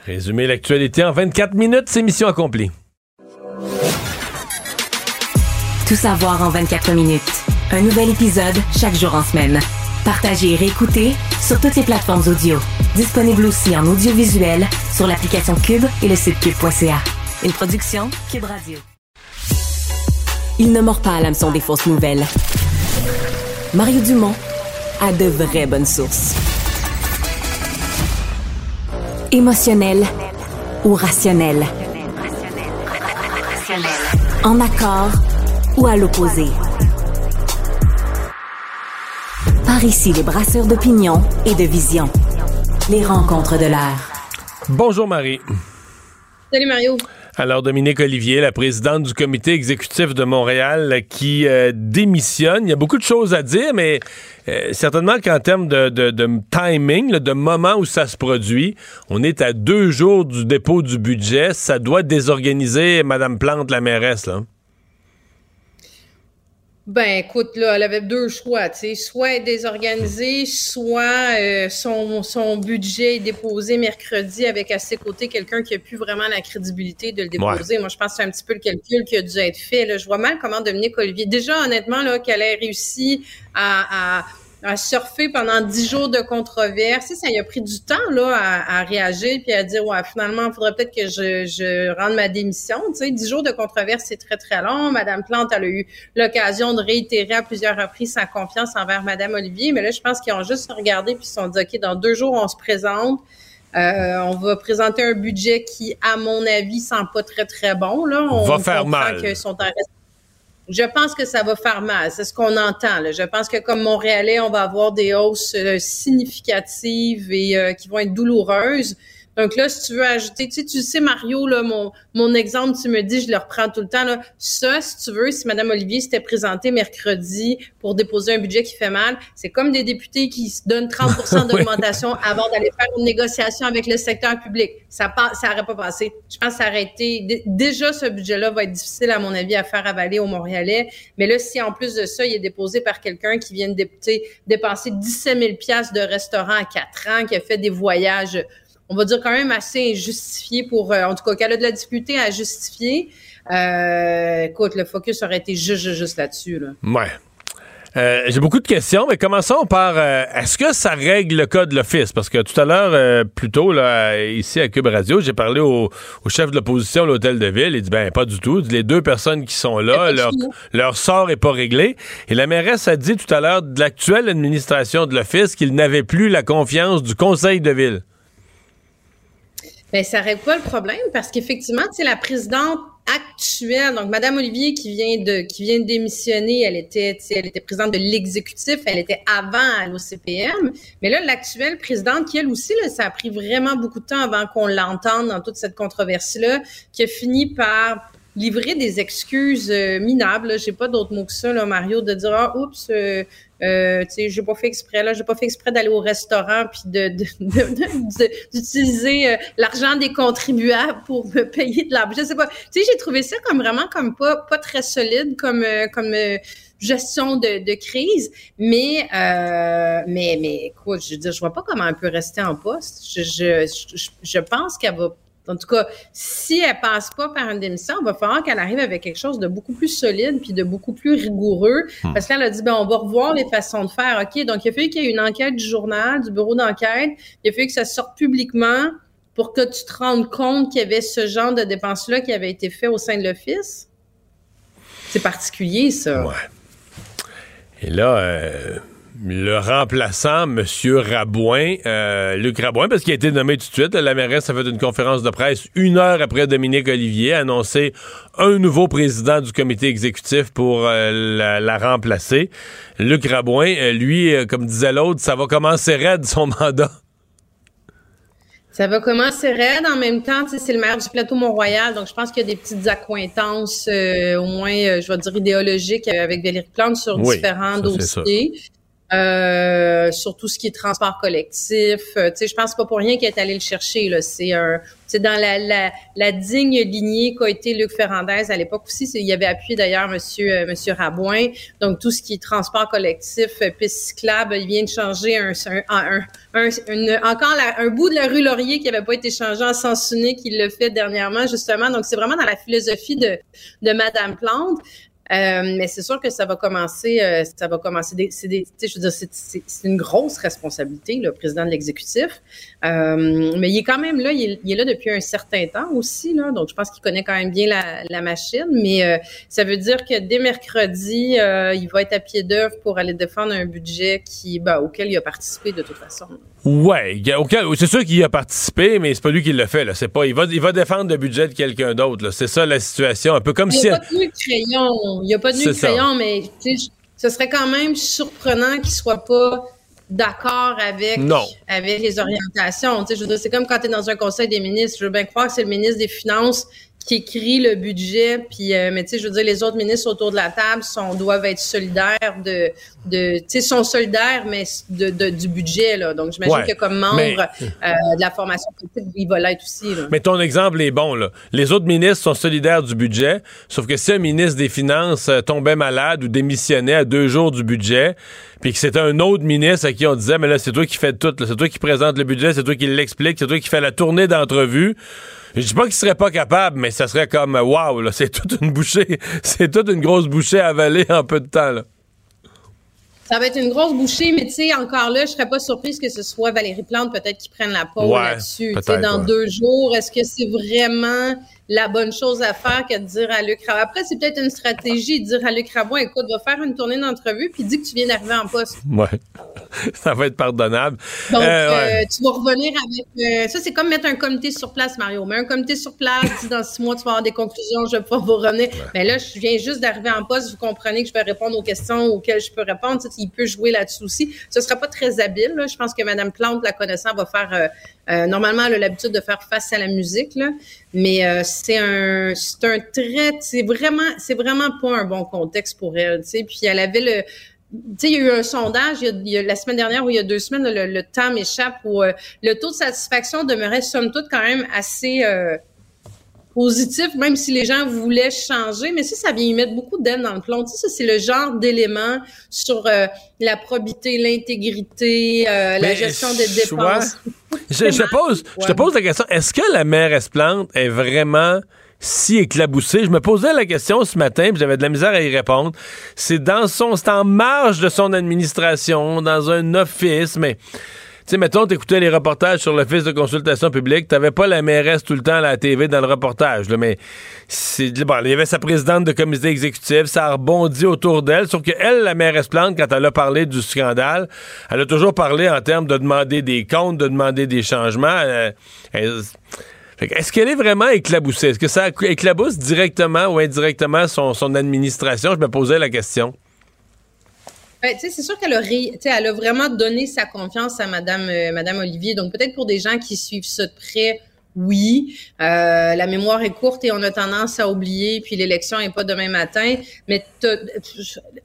Résumer l'actualité en 24 minutes, c'est mission accomplie. Tout savoir en 24 minutes. Un nouvel épisode chaque jour en semaine. Partagez et réécoutez sur toutes les plateformes audio. Disponible aussi en audiovisuel sur l'application Cube et le site cube.ca. Une production Cube Radio. Il ne mord pas à l'hameçon des fausses nouvelles. Mario Dumont a de vraies bonnes sources. Émotionnel ou rationnel. En accord ou à l'opposé. Par ici, les brasseurs d'opinion et de vision. Les rencontres de l'air. Bonjour Marie. Salut Mario. Alors Dominique Olivier, la présidente du comité exécutif de Montréal qui euh, démissionne. Il y a beaucoup de choses à dire, mais euh, certainement qu'en termes de, de- de timing, là, de moment où ça se produit, on est à deux jours du dépôt du budget. Ça doit désorganiser Madame Plante, la mairesse. Là. Ben écoute, là, elle avait deux choix, tu sais, soit être désorganisée, soit euh, son, son budget est déposé mercredi avec à ses côtés quelqu'un qui a plus vraiment la crédibilité de le déposer. Moi, je pense que c'est un petit peu le calcul qui a dû être fait. Là. Je vois mal comment Dominique Olivier, déjà honnêtement, là, qu'elle ait réussi à, à, à surfer pendant dix jours de controverse. Tu sais, Ça a pris du temps là, à, à réagir puis à dire ouais, finalement, il faudrait peut-être que je, je rende ma démission. Tu sais, dix jours de controverse, c'est très, très long. Madame Plante, elle a eu l'occasion de réitérer à plusieurs reprises sa confiance envers Madame Olivier. Mais là, je pense qu'ils ont juste regardé puis ils se sont dit OK, dans deux jours, on se présente. Euh, on va présenter un budget qui, à mon avis, sent pas très, très bon. Là. On Va faire mal. qu'ils sont en je pense que ça va faire mal. C'est ce qu'on entend. Là. Je pense que comme Montréalais, on va avoir des hausses euh, significatives et euh, qui vont être douloureuses. Donc là, si tu veux ajouter, tu sais, tu sais, Mario, là, mon, mon exemple, tu me dis, je le reprends tout le temps. Là. Ça, si tu veux, si Mme Olivier s'était présentée mercredi pour déposer un budget qui fait mal, c'est comme des députés qui se donnent 30% d'augmentation avant d'aller faire une négociation avec le secteur public. Ça pas, ça pas passé. Je pense que ça aurait été... dé- Déjà, ce budget-là va être difficile, à mon avis, à faire avaler aux Montréalais. Mais là, si en plus de ça, il est déposé par quelqu'un qui vient de dépenser 17 000 de restaurant à 4 ans, qui a fait des voyages on va dire quand même assez injustifié pour, euh, en tout cas, qu'elle a de la difficulté à justifier. Euh, écoute, le focus aurait été juste, juste, juste là-dessus. Là. Ouais. Euh, J'ai beaucoup de questions, mais commençons par euh, est-ce que ça règle le cas de l'office? Parce que tout à l'heure, euh, plus tôt, là, ici à Cube Radio, j'ai parlé au, au chef de l'opposition à l'hôtel de ville. Il dit ben pas du tout. Les deux personnes qui sont là, leur, leur sort est pas réglé. Et la mairesse a dit tout à l'heure de l'actuelle administration de l'office qu'il n'avait plus la confiance du conseil de ville. Ben, ça règle pas le problème parce qu'effectivement, la présidente actuelle, donc Madame Olivier qui vient de qui vient de démissionner, elle était, elle était présidente de l'exécutif, elle était avant à l'OCPM, mais là l'actuelle présidente qui elle aussi ça a pris vraiment beaucoup de temps avant qu'on l'entende dans toute cette controverse là, qui a fini par livrer des excuses euh, minables, j'ai pas d'autre mot que ça Mario, de dire ah oups, euh, euh, tu j'ai pas fait exprès là, j'ai pas fait exprès d'aller au restaurant puis de d'utiliser euh, l'argent des contribuables pour me payer de l'argent. Je sais pas. Tu sais, j'ai trouvé ça comme vraiment comme pas pas très solide comme euh, comme euh, gestion de, crise, mais mais mais écoute, je veux dire, je vois pas comment elle peut rester en poste. Je je je, je pense qu'elle va en tout cas, si elle passe pas par une démission, il va falloir qu'elle arrive avec quelque chose de beaucoup plus solide puis de beaucoup plus rigoureux. Hmm. Parce qu'elle a dit, ben, on va revoir les façons de faire. OK, donc il a fallu qu'il y ait une enquête du journal, du bureau d'enquête. Il a fallu que ça sorte publiquement pour que tu te rendes compte qu'il y avait ce genre de dépenses-là qui avait été fait au sein de l'Office. C'est particulier, ça. Et là, euh, le remplaçant, M. Rabouin, euh, Luc Rabouin, parce qu'il a été nommé tout de suite, la mairesse a fait une conférence de presse une heure après Dominique Olivier, a annoncé un nouveau président du comité exécutif pour euh, la, la remplacer. Luc Rabouin, euh, lui, comme disait l'autre, ça va commencer raide son mandat. Ça va commencer raide. En même temps, c'est le maire du plateau Mont-Royal, donc je pense qu'il y a des petites accointances, euh, au moins, euh, je vais dire, idéologiques euh, avec Valérie Plante sur Oui, différents ça. dossiers. Euh, sur tout ce qui est transport collectif. Euh, tu sais, je pense pas pour rien qu'il est allé le chercher. Là. C'est un, c'est dans la, la, la digne lignée qu'a été Luc Ferrandez à l'époque aussi. Il avait appuyé d'ailleurs Monsieur euh, Monsieur Rabouin. Donc tout ce qui est transport collectif, euh, piste cyclable, il vient de changer un, un, un, encore un bout de la rue Laurier qui avait pas été changé en sens unique. Il l'a fait dernièrement justement. Donc c'est vraiment dans la philosophie de de Madame Plante. Euh, mais c'est sûr que ça va commencer, euh, ça va commencer. Des, c'est des, je veux dire, c'est, une grosse responsabilité, le président de l'exécutif. Euh, mais il est quand même là, il est, là depuis un certain temps aussi, là. Donc je pense qu'il connaît quand même bien la, la machine. Mais euh, ça veut dire que dès mercredi, euh, il va être à pied d'œuvre pour aller défendre un budget qui, ben, auquel il a participé de toute façon. Ouais, il c'est sûr qu'il a participé, mais c'est pas lui qui l'a fait. Là. C'est pas, il va, il va défendre le budget de quelqu'un d'autre. là. C'est ça la situation. Un peu comme Il si. n'y a pas de nu crayon. Il n'y a pas de nu de ça. crayon, mais ce serait quand même surprenant qu'il soit pas d'accord avec, Non. avec les orientations. Tu sais, je veux dire, c'est comme quand tu es dans un conseil des ministres. Je veux bien croire que c'est le ministre des Finances qui écrit le budget, puis euh, mais tu sais, je veux dire, les autres ministres autour de la table sont doivent être solidaires de, de tu sais, sont solidaires, mais de, de- du budget là. Donc j'imagine Ouais, que comme membre mais- euh, de la formation politique, il va l'être aussi. Là. Mais ton exemple est bon, là. Les autres ministres sont solidaires du budget, sauf que si un ministre des Finances euh, tombait malade ou démissionnait à deux jours du budget, puis que c'était un autre ministre à qui on disait, mais là, c'est toi qui fais tout, c'est toi qui présente le budget, c'est toi qui l'explique, c'est toi qui fais la tournée d'entrevue. Je dis pas qu'il serait pas capable, mais ça serait comme, waouh, là, c'est toute une bouchée, c'est toute une grosse bouchée à avaler en peu de temps, là. Ça va être une grosse bouchée, mais tu sais, encore là, je serais pas surprise que ce soit Valérie Plante peut-être qui prenne la Ouais, là-dessus. Dans ouais. deux jours, est-ce que c'est vraiment la bonne chose à faire que de dire à Luc Rabouin? Après, c'est peut-être une stratégie de dire à Luc Rabouin, écoute, va faire une tournée d'entrevue, puis dis que tu viens d'arriver en poste. Ouais. ça va être pardonnable. Donc, Euh, euh, tu vas revenir avec... euh, ça, c'est comme mettre un comité sur place, Mario. Mais un comité sur place, dis dans six mois, tu vas avoir des conclusions, je vais pas vous revenir. Mais là, je viens juste d'arriver en poste, vous comprenez que je vais répondre aux questions auxquelles je peux répondre. Tu sais, il peut jouer là-dessus aussi. Ce sera pas très habile. Là. Je pense que Mme Plante, la connaissant, va faire... euh, normalement, elle a l'habitude de faire face à la musique, là. mais euh, c'est un, c'est un très, c'est vraiment, c'est vraiment pas un bon contexte pour elle. Tu sais. Puis elle avait le, tu sais, il y a eu un sondage il y a, il y a la semaine dernière ou il y a deux semaines, le, le temps m'échappe, où euh, le taux de satisfaction demeurait somme toute quand même assez euh, positif, même si les gens voulaient changer. Mais ça, ça vient y mettre beaucoup d'aide dans le plomb. Tu sais, ça, c'est le genre d'élément sur euh, la probité, l'intégrité, euh, la gestion des dépenses. Je, je te pose, je te pose la question, est-ce que la mairesse Plante est vraiment si éclabousée? Je me posais la question ce matin, puis j'avais de la misère à y répondre. C'est dans son, c'est en marge de son administration, dans un office, mais... Sais, mettons, t'écoutais les reportages sur l'Office de consultation publique, t'avais pas la mairesse tout le temps à la TV dans le reportage, mais c'est, bon, il y avait sa présidente de comité exécutif, ça a rebondi autour d'elle, sauf que elle, la mairesse Plante, quand elle a parlé du scandale, elle a toujours parlé en termes de demander des comptes, de demander des changements. euh, Est-ce qu'elle est vraiment éclaboussée? Est-ce que ça éclabousse directement ou indirectement son, son administration? Je me posais la question. Ben, c'est sûr qu'elle a, elle a vraiment donné sa confiance à Madame, euh, Madame Olivier. Donc, peut-être pour des gens qui suivent ça de près, oui. Euh, la mémoire est courte et on a tendance à oublier, puis l'élection est pas demain matin. Mais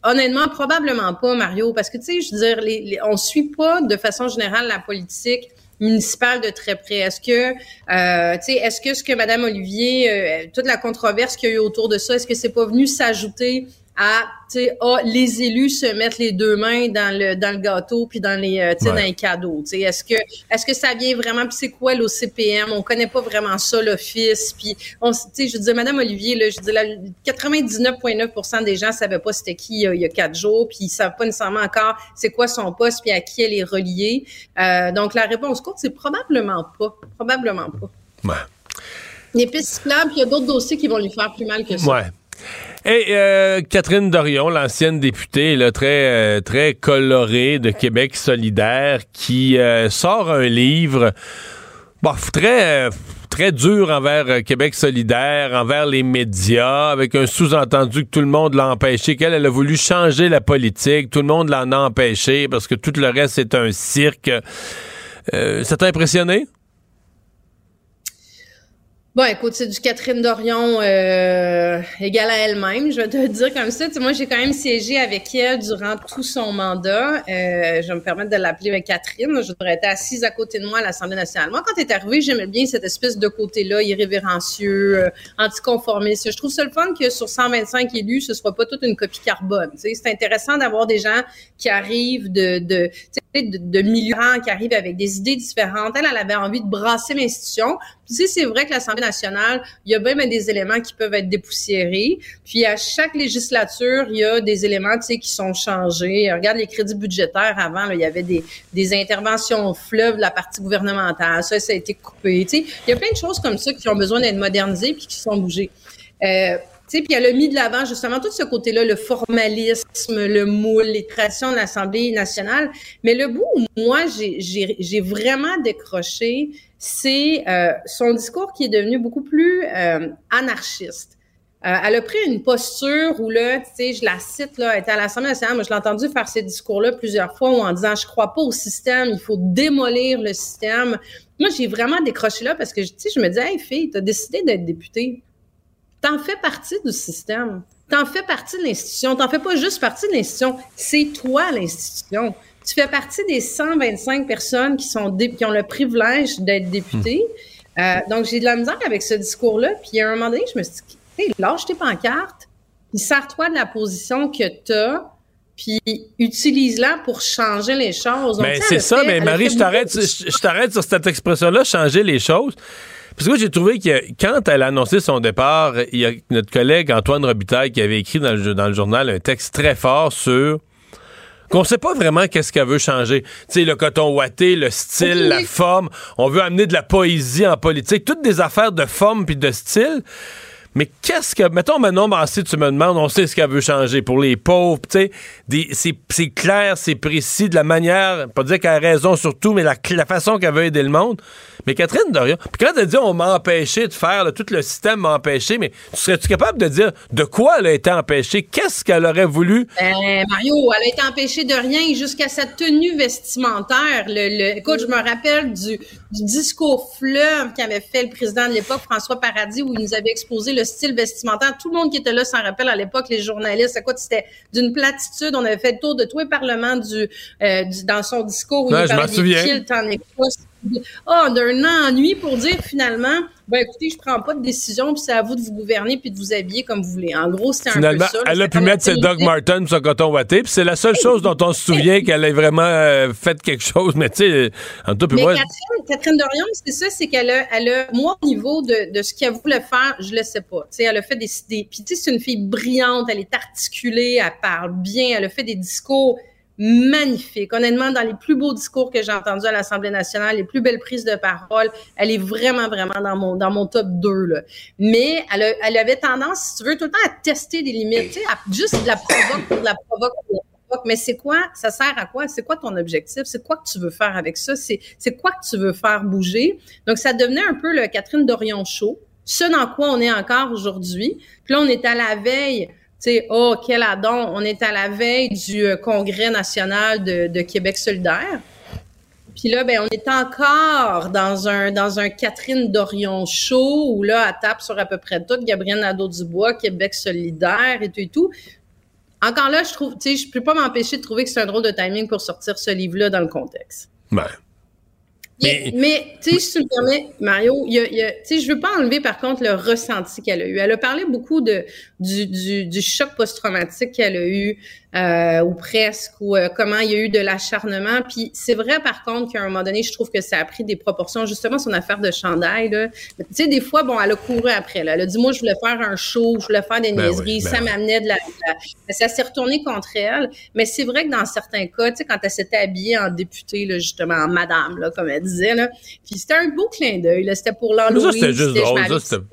honnêtement, probablement pas, Mario, parce que, tu sais, je veux dire, les, les- on suit pas de façon générale la politique municipale de très près. Est-ce que, euh, tu sais, est-ce que ce que Madame Olivier, euh, toute la controverse qu'il y a eu autour de ça, est-ce que c'est pas venu s'ajouter à, tu sais, ah, les élus se mettent les deux mains dans le dans le gâteau puis dans les, euh, tu sais, Ouais. dans les cadeaux. Tu sais, est-ce que est-ce que ça vient vraiment puis c'est quoi l'OCPM On connaît pas vraiment ça l'office puis on, tu sais, je disais Madame Olivier là, je dis la 99,9% des gens savaient pas c'était qui euh, il y a quatre jours puis ils savent pas nécessairement encore c'est quoi son poste puis à qui elle est reliée. Euh, donc la réponse courte c'est probablement pas, probablement pas. Ouais. Les pistes cyclables, puis il y a d'autres dossiers qui vont lui faire plus mal que ça. Ouais. Et euh, Catherine Dorion, l'ancienne députée, là, très, euh, très colorée de Québec solidaire, qui euh, sort un livre très, très dur envers Québec solidaire, envers les médias, avec un sous-entendu que tout le monde l'a empêché, qu'elle elle a voulu changer la politique, tout le monde l'en a empêché parce que tout le reste c'est un cirque. Euh, ça t'a impressionné? Bon, écoute, c'est du Catherine Dorion euh, égale à elle-même, je vais te le dire comme ça. Tu sais, moi, j'ai quand même siégé avec elle durant tout son mandat. Euh, je vais me permettre de l'appeler Catherine. Je devrais être assise à côté de moi à l'Assemblée nationale. Moi, quand elle est arrivée, j'aimais bien cette espèce de côté-là, irrévérencieux, euh, anticonformiste. Je trouve ça le fun que sur 125 élus, ce soit pas toute une copie carbone. Tu sais, c'est intéressant d'avoir des gens qui arrivent de, de, tu sais, de, de milieux qui arrivent avec des idées différentes. Elle, elle avait envie de brasser l'institution. Sais, c'est vrai que l'Assemblée nationale, il y a même des éléments qui peuvent être dépoussiérés. Puis à chaque législature, il y a des éléments, tu sais, qui sont changés. Regarde les crédits budgétaires avant, là, il y avait des, des interventions fleuves de la partie gouvernementale. Ça, ça a été coupé. Tu sais, il y a plein de choses comme ça qui ont besoin d'être modernisées puis qui sont bougées. Euh, puis elle a mis de l'avant justement tout ce côté-là, le formalisme, le moule, les traditions de l'Assemblée nationale. Mais le bout où moi, j'ai vraiment décroché, c'est euh, son discours qui est devenu beaucoup plus euh, anarchiste. Euh, elle a pris une posture où là, tu sais, je la cite là, elle était à l'Assemblée nationale, moi je l'ai entendu faire ces discours-là plusieurs fois en disant je crois pas au système, il faut démolir le système. Moi, j'ai vraiment décroché là parce que tu sais, je me disais, hey fille, t'as décidé d'être députée. T'en fais partie du système. T'en fais partie de l'institution. T'en fais pas juste partie de l'institution. C'est toi l'institution. Tu fais partie des 125 personnes qui sont qui ont le privilège d'être députés. Euh, donc, j'ai de la misère avec ce discours-là. Puis, à un moment donné, je me suis dit, hey, lâche tes pancartes, puis sers-toi de la position que tu as, puis utilise-la pour changer les choses. Mais sais, c'est ça, fait- mais a Marie, je t'arrête, je t'arrête sur cette expression-là, changer les choses. Parce que j'ai trouvé que quand elle a annoncé son départ, il y a notre collègue Antoine Robitaille qui avait écrit dans le, dans le journal un texte très fort sur qu'on sait pas vraiment qu'est-ce qu'elle veut changer. Tu sais, le coton ouaté, le style, la forme. On veut amener de la poésie en politique. Toutes des affaires de forme puis de style. Mais qu'est-ce que. Mettons, Manon Massé, tu me demandes, on sait ce qu'elle veut changer pour les pauvres, tu sais. C'est clair, c'est précis, de la manière, pas dire qu'elle a raison sur tout, mais la, façon qu'elle veut aider le monde. Mais Catherine Dorion, puis quand elle dit on m'a empêché de faire, tout le système m'a empêché, mais tu serais-tu capable de dire de quoi elle a été empêchée? Qu'est-ce qu'elle aurait voulu? Ben, Mario, elle a été empêchée de rien jusqu'à sa tenue vestimentaire. Écoute, je me rappelle du, du discours fleuve qu'avait fait le président de l'époque, François Paradis, où il nous avait exposé le style vestimentaire. Tout le monde qui était là s'en rappelle à l'époque, les journalistes. Écoute, c'était d'une platitude. On avait fait le tour de tous les parlements du, euh, du- dans son discours où Ouais, il parlait des souviens. kilts en Écosse. Ah, d'un ennui pour dire finalement, ben écoutez, je prends pas de décision, puis c'est à vous de vous gouverner puis de vous habiller comme vous voulez. En gros, c'était un Finalement, peu ça. là. elle a pu mettre ses Doc télé- Martens sur son coton ouaté, puis c'est la seule chose dont on se souvient qu'elle ait vraiment euh, fait quelque chose. Mais tu sais, en tout cas, Mais moi, Catherine, Catherine Dorion, c'est ça, c'est qu'elle a, elle a, moi, au niveau de, de ce qu'elle voulait faire, je le sais pas. Tu sais, elle a fait des, des puis tu sais, c'est une fille brillante, elle est articulée, elle parle bien, elle a fait des discours magnifiques. Honnêtement, dans les plus beaux discours que j'ai entendus à l'Assemblée nationale, les plus belles prises de parole, elle est vraiment, vraiment dans mon, dans mon top 2, là. Mais elle, elle avait tendance, si tu veux, tout le temps à tester des limites, tu sais, à juste de la provoque pour de la provoque. Mais c'est quoi? Ça sert à quoi? C'est quoi ton objectif? C'est quoi que tu veux faire avec ça? C'est, quoi que tu veux faire bouger? Donc, ça devenait un peu le Catherine Dorion Show. Ce dans quoi on est encore aujourd'hui. Puis là, on est à la veille sais, oh, quel adon, on est à la veille du euh, Congrès national de, Québec solidaire. Puis là, ben, on est encore dans un, dans un Catherine Dorion show où là, elle tape sur à peu près tout, Gabrielle Nadeau-Dubois, Québec solidaire et tout et tout. Encore là, je trouve, tu sais, je peux pas m'empêcher de trouver que c'est un drôle de timing pour sortir ce livre-là dans le contexte. ben, Mais, tu sais, si tu me permets, Mario, il y je veux pas enlever par contre le ressenti qu'elle a eu. Elle a parlé beaucoup de du, du, du choc post-traumatique qu'elle a eu, euh, ou presque, ou euh, comment il y a eu de l'acharnement. Puis c'est vrai par contre qu'à un moment donné, je trouve que ça a pris des proportions. Justement, son affaire de chandail, là. Tu sais, des fois, bon, elle a couru après. Là. Elle a dit, moi, je voulais faire un show, je voulais faire des Ben niaiseries, oui, ben ça m'amenait de la, de la- mais ça s'est retourné contre elle. Mais c'est vrai que dans certains cas, tu sais, quand elle s'était habillée en députée, là, justement, en madame, là, comme elle disait, là, puis c'était un beau clin d'œil, là, c'était pour ça, l'Halloween. c'était juste drôle. Ça, c'était-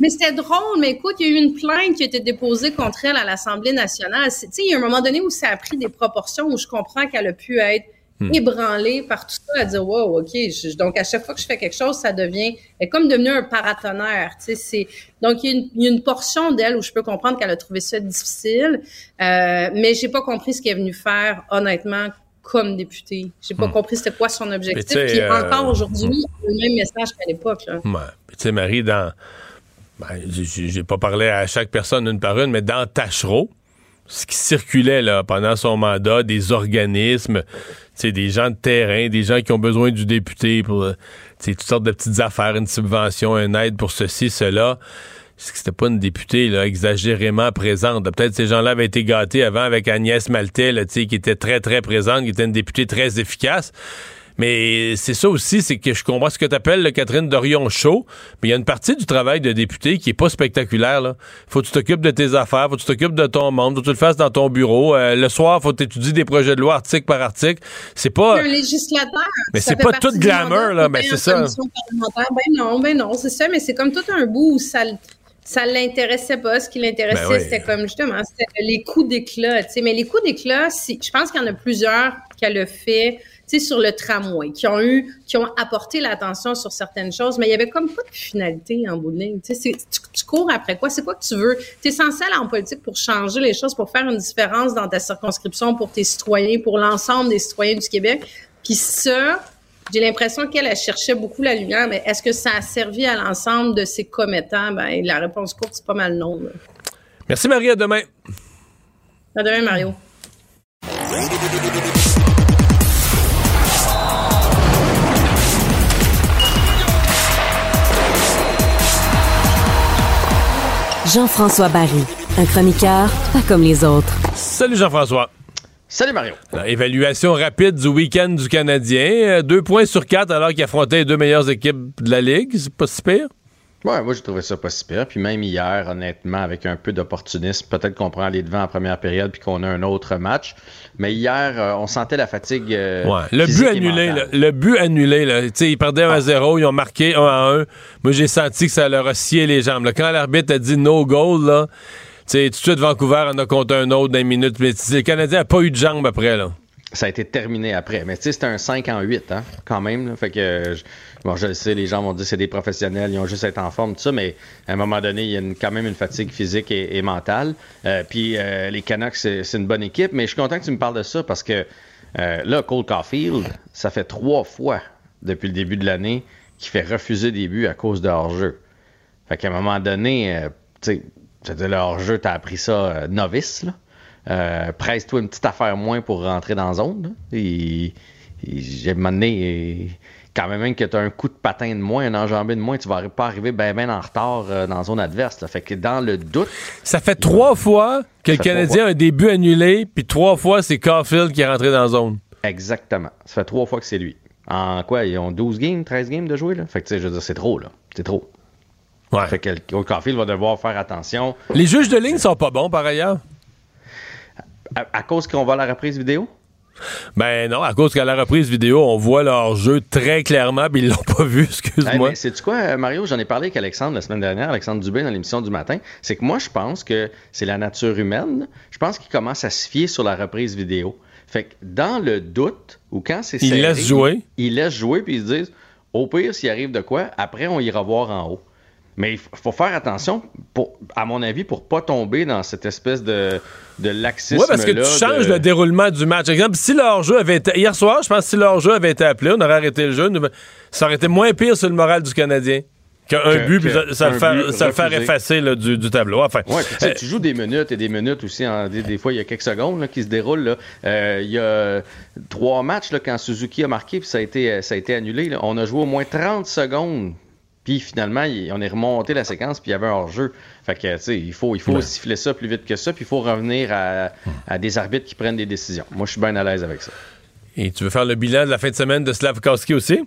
Mais c'était drôle, mais écoute, il y a eu une plainte qui a été déposée contre elle à l'Assemblée nationale. Tu sais, il y a un moment donné où ça a pris des proportions où je comprends qu'elle a pu être Hmm. ébranlée par tout ça, à dire wow, ok. je- donc à chaque fois que je fais quelque chose, ça devient, elle est comme devenue un paratonnerre. Tu sais, c'est donc il y, a une, il y a une portion d'elle où je peux comprendre qu'elle a trouvé ça difficile, euh, mais j'ai pas compris ce qu'elle est venue faire honnêtement comme députée. J'ai pas Hmm. compris c'était quoi son objectif. Puis euh, encore aujourd'hui, le même message qu'à l'époque. Ouais. Tu sais, Marie, dans. Ben, j'ai pas parlé à chaque personne une par une, mais dans Tachereau, ce qui circulait là, pendant son mandat, des organismes, des gens de terrain, des gens qui ont besoin du député pour euh, toutes sortes de petites affaires, une subvention, une aide pour ceci, cela. C'était pas une députée exagérément présente? Peut-être ces gens-là avaient été gâtés avant avec Agnès Maltais, qui était très, très présente, qui était une députée très efficace. Mais c'est ça aussi, c'est que je comprends ce que tu appelles le Catherine Dorion Show, mais il y a une partie du travail de député qui est pas spectaculaire. Là. Faut que tu t'occupes de tes affaires, faut que tu t'occupes de ton monde, faut que tu le fasses dans ton bureau. Euh, le soir, faut que tu étudies des projets de loi article par article. C'est pas... un législateur. Mais c'est pas tout glamour, là, mais c'est ça. Ben non, ben non, c'est ça, mais c'est comme tout un bout où ça, ça l'intéressait pas. Ce qui l'intéressait, Ben oui. c'était comme justement, c'était les coups d'éclat. Mais les coups d'éclat, c'est- je pense qu'il y en a plusieurs qu'elle a fait. Tu sais, sur le tramway, qui ont eu, qui ont apporté l'attention sur certaines choses, mais il y avait comme pas de finalité en bout de ligne. Tu, sais, c'est- tu, tu cours après quoi? C'est quoi que tu veux? Tu es censé aller en politique pour changer les choses, pour faire une différence dans ta circonscription, pour tes citoyens, pour l'ensemble des citoyens du Québec. Puis ça, j'ai l'impression qu'elle elle cherchait beaucoup la lumière, mais est-ce que ça a servi à l'ensemble de ses commettants? Ben, la réponse courte, c'est pas mal non. là. Merci Marie, à demain. À demain, Mario. Jean-François Barry, un chroniqueur pas comme les autres. Salut Jean-François. Salut Mario. La évaluation rapide du week-end du Canadien. Euh, Deux points sur quatre alors qu'il affrontait les deux meilleures équipes de la Ligue. C'est pas si pire? Ouais, moi j'ai trouvé ça pas si pire. Puis même hier, honnêtement, avec un peu d'opportunisme, peut-être qu'on prend aller devant en première période puis qu'on a un autre match. Mais hier, euh, on sentait la fatigue. euh, Ouais. Le but annulé, là, le but annulé, là. Tu sais, ils perdaient 1 à 0, ils ont marqué 1 à 1. Moi, j'ai senti que ça leur a scié les jambes. là. Quand l'arbitre a dit no goal, là, tu sais, tout de suite, Vancouver en a compté un autre une minute. Mais le Canadien n'a pas eu de jambes après, là. Ça a été terminé après. Mais tu sais, c'était un 5 en 8, hein, quand même. là. Fait que, euh, bon, je sais, les gens vont dire c'est des professionnels, ils ont juste à être en forme, tout ça, mais à un moment donné, il y a quand même une fatigue physique et, mentale. Euh, puis euh, les Canucks, c'est une bonne équipe, mais je suis content que tu me parles de ça parce que euh, là, Cole Caulfield, ça fait trois fois depuis le début de l'année qu'il fait refuser des buts à cause de hors-jeu. Fait qu'à un moment donné, euh, tu sais, le hors-jeu, t'as appris ça euh, novice, là. Euh, Presse-toi une petite affaire moins pour rentrer dans zone. là. Et, j'ai un moment quand même que tu as un coup de patin de moins, un enjambé de moins, tu vas pas arriver bien ben en retard euh, dans la zone adverse. là. Fait que dans le doute, Ça fait trois fois que le Ça Canadien a un début annulé, puis trois fois, c'est Caulfield qui est rentré dans la zone. exactement. Ça fait trois fois que c'est lui. En quoi? Ils ont 12 games, 13 games de jouer, là? Fait que, tu sais, je veux dire, c'est trop, là. C'est trop. Ouais. Fait que Caulfield va devoir faire attention. Les juges de ligne sont pas bons, par ailleurs. À, à cause qu'on va à la reprise vidéo? Ben non, à cause qu'à la reprise vidéo, on voit leur jeu très clairement, puis ils l'ont pas vu, excuse-moi. c'est-tu quoi, euh, Mario? J'en ai parlé avec Alexandre la semaine dernière, Alexandre Dubé, dans l'émission du matin. C'est que moi, je pense que c'est la nature humaine. Je pense qu'il commence à se fier sur la reprise vidéo. Fait que dans le doute, ou quand c'est serré, laisse jouer. Ils il laissent jouer, puis ils se disent, au pire, s'il arrive de quoi, après, on ira voir en haut. Mais il faut faire attention, pour, à mon avis, pour pas tomber dans cette espèce de, de laxisme Oui, parce que tu changes le déroulement du match. Exemple, si leur jeu avait été. Hier soir, je pense que si leur jeu avait été appelé, on aurait arrêté le jeu. Ça aurait été moins pire sur le moral du Canadien qu'un Que- but, puis que ça, ça le faire, ça faire effacer là, du, du tableau. Enfin, Ouais, puis tu sais, euh, tu joues des minutes et des minutes aussi. en- des, des fois, il y a quelques secondes là, qui se déroulent. Euh, il y a trois matchs là, quand Suzuki a marqué puis ça a été, euh, ça a été annulé. On a joué au moins 30 secondes. Puis finalement, on est remonté la séquence puis il y avait un hors-jeu. Fait que, tu sais, il faut, il faut Ouais. siffler ça plus vite que ça. Puis il faut revenir à, à des arbitres qui prennent des décisions. Moi, je suis bien à l'aise avec ça. et tu veux faire le bilan de la fin de semaine de Slavkowski aussi?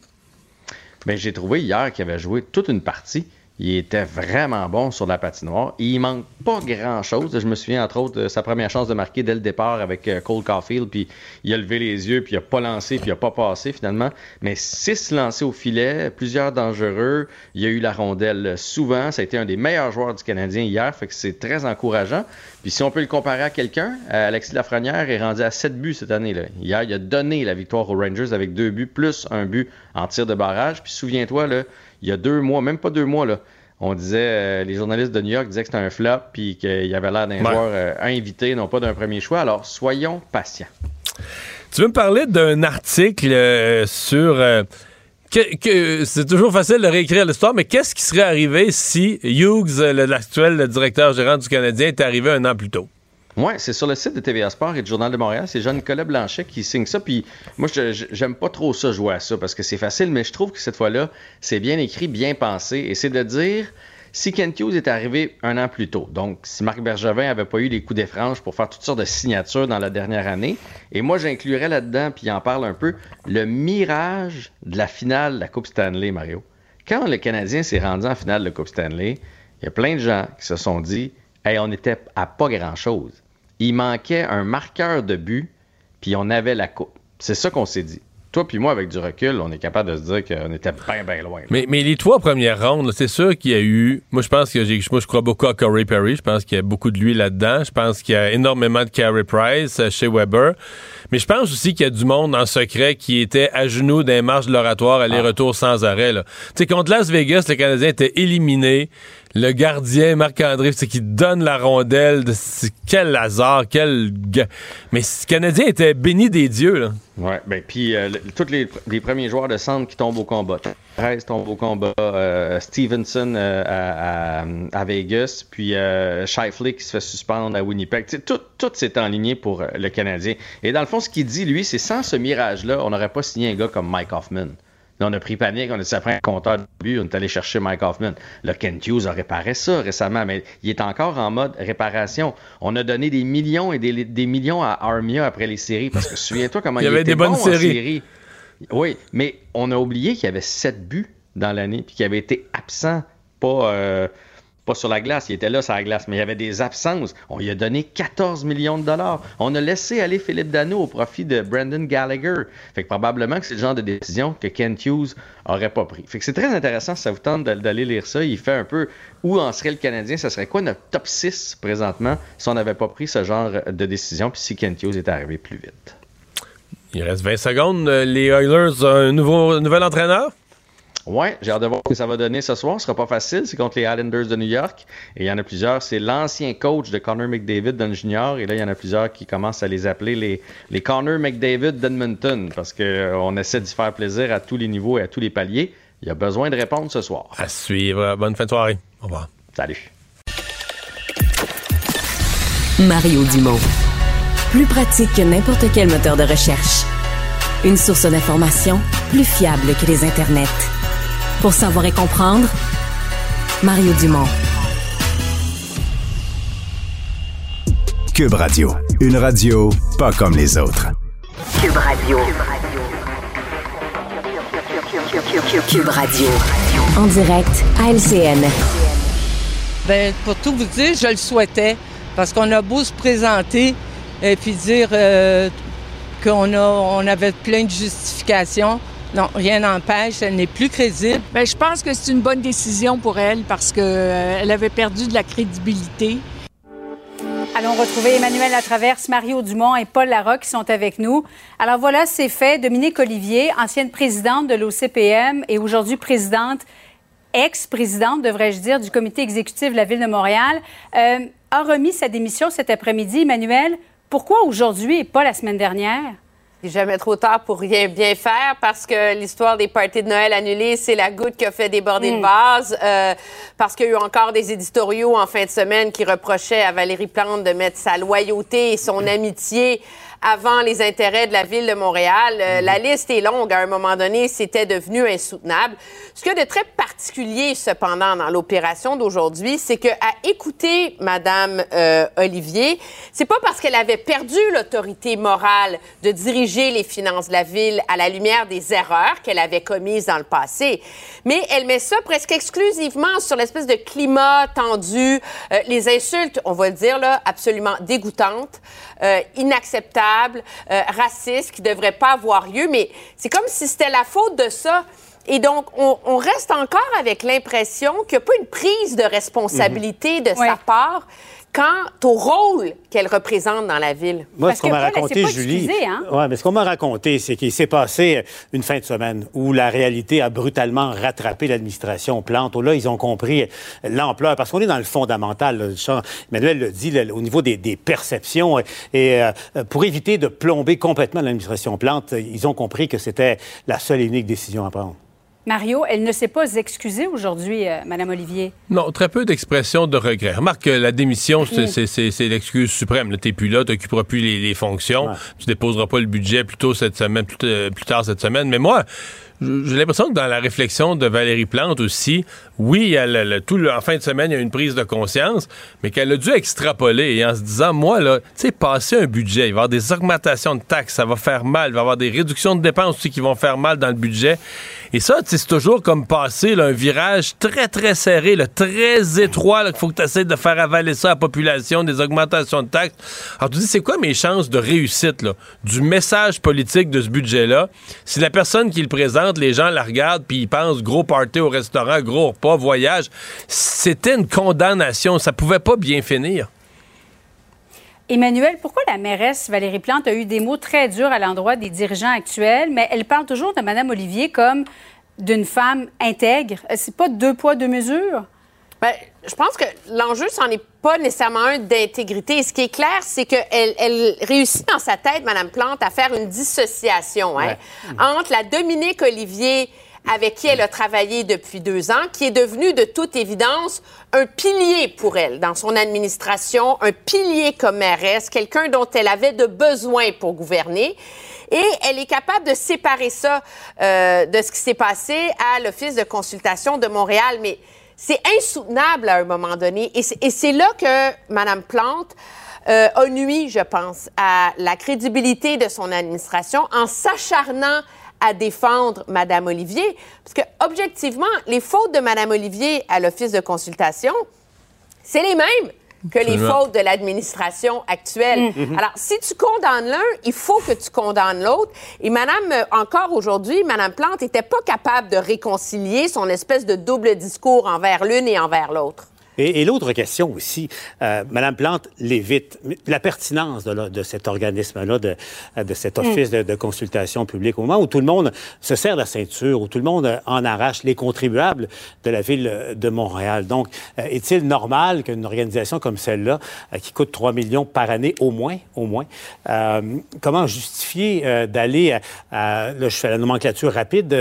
Mais j'ai trouvé hier qu'il avait joué toute une partie Il était vraiment bon sur la patinoire. Il manque pas grand-chose. Je me souviens, entre autres, de sa première chance de marquer dès le départ avec euh, Cole Caulfield, puis il a levé les yeux, puis il a pas lancé, puis il a pas passé finalement. Mais six lancés au filet, plusieurs dangereux. Il a eu la rondelle souvent. Ça a été un des meilleurs joueurs du Canadien hier, fait que c'est très encourageant. Puis si on peut le comparer à quelqu'un, euh, Alexis Lafrenière est rendu à 7 buts cette année. Là. Hier, il a donné la victoire aux Rangers avec deux buts, plus un but en tir de barrage. Puis souviens-toi, là, il y a deux mois, même pas deux mois, là, on disait, euh, les journalistes de New York disaient que c'était un flop, puis qu'il avait l'air d'un Ouais. joueur euh, invité, non pas d'un premier choix. Alors, soyons patients. Tu veux me parler d'un article euh, sur. que, que- c'est toujours facile de réécrire l'histoire, mais qu'est-ce qui serait arrivé si Hughes, l'actuel directeur gérant du Canadien, était arrivé un an plus tôt? Oui, c'est sur le site de TVA Sport et du Journal de Montréal. C'est Jean-Nicolas Blanchet qui signe ça. Puis moi, j'aime pas trop ça jouer à ça parce que c'est facile, mais je trouve que cette fois-là, c'est bien écrit, bien pensé. Et c'est de dire si Kent Hughes est arrivé un an plus tôt, donc si Marc Bergevin avait pas eu les coups d'effranche pour faire toutes sortes de signatures dans la dernière année, et moi j'inclurais là-dedans, puis il en parle un peu, le mirage de la finale de la Coupe Stanley, Mario. Quand le Canadien s'est rendu en finale de la Coupe Stanley, il y a plein de gens qui se sont dit Hey, on était à pas grand-chose. Il manquait un marqueur de but, puis on avait la coupe. C'est ça qu'on s'est dit. Toi puis moi, avec du recul, on est capable de se dire qu'on était bien, bien loin. Mais, mais les trois premières rondes, c'est sûr qu'il y a eu. Moi, je pense que j'ai, moi, je crois beaucoup à Corey Perry. Je pense qu'il y a beaucoup de lui là-dedans. Je pense qu'il y a énormément de Carey Price euh, chez Weber. Mais je pense aussi qu'il y a du monde en secret qui était à genoux dans les marches de l'oratoire, aller-retour sans arrêt. Tu sais, contre Las Vegas, le Canadien était éliminé. Le gardien, Marc-André, qui donne la rondelle. de- quel hasard, quel. Mais le Canadien était béni des dieux, là. Ouais, ben puis euh, tous les, premiers joueurs de centre qui tombent au combat. 13 tombent au combat, euh, Stevenson euh, à, Vegas, puis Shifley qui se fait suspendre à Winnipeg. Tout, tout s'est enligné pour le Canadien. Et dans le fond, ce qu'il dit, lui, c'est sans ce mirage-là, on n'aurait pas signé un gars comme Mike Hoffman. Là, on a pris panique, on a dit après un compteur de but, on est allé chercher Mike Hoffman. Le Kent Hughes a réparé ça récemment, mais il est encore en mode réparation. On a donné des millions et des, des millions à Armia après les séries, parce que souviens-toi comment Il y avait était des bonnes bon en séries. série. Oui, mais on a oublié qu'il y avait sept buts dans l'année, puis qu'il avait été absent, pas, euh, pas sur la glace, il était là sur la glace, mais il y avait des absences. On lui a donné 14 millions de dollars. On a laissé aller Philippe Dano au profit de Brandon Gallagher. Fait que probablement que c'est le genre de décision que Kent Hughes aurait pas pris. Fait que c'est très intéressant, si ça vous tente d'a- d'aller lire ça. Il fait un peu où en serait le Canadien, ça serait quoi notre top 6 présentement si on n'avait pas pris ce genre de décision, puis si Kent Hughes était arrivé plus vite? Il reste 20 secondes. Les Oilers un nouveau, nouvel entraîneur? Ouais, j'ai hâte de voir ce que ça va donner ce soir. Ce sera pas facile. C'est contre les Islanders de New York. Et il y en a plusieurs. C'est l'ancien coach de Connor McDavid dans le junior. Et là, il y en a plusieurs qui commencent à les appeler les, les Connor McDavid d'Edmonton parce qu'on essaie d'y faire plaisir à tous les niveaux et à tous les paliers. Il y a besoin de répondre ce soir. À suivre. Bonne fin de soirée. Au revoir. Salut. Mario Dumont. Plus pratique que n'importe quel moteur de recherche. Une source d'information plus fiable que les internets. Pour savoir et comprendre, Mario Dumont. Cube Radio, une radio pas comme les autres. Cube Radio. Cube Radio. En direct à LCN. Ben, pour tout vous dire, je le souhaitais. Parce qu'on a beau se présenter et puis dire euh, qu'on a, on avait plein de justifications. Non, rien n'empêche, elle n'est plus crédible. Ben, je pense que c'est une bonne décision pour elle parce qu'elle avait perdu de la crédibilité. Allons retrouver Emmanuel Latraverse, Mario Dumont et Paul Larocque qui sont avec nous. Alors voilà, c'est fait. Dominique Olivier, ancienne présidente de l'OCPM et aujourd'hui présidente, ex-présidente, devrais-je dire, du comité exécutif de la Ville de Montréal, euh, a remis sa démission cet après-midi. Emmanuel, pourquoi aujourd'hui et pas la semaine dernière? Jamais trop tard pour rien bien faire parce que l'histoire des parties de Noël annulées, c'est la goutte qui a fait déborder le vase. euh, parce qu'il y a eu encore des éditoriaux en fin de semaine qui reprochaient à Valérie Plante de mettre sa loyauté et son amitié avant les intérêts de la ville de Montréal. Euh, La liste est longue. À un moment donné, c'était devenu insoutenable. Ce a de très particulier, cependant, dans l'opération d'aujourd'hui, c'est que à écouter Madame euh, Olivier, c'est pas parce qu'elle avait perdu l'autorité morale de diriger les finances de la ville à la lumière des erreurs qu'elle avait commises dans le passé, mais elle met ça presque exclusivement sur l'espèce de climat tendu, euh, les insultes, on va le dire là, absolument dégoûtantes, euh, inacceptables, euh, racistes, qui devraient pas avoir lieu. Mais c'est comme si c'était la faute de ça. Et donc, on, on reste encore avec l'impression qu'il n'y a pas une prise de responsabilité de sa part quant au rôle qu'elle représente dans la ville? Moi, ce qu'on m'a raconté, Julie, hein? ouais, mais ce qu'on m'a raconté, c'est qu'il s'est passé une fin de semaine où la réalité a brutalement rattrapé l'administration Plante. Où là, ils ont compris l'ampleur, parce qu'on est dans le fondamental. là. Emmanuel le dit, là, au niveau des, des perceptions. Et euh, pour éviter de plomber complètement l'administration Plante, ils ont compris que c'était la seule et unique décision à prendre. Mario, elle ne s'est pas excusée aujourd'hui, euh, Madame Olivier. Non, très peu d'expressions de regret. Remarque que la démission, c'est- Mm. l'excuse suprême. Tu n'es plus là, tu n'occuperas plus les, les fonctions, tu déposeras pas le budget plus tôt cette semaine, plus, euh, plus tard cette semaine. Mais moi, j'ai l'impression que dans la réflexion de Valérie Plante aussi, oui, elle, elle- tout le- en fin de semaine, il y a une prise de conscience, mais qu'elle a dû extrapoler et en se disant, moi, là, tu sais, passer un budget, il va y avoir des augmentations de taxes, ça va faire mal, il va y avoir des réductions de dépenses aussi qui vont faire mal dans le budget. Et ça, c'est toujours comme passer là, un virage très, très serré, très étroit, qu'il faut que tu essaies de faire avaler ça à la population, des augmentations de taxes. Alors, tu dis, c'est quoi mes chances de réussite du message politique de ce budget-là? Si la personne qui le présente, les gens la regardent, puis ils pensent gros party au restaurant, gros repas, voyage, c'était une condamnation. Ça pouvait pas bien finir. Emmanuel, pourquoi la mairesse Valérie Plante a eu des mots très durs à l'endroit des dirigeants actuels, mais elle parle toujours de Madame Olivier comme d'une femme intègre? Euh, C'est pas deux poids, deux mesures? Ben, je pense que l'enjeu, c'en est pas nécessairement un d'intégrité. Ce qui est clair, c'est qu'elle elle réussit dans sa tête, Mme Plante, à faire une dissociation hein, entre la Dominique Olivier avec qui elle a travaillé depuis deux ans, qui est devenue de toute évidence un pilier pour elle dans son administration, un pilier comme mairesse, quelqu'un dont elle avait de besoin pour gouverner. Et elle est capable de séparer ça euh, de ce qui s'est passé à l'Office de consultation de Montréal. Mais c'est insoutenable à un moment donné. Et c'est- Et c'est là que Mme Plante euh, a nuit, je pense, à la crédibilité de son administration en s'acharnant à défendre Mme Olivier. Parce que, objectivement, les fautes de Mme Olivier à l'Office de consultation, c'est les mêmes que les fautes de l'administration actuelle. Mhm. Alors, si tu condamnes l'un, il faut que tu condamnes l'autre. Et Madame, euh, encore aujourd'hui, Madame Plante n'était pas capable de réconcilier son espèce de double discours envers l'une et envers l'autre. Et, et l'autre question aussi, euh, Madame Plante l'évite, la pertinence de, cet organisme-là, de, de cet office de, de consultation publique, au moment où tout le monde se serre la ceinture, où tout le monde euh, en arrache les contribuables de la ville euh, de Montréal. Donc, euh, est-il normal qu'une organisation comme celle-là, qui coûte 3 millions par année au moins, au moins, euh, comment justifier euh, d'aller à, à- là, je fais la nomenclature rapide,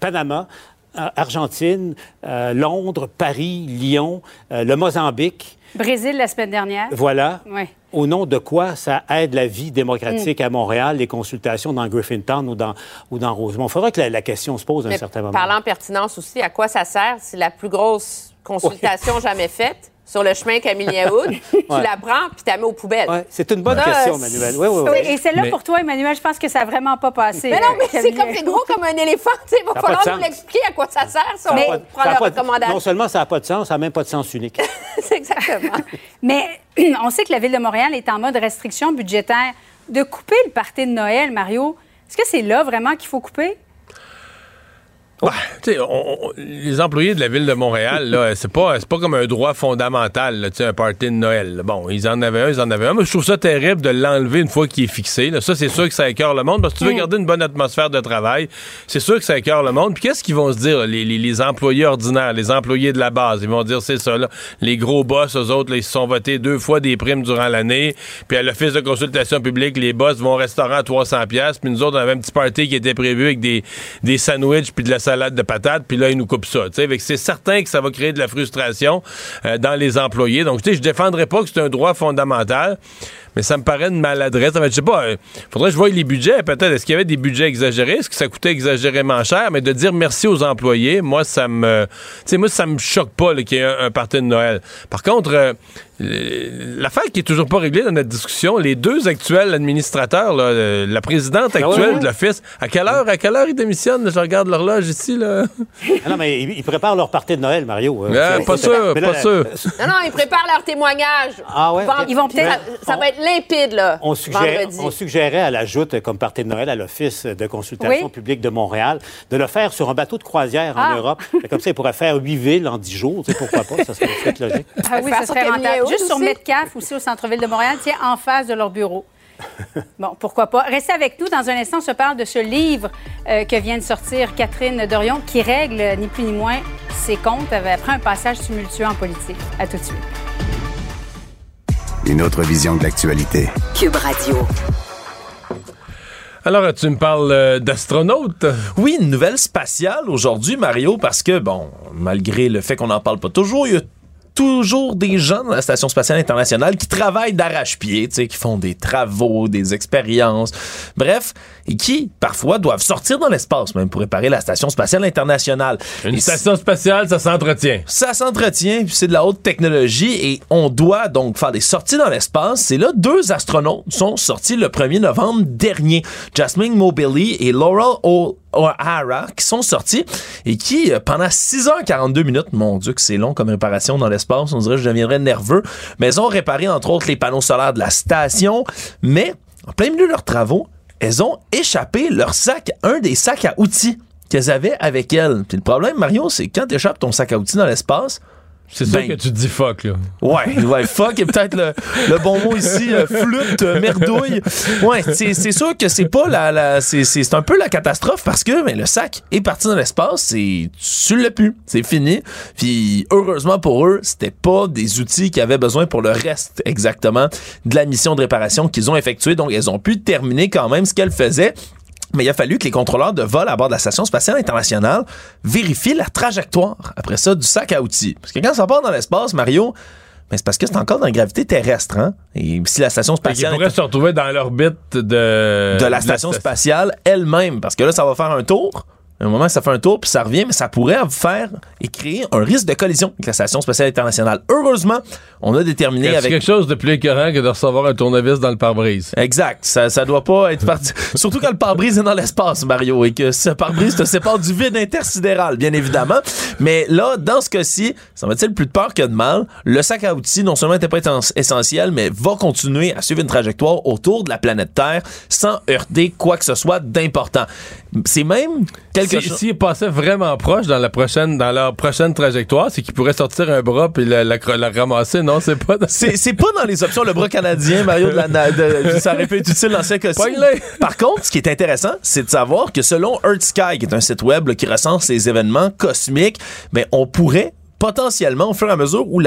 Panama, Argentine, euh, Londres, Paris, Lyon, euh, le Mozambique. Brésil la semaine dernière. Voilà. Ouais. Au nom de quoi ça aide la vie démocratique à Montréal, les consultations dans Griffintown ou dans, ou dans Rosemont? Il faudrait que la, la question se pose à un certain moment. Parlant pertinence aussi, à quoi ça sert? C'est la plus grosse consultation jamais faite sur le chemin Camille-Yaoud. Tu Ouais. la prends puis tu la mets aux poubelles. C'est une bonne question, Manuel. Oui, oui, oui. Oui, et celle-là, pour toi, Emmanuel, je pense que ça n'a vraiment pas passé. Mais non, mais euh, c'est Camille. comme c'est gros comme un éléphant. tu sais, Il va falloir nous l'expliquer à quoi ça sert si on prend recommandation. Non seulement ça n'a pas de sens, ça n'a même pas de sens unique. c'est exactement. Mais on sait que la Ville de Montréal est en mode restriction budgétaire. De couper le party de Noël, Mario, est-ce que c'est là vraiment qu'il faut couper? Ouais, sais, on- on- les employés de la ville de Montréal, là, c'est pas, c'est pas comme un droit fondamental, là, tu sais, un party de Noël. Bon, ils en avaient un, ils en avaient un, mais je trouve ça terrible de l'enlever une fois qu'il est fixé. là. Ça, c'est sûr que ça écœure le monde, parce que tu veux garder une bonne atmosphère de travail, c'est sûr que ça écœure le monde. Puis qu'est-ce qu'ils vont se dire, là, les, les- les employés ordinaires, les employés de la base? Ils vont dire, c'est ça, là, les gros boss, eux autres, là, ils se sont votés deux fois des primes durant l'année, puis à l'office de consultation publique, les boss vont au restaurant à 300 pièces, puis nous autres, on avait un petit party qui était prévu avec des, des sandwichs puis de la salade de patates, puis là, ils nous coupent ça. C'est certain que ça va créer de la frustration euh, dans les employés. Donc, je défendrai pas que c'est un droit fondamental, mais ça me paraît une maladresse. En fait, je sais pas, euh, faudrait que je voie les budgets, peut-être. Est-ce qu'il y avait des budgets exagérés? Est-ce que ça coûtait exagérément cher? Mais de dire merci aux employés, moi, ça me, tu sais, moi, ça me choque pas qu'il y ait un, un party de Noël. Par contre, euh, L'affaire qui est toujours pas réglée dans notre discussion, les deux actuels administrateurs, là, euh, la présidente actuelle Ah ouais, ouais. de l'office, à quelle heure, à quelle heure ils démissionnent? Je regarde l'horloge ici, là. Ah non, mais ils, ils préparent leur partie de Noël, Mario. Ouais, C'est- pas sûr, là, pas sûr. Non, non, ils préparent leur témoignage. Ah ouais? Ils vont peut-être. Ça, ça va être limpide, là. On, suggère- vendredi. on suggérait à la joute comme partie de Noël à l'Office de consultation Oui. publique de Montréal de le faire sur un bateau de croisière Ah. en Europe. Fait Comme ça, il pourrait faire huit villes en dix jours. Tu sais, pourquoi pas? Ça serait suite logique. Ah oui, ça sur serait rentable. Juste sur. Metcalf, aussi au centre-ville de Montréal, tiens, en face de leur bureau. Bon, pourquoi pas. Restez avec nous. Dans un instant, on se parle de ce livre euh, que vient de sortir Catherine Dorion, qui règle, ni plus ni moins, ses comptes après un passage tumultueux en politique. À tout de suite. Une autre vision de l'actualité. Cube Radio. Alors, tu me parles euh, d'astronautes? Oui, une nouvelle spatiale aujourd'hui, Mario, parce que, bon, malgré le fait qu'on n'en parle pas toujours, il y a toujours des gens dans la Station spatiale internationale qui travaillent d'arrache-pied, tu sais, qui font des travaux, des expériences, bref, et qui, parfois, doivent sortir dans l'espace, même pour réparer la Station spatiale internationale. Une Et station spatiale, ça s'entretient. ça s'entretient, puis c'est de la haute technologie et on doit donc faire des sorties dans l'espace. C'est là deux astronautes sont sortis le 1er novembre dernier. Jasmine Mobiley et Laurel O- O'Hara qui sont sortis et qui, euh, pendant 6h42 minutes, mon Dieu que c'est long comme réparation dans l'espace, on dirait que je deviendrais nerveux, mais ils ont réparé entre autres les panneaux solaires de la station, mais en plein milieu de leurs travaux, elles ont échappé leur sac, un des sacs à outils qu'elles avaient avec elles. Puis le problème, Mario, c'est quand tu ton sac à outils dans l'espace, C'est sûr Ben- que tu te dis fuck, là. Ouais, ouais, fuck est peut-être le, le bon mot ici, euh, flûte, euh, merdouille. Ouais, c'est c'est sûr que c'est pas la, la c'est c'est- c'est un peu la catastrophe parce que ben, le sac est parti dans l'espace, c'est tu l'as plus, c'est fini. Puis heureusement pour eux, c'était pas des outils qu'ils avaient besoin pour le reste exactement de la mission de réparation qu'ils ont effectuée, donc elles ont pu terminer quand même ce qu'elles faisaient. Mais il a fallu que les contrôleurs de vol à bord de la Station spatiale internationale vérifient la trajectoire, après ça, du sac à outils. Parce que quand ça part dans l'espace, Mario, ben c'est parce que c'est encore dans la gravité terrestre. Hein? Et si la Station Ils spatiale pourraient se retrouver dans l'orbite de... de la Station spatiale elle-même, parce que là, ça va faire un tour. Un moment, ça fait un tour, puis ça revient, mais ça pourrait faire et créer un risque de collision avec la Station spatiale internationale. Heureusement, on a déterminé C'est avec... quelque chose de plus écœurant que de recevoir un tournevis dans le pare-brise? Exact. Ça, ça doit pas être parti. Surtout quand le pare-brise est dans l'espace, Mario, et que ce pare-brise te sépare du vide intersidéral, bien évidemment. Mais là, dans ce cas-ci, ça va être plus de peur que de mal? Le sac à outils, non seulement n'était pas essentiel, mais va continuer à suivre une trajectoire autour de la planète Terre sans heurter quoi que ce soit d'important. C'est même quelque Si- chose. S'ils passaient vraiment proche dans la prochaine, dans leur prochaine trajectoire, c'est qu'ils pourraient sortir un bras puis la, la, la ramasser, non? C'est pas... dans- C'est pas dans les options le bras canadien, Mario, de la, de- ça aurait pu être utile dans ce cas-ci. Pogne-les. Par contre, ce qui est intéressant, c'est de savoir que selon Earth Sky, qui est un site web là, qui recense les événements cosmiques, ben, on pourrait potentiellement, au fur et à mesure où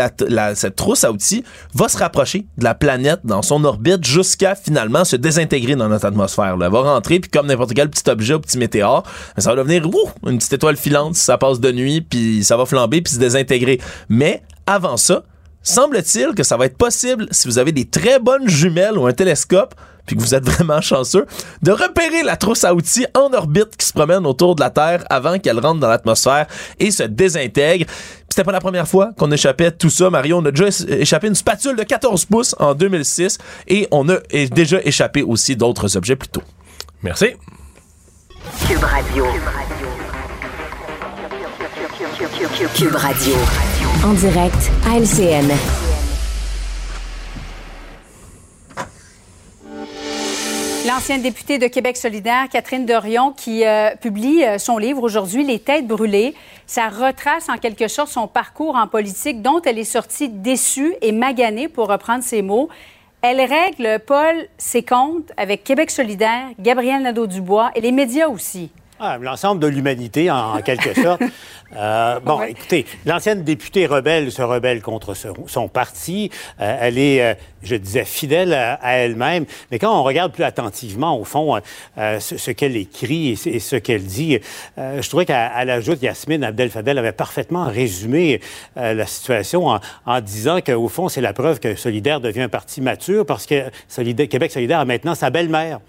cette trousse à outils va se rapprocher de la planète dans son orbite jusqu'à finalement se désintégrer dans notre atmosphère. là. Elle va rentrer, puis comme n'importe quel petit objet petit météore, ben, ça va devenir ouh, une petite étoile filante ça passe de nuit, puis ça va flamber, puis se désintégrer. Mais avant ça, semble-t-il que ça va être possible, si vous avez des très bonnes jumelles ou un télescope, puis que vous êtes vraiment chanceux, de repérer la trousse à outils en orbite qui se promène autour de la Terre avant qu'elle rentre dans l'atmosphère et se désintègre. C'était pas la première fois qu'on échappait tout ça, Mario. On a déjà échappé une spatule de 14 pouces en 2006 et on a déjà échappé aussi d'autres objets plus tôt. Merci. En direct à LCN. L'ancienne députée de Québec solidaire, Catherine Dorion, qui euh, publie euh, son livre aujourd'hui, Les têtes brûlées. Ça retrace en quelque sorte son parcours en politique dont elle est sortie déçue et maganée, pour reprendre ses mots. Elle règle, Paul, ses comptes avec Québec solidaire, Gabriel Nadeau-Dubois et les médias aussi. Ah, L'ensemble de l'humanité, en, en quelque sorte. Euh, bon, Ouais. écoutez, l'ancienne députée rebelle se rebelle contre son, son parti. Euh, elle est, euh, je disais, fidèle à, à elle-même. Mais quand on regarde plus attentivement, au fond, ce, ce qu'elle écrit et, ce- et ce qu'elle dit, je trouvais qu'à à l'ajout, Yasmine Abdel-Fadel avait parfaitement résumé la situation en, en disant qu'au fond, c'est la preuve que Solidaire devient un parti mature parce que Solidaire- Québec Solidaire a maintenant sa belle-mère,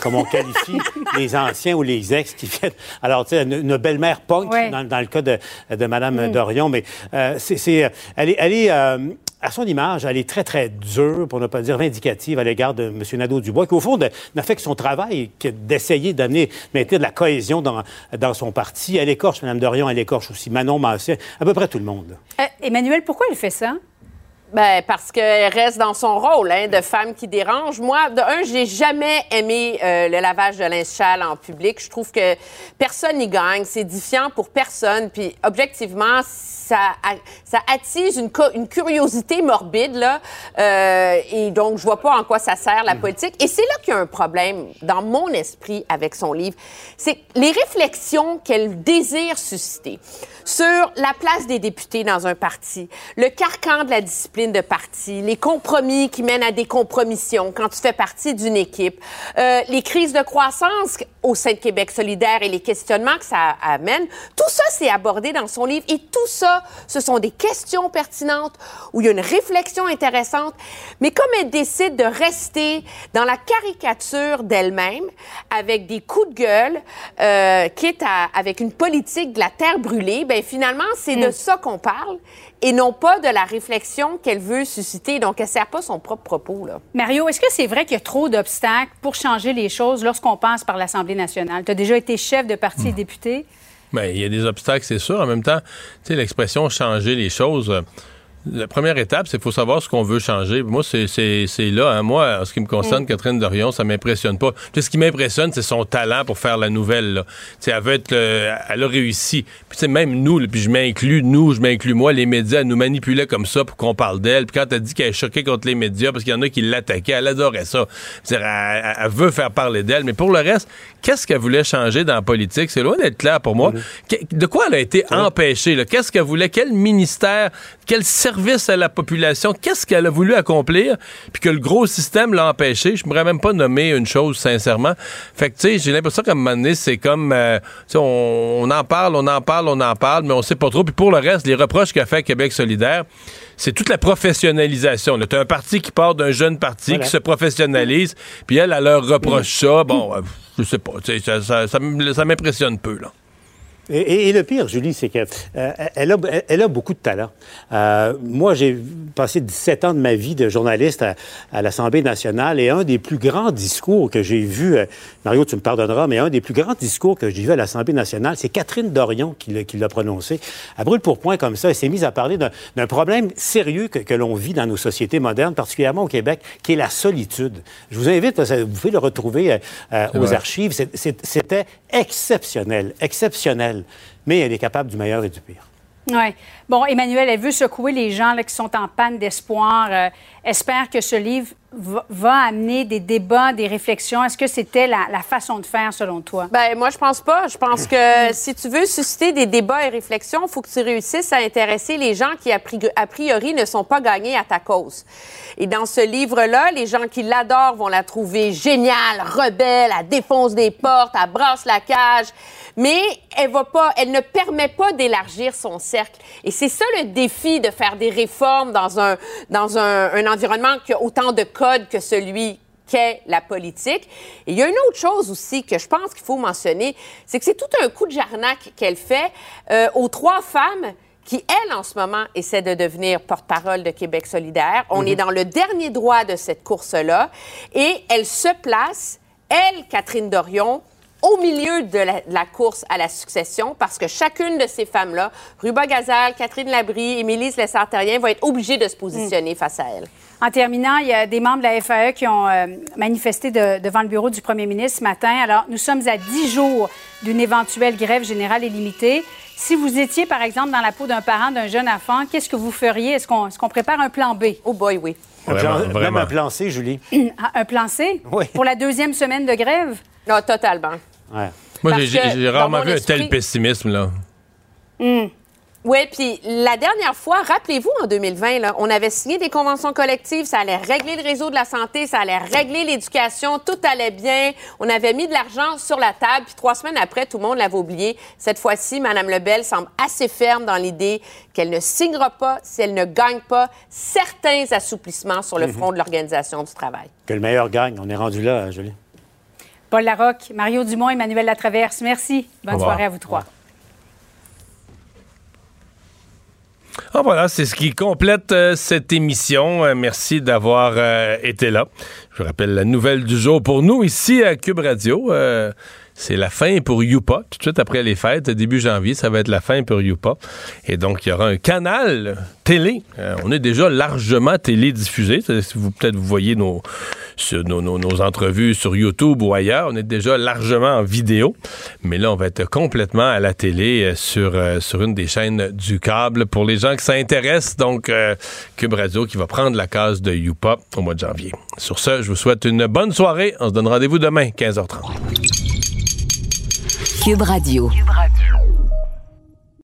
comme on qualifie les anciens ou les ex qui viennent. Alors, tu sais, une, une belle-mère punk Ouais. dans, dans le cas de, de Mme Mm. Dorion, mais euh, c'est, elle est, elle est euh, à son image, elle est très, très dure, pour ne pas dire vindicative, à l'égard de M. Nadeau-Dubois, qui, au fond, n'a fait que son travail, que d'essayer d'amener, maintenir de la cohésion dans, dans son parti. Elle écorche Mme Dorion, elle écorche aussi Manon Massé, à peu près tout le monde. Euh, Emmanuel, pourquoi elle fait ça? Ben, parce qu'elle reste dans son rôle hein, de femme qui dérange. Moi, de un, j'ai jamais aimé euh, le lavage de linge sale en public. Je trouve que personne n'y gagne. C'est édifiant pour personne. Puis, objectivement, ça, attise une, curiosité morbide, là. Euh, et donc, je vois pas en quoi ça sert, la politique. Et c'est là qu'il y a un problème dans mon esprit avec son livre. C'est les réflexions qu'elle désire susciter sur la place des députés dans un parti, le carcan de la discipline de parti, les compromis qui mènent à des compromissions quand tu fais partie d'une équipe, euh, les crises de croissance au sein de Québec solidaire et les questionnements que ça amène, tout ça, c'est abordé dans son livre et tout ça, ce sont des questions pertinentes où il y a une réflexion intéressante, mais comme elle décide de rester dans la caricature d'elle-même, avec des coups de gueule, euh, quitte à, avec une politique de la terre brûlée, ben finalement, c'est de ça qu'on parle et non pas de la réflexion qu'elle veut susciter. Donc, elle ne sert pas son propre propos, là. Mario, est-ce que c'est vrai qu'il y a trop d'obstacles pour changer les choses lorsqu'on passe par l'Assemblée nationale? Tu as déjà été chef de parti et député. Ben, il y a des obstacles, c'est sûr. En même temps, tu sais, l'expression changer les choses. Euh, la première étape, c'est qu'il faut savoir ce qu'on veut changer. Moi, c'est là. hein. Moi, en ce qui me concerne, Mm. Catherine Dorion, ça m'impressionne pas. Ce qui m'impressionne, c'est son talent pour faire la nouvelle. Là. Elle, veut être, le- elle a réussi. Puis, même nous, là, puis je m'inclus, nous, je m'inclus moi, les médias, elle nous manipulaient comme ça pour qu'on parle d'elle. Puis quand elle dit qu'elle est choquée contre les médias parce qu'il y en a qui l'attaquaient, elle adorait ça. Elle, elle- veut faire parler d'elle. Mais pour le reste, qu'est-ce qu'elle voulait changer dans la politique? C'est loin d'être clair pour moi. Que- De quoi elle a été empêchée? Qu'est-ce qu'elle voulait? Quel ministère? Quel service à la population? Qu'est-ce qu'elle a voulu accomplir? Puis que le gros système l'a empêché? Je ne pourrais même pas nommer une chose, sincèrement. Fait que, tu sais, j'ai l'impression qu'à un moment donné, c'est comme, euh, tu sais, on, on en parle, on en parle, on en parle, mais on sait pas trop. Puis pour le reste, les reproches qu'a fait Québec solidaire, c'est toute la professionnalisation. Tu as un parti qui part d'un jeune parti Voilà. qui se professionnalise, puis elle, elle leur reproche ça. Bon, euh, je sais pas, ça, ça, ça m'impressionne peu, là. Et, et- et le pire, Julie, c'est qu'elle elle a, elle a beaucoup de talent. Euh, moi, j'ai passé 17 ans de ma vie de journaliste à, à l'Assemblée nationale et un des plus grands discours que j'ai vu, euh, Mario, tu me pardonneras, mais un des plus grands discours que j'ai vu à l'Assemblée nationale, c'est Catherine Dorion qui l'a- prononcé. À brûle pour point comme ça, elle s'est mise à parler d'un problème sérieux que, que l'on vit dans nos sociétés modernes, particulièrement au Québec, qui est la solitude. Je vous invite, vous pouvez le retrouver euh, euh, aux vrai. archives. C'était exceptionnel, exceptionnel. Mais elle est capable du meilleur et du pire. Oui. Bon, Emmanuel, elle veut secouer les gens là, qui sont en panne d'espoir. Euh, espère que ce livre va, va amener des débats, des réflexions. Est-ce que c'était la, la façon de faire, selon toi? Ben moi, je pense pas. Je pense que si tu veux susciter des débats et réflexions, il faut que tu réussisses à intéresser les gens qui, a pri- a priori, ne sont pas gagnés à ta cause. Et dans ce livre-là, les gens qui l'adorent vont la trouver géniale, rebelle, elle défonce des portes, elle brasse la cage. Mais elle va pas, elle ne permet pas d'élargir son cercle. Et c'est ça le défi de faire des réformes dans un, dans un, un environnement qui a autant de codes que celui qu'est la politique. Et il y a une autre chose aussi que je pense qu'il faut mentionner, c'est que c'est tout un coup de jarnac qu'elle fait euh, aux trois femmes qui, elles, en ce moment, essaient de devenir porte-parole de Québec solidaire. On Mhm. est dans le dernier droit de cette course-là. Et elle se place, elle, Catherine Dorion, au milieu de la, de la course à la succession, parce que chacune de ces femmes-là, Ruba Gazal, Catherine Labrie, Émilie Lessard-Terrien, vont être obligées de se positionner face à elle. En terminant, il y a des membres de la FAE qui ont euh, manifesté de- devant le bureau du premier ministre ce matin. Alors, nous sommes à 10 jours d'une éventuelle grève générale et limitée. Si vous étiez, par exemple, dans la peau d'un parent d'un jeune enfant, qu'est-ce que vous feriez? Est-ce qu'on prépare un plan B? Oh boy, oui. Un Vraiment. Même un plan C, Julie. un plan C? Oui. Pour la deuxième semaine de grève? Non, totalement. Ouais. Moi, j'ai- rarement vu un tel pessimisme, là. Hmm. Oui, puis la dernière fois, rappelez-vous, en 2020, là, on avait signé des conventions collectives, ça allait régler le réseau de la santé, ça allait régler l'éducation, tout allait bien. On avait mis de l'argent sur la table, puis trois semaines après, tout le monde l'avait oublié. Cette fois-ci, Mme Lebel semble assez ferme dans l'idée qu'elle ne signera pas si elle ne gagne pas certains assouplissements sur le Mhm. front de l'organisation du travail. Que le meilleur gagne. On est rendu là, Julie. Paul Larocque, Mario Dumont, Emmanuel Latraverse, merci. Bonne soirée à vous trois. Ah, voilà, c'est ce qui complète euh, cette émission. Euh, merci d'avoir euh, été là. Je vous rappelle la nouvelle du jour pour nous ici à Cube Radio. C'est la fin pour Youpa. Tout de suite après les fêtes, début janvier, ça va être la fin pour Youpa. Et donc, il y aura un canal télé. On est déjà largement télédiffusé. Peut-être vous voyez nos, sur nos, entrevues sur YouTube ou ailleurs, on est déjà largement en vidéo. Mais là, on va être complètement à la télé euh, sur, euh, sur une des chaînes du câble. Pour les gens qui s'intéressent, donc euh, Cube Radio qui va prendre la case de Youpa au mois de janvier. Sur ce, je vous souhaite une bonne soirée. On se donne rendez-vous demain, 15h30. Cube Radio.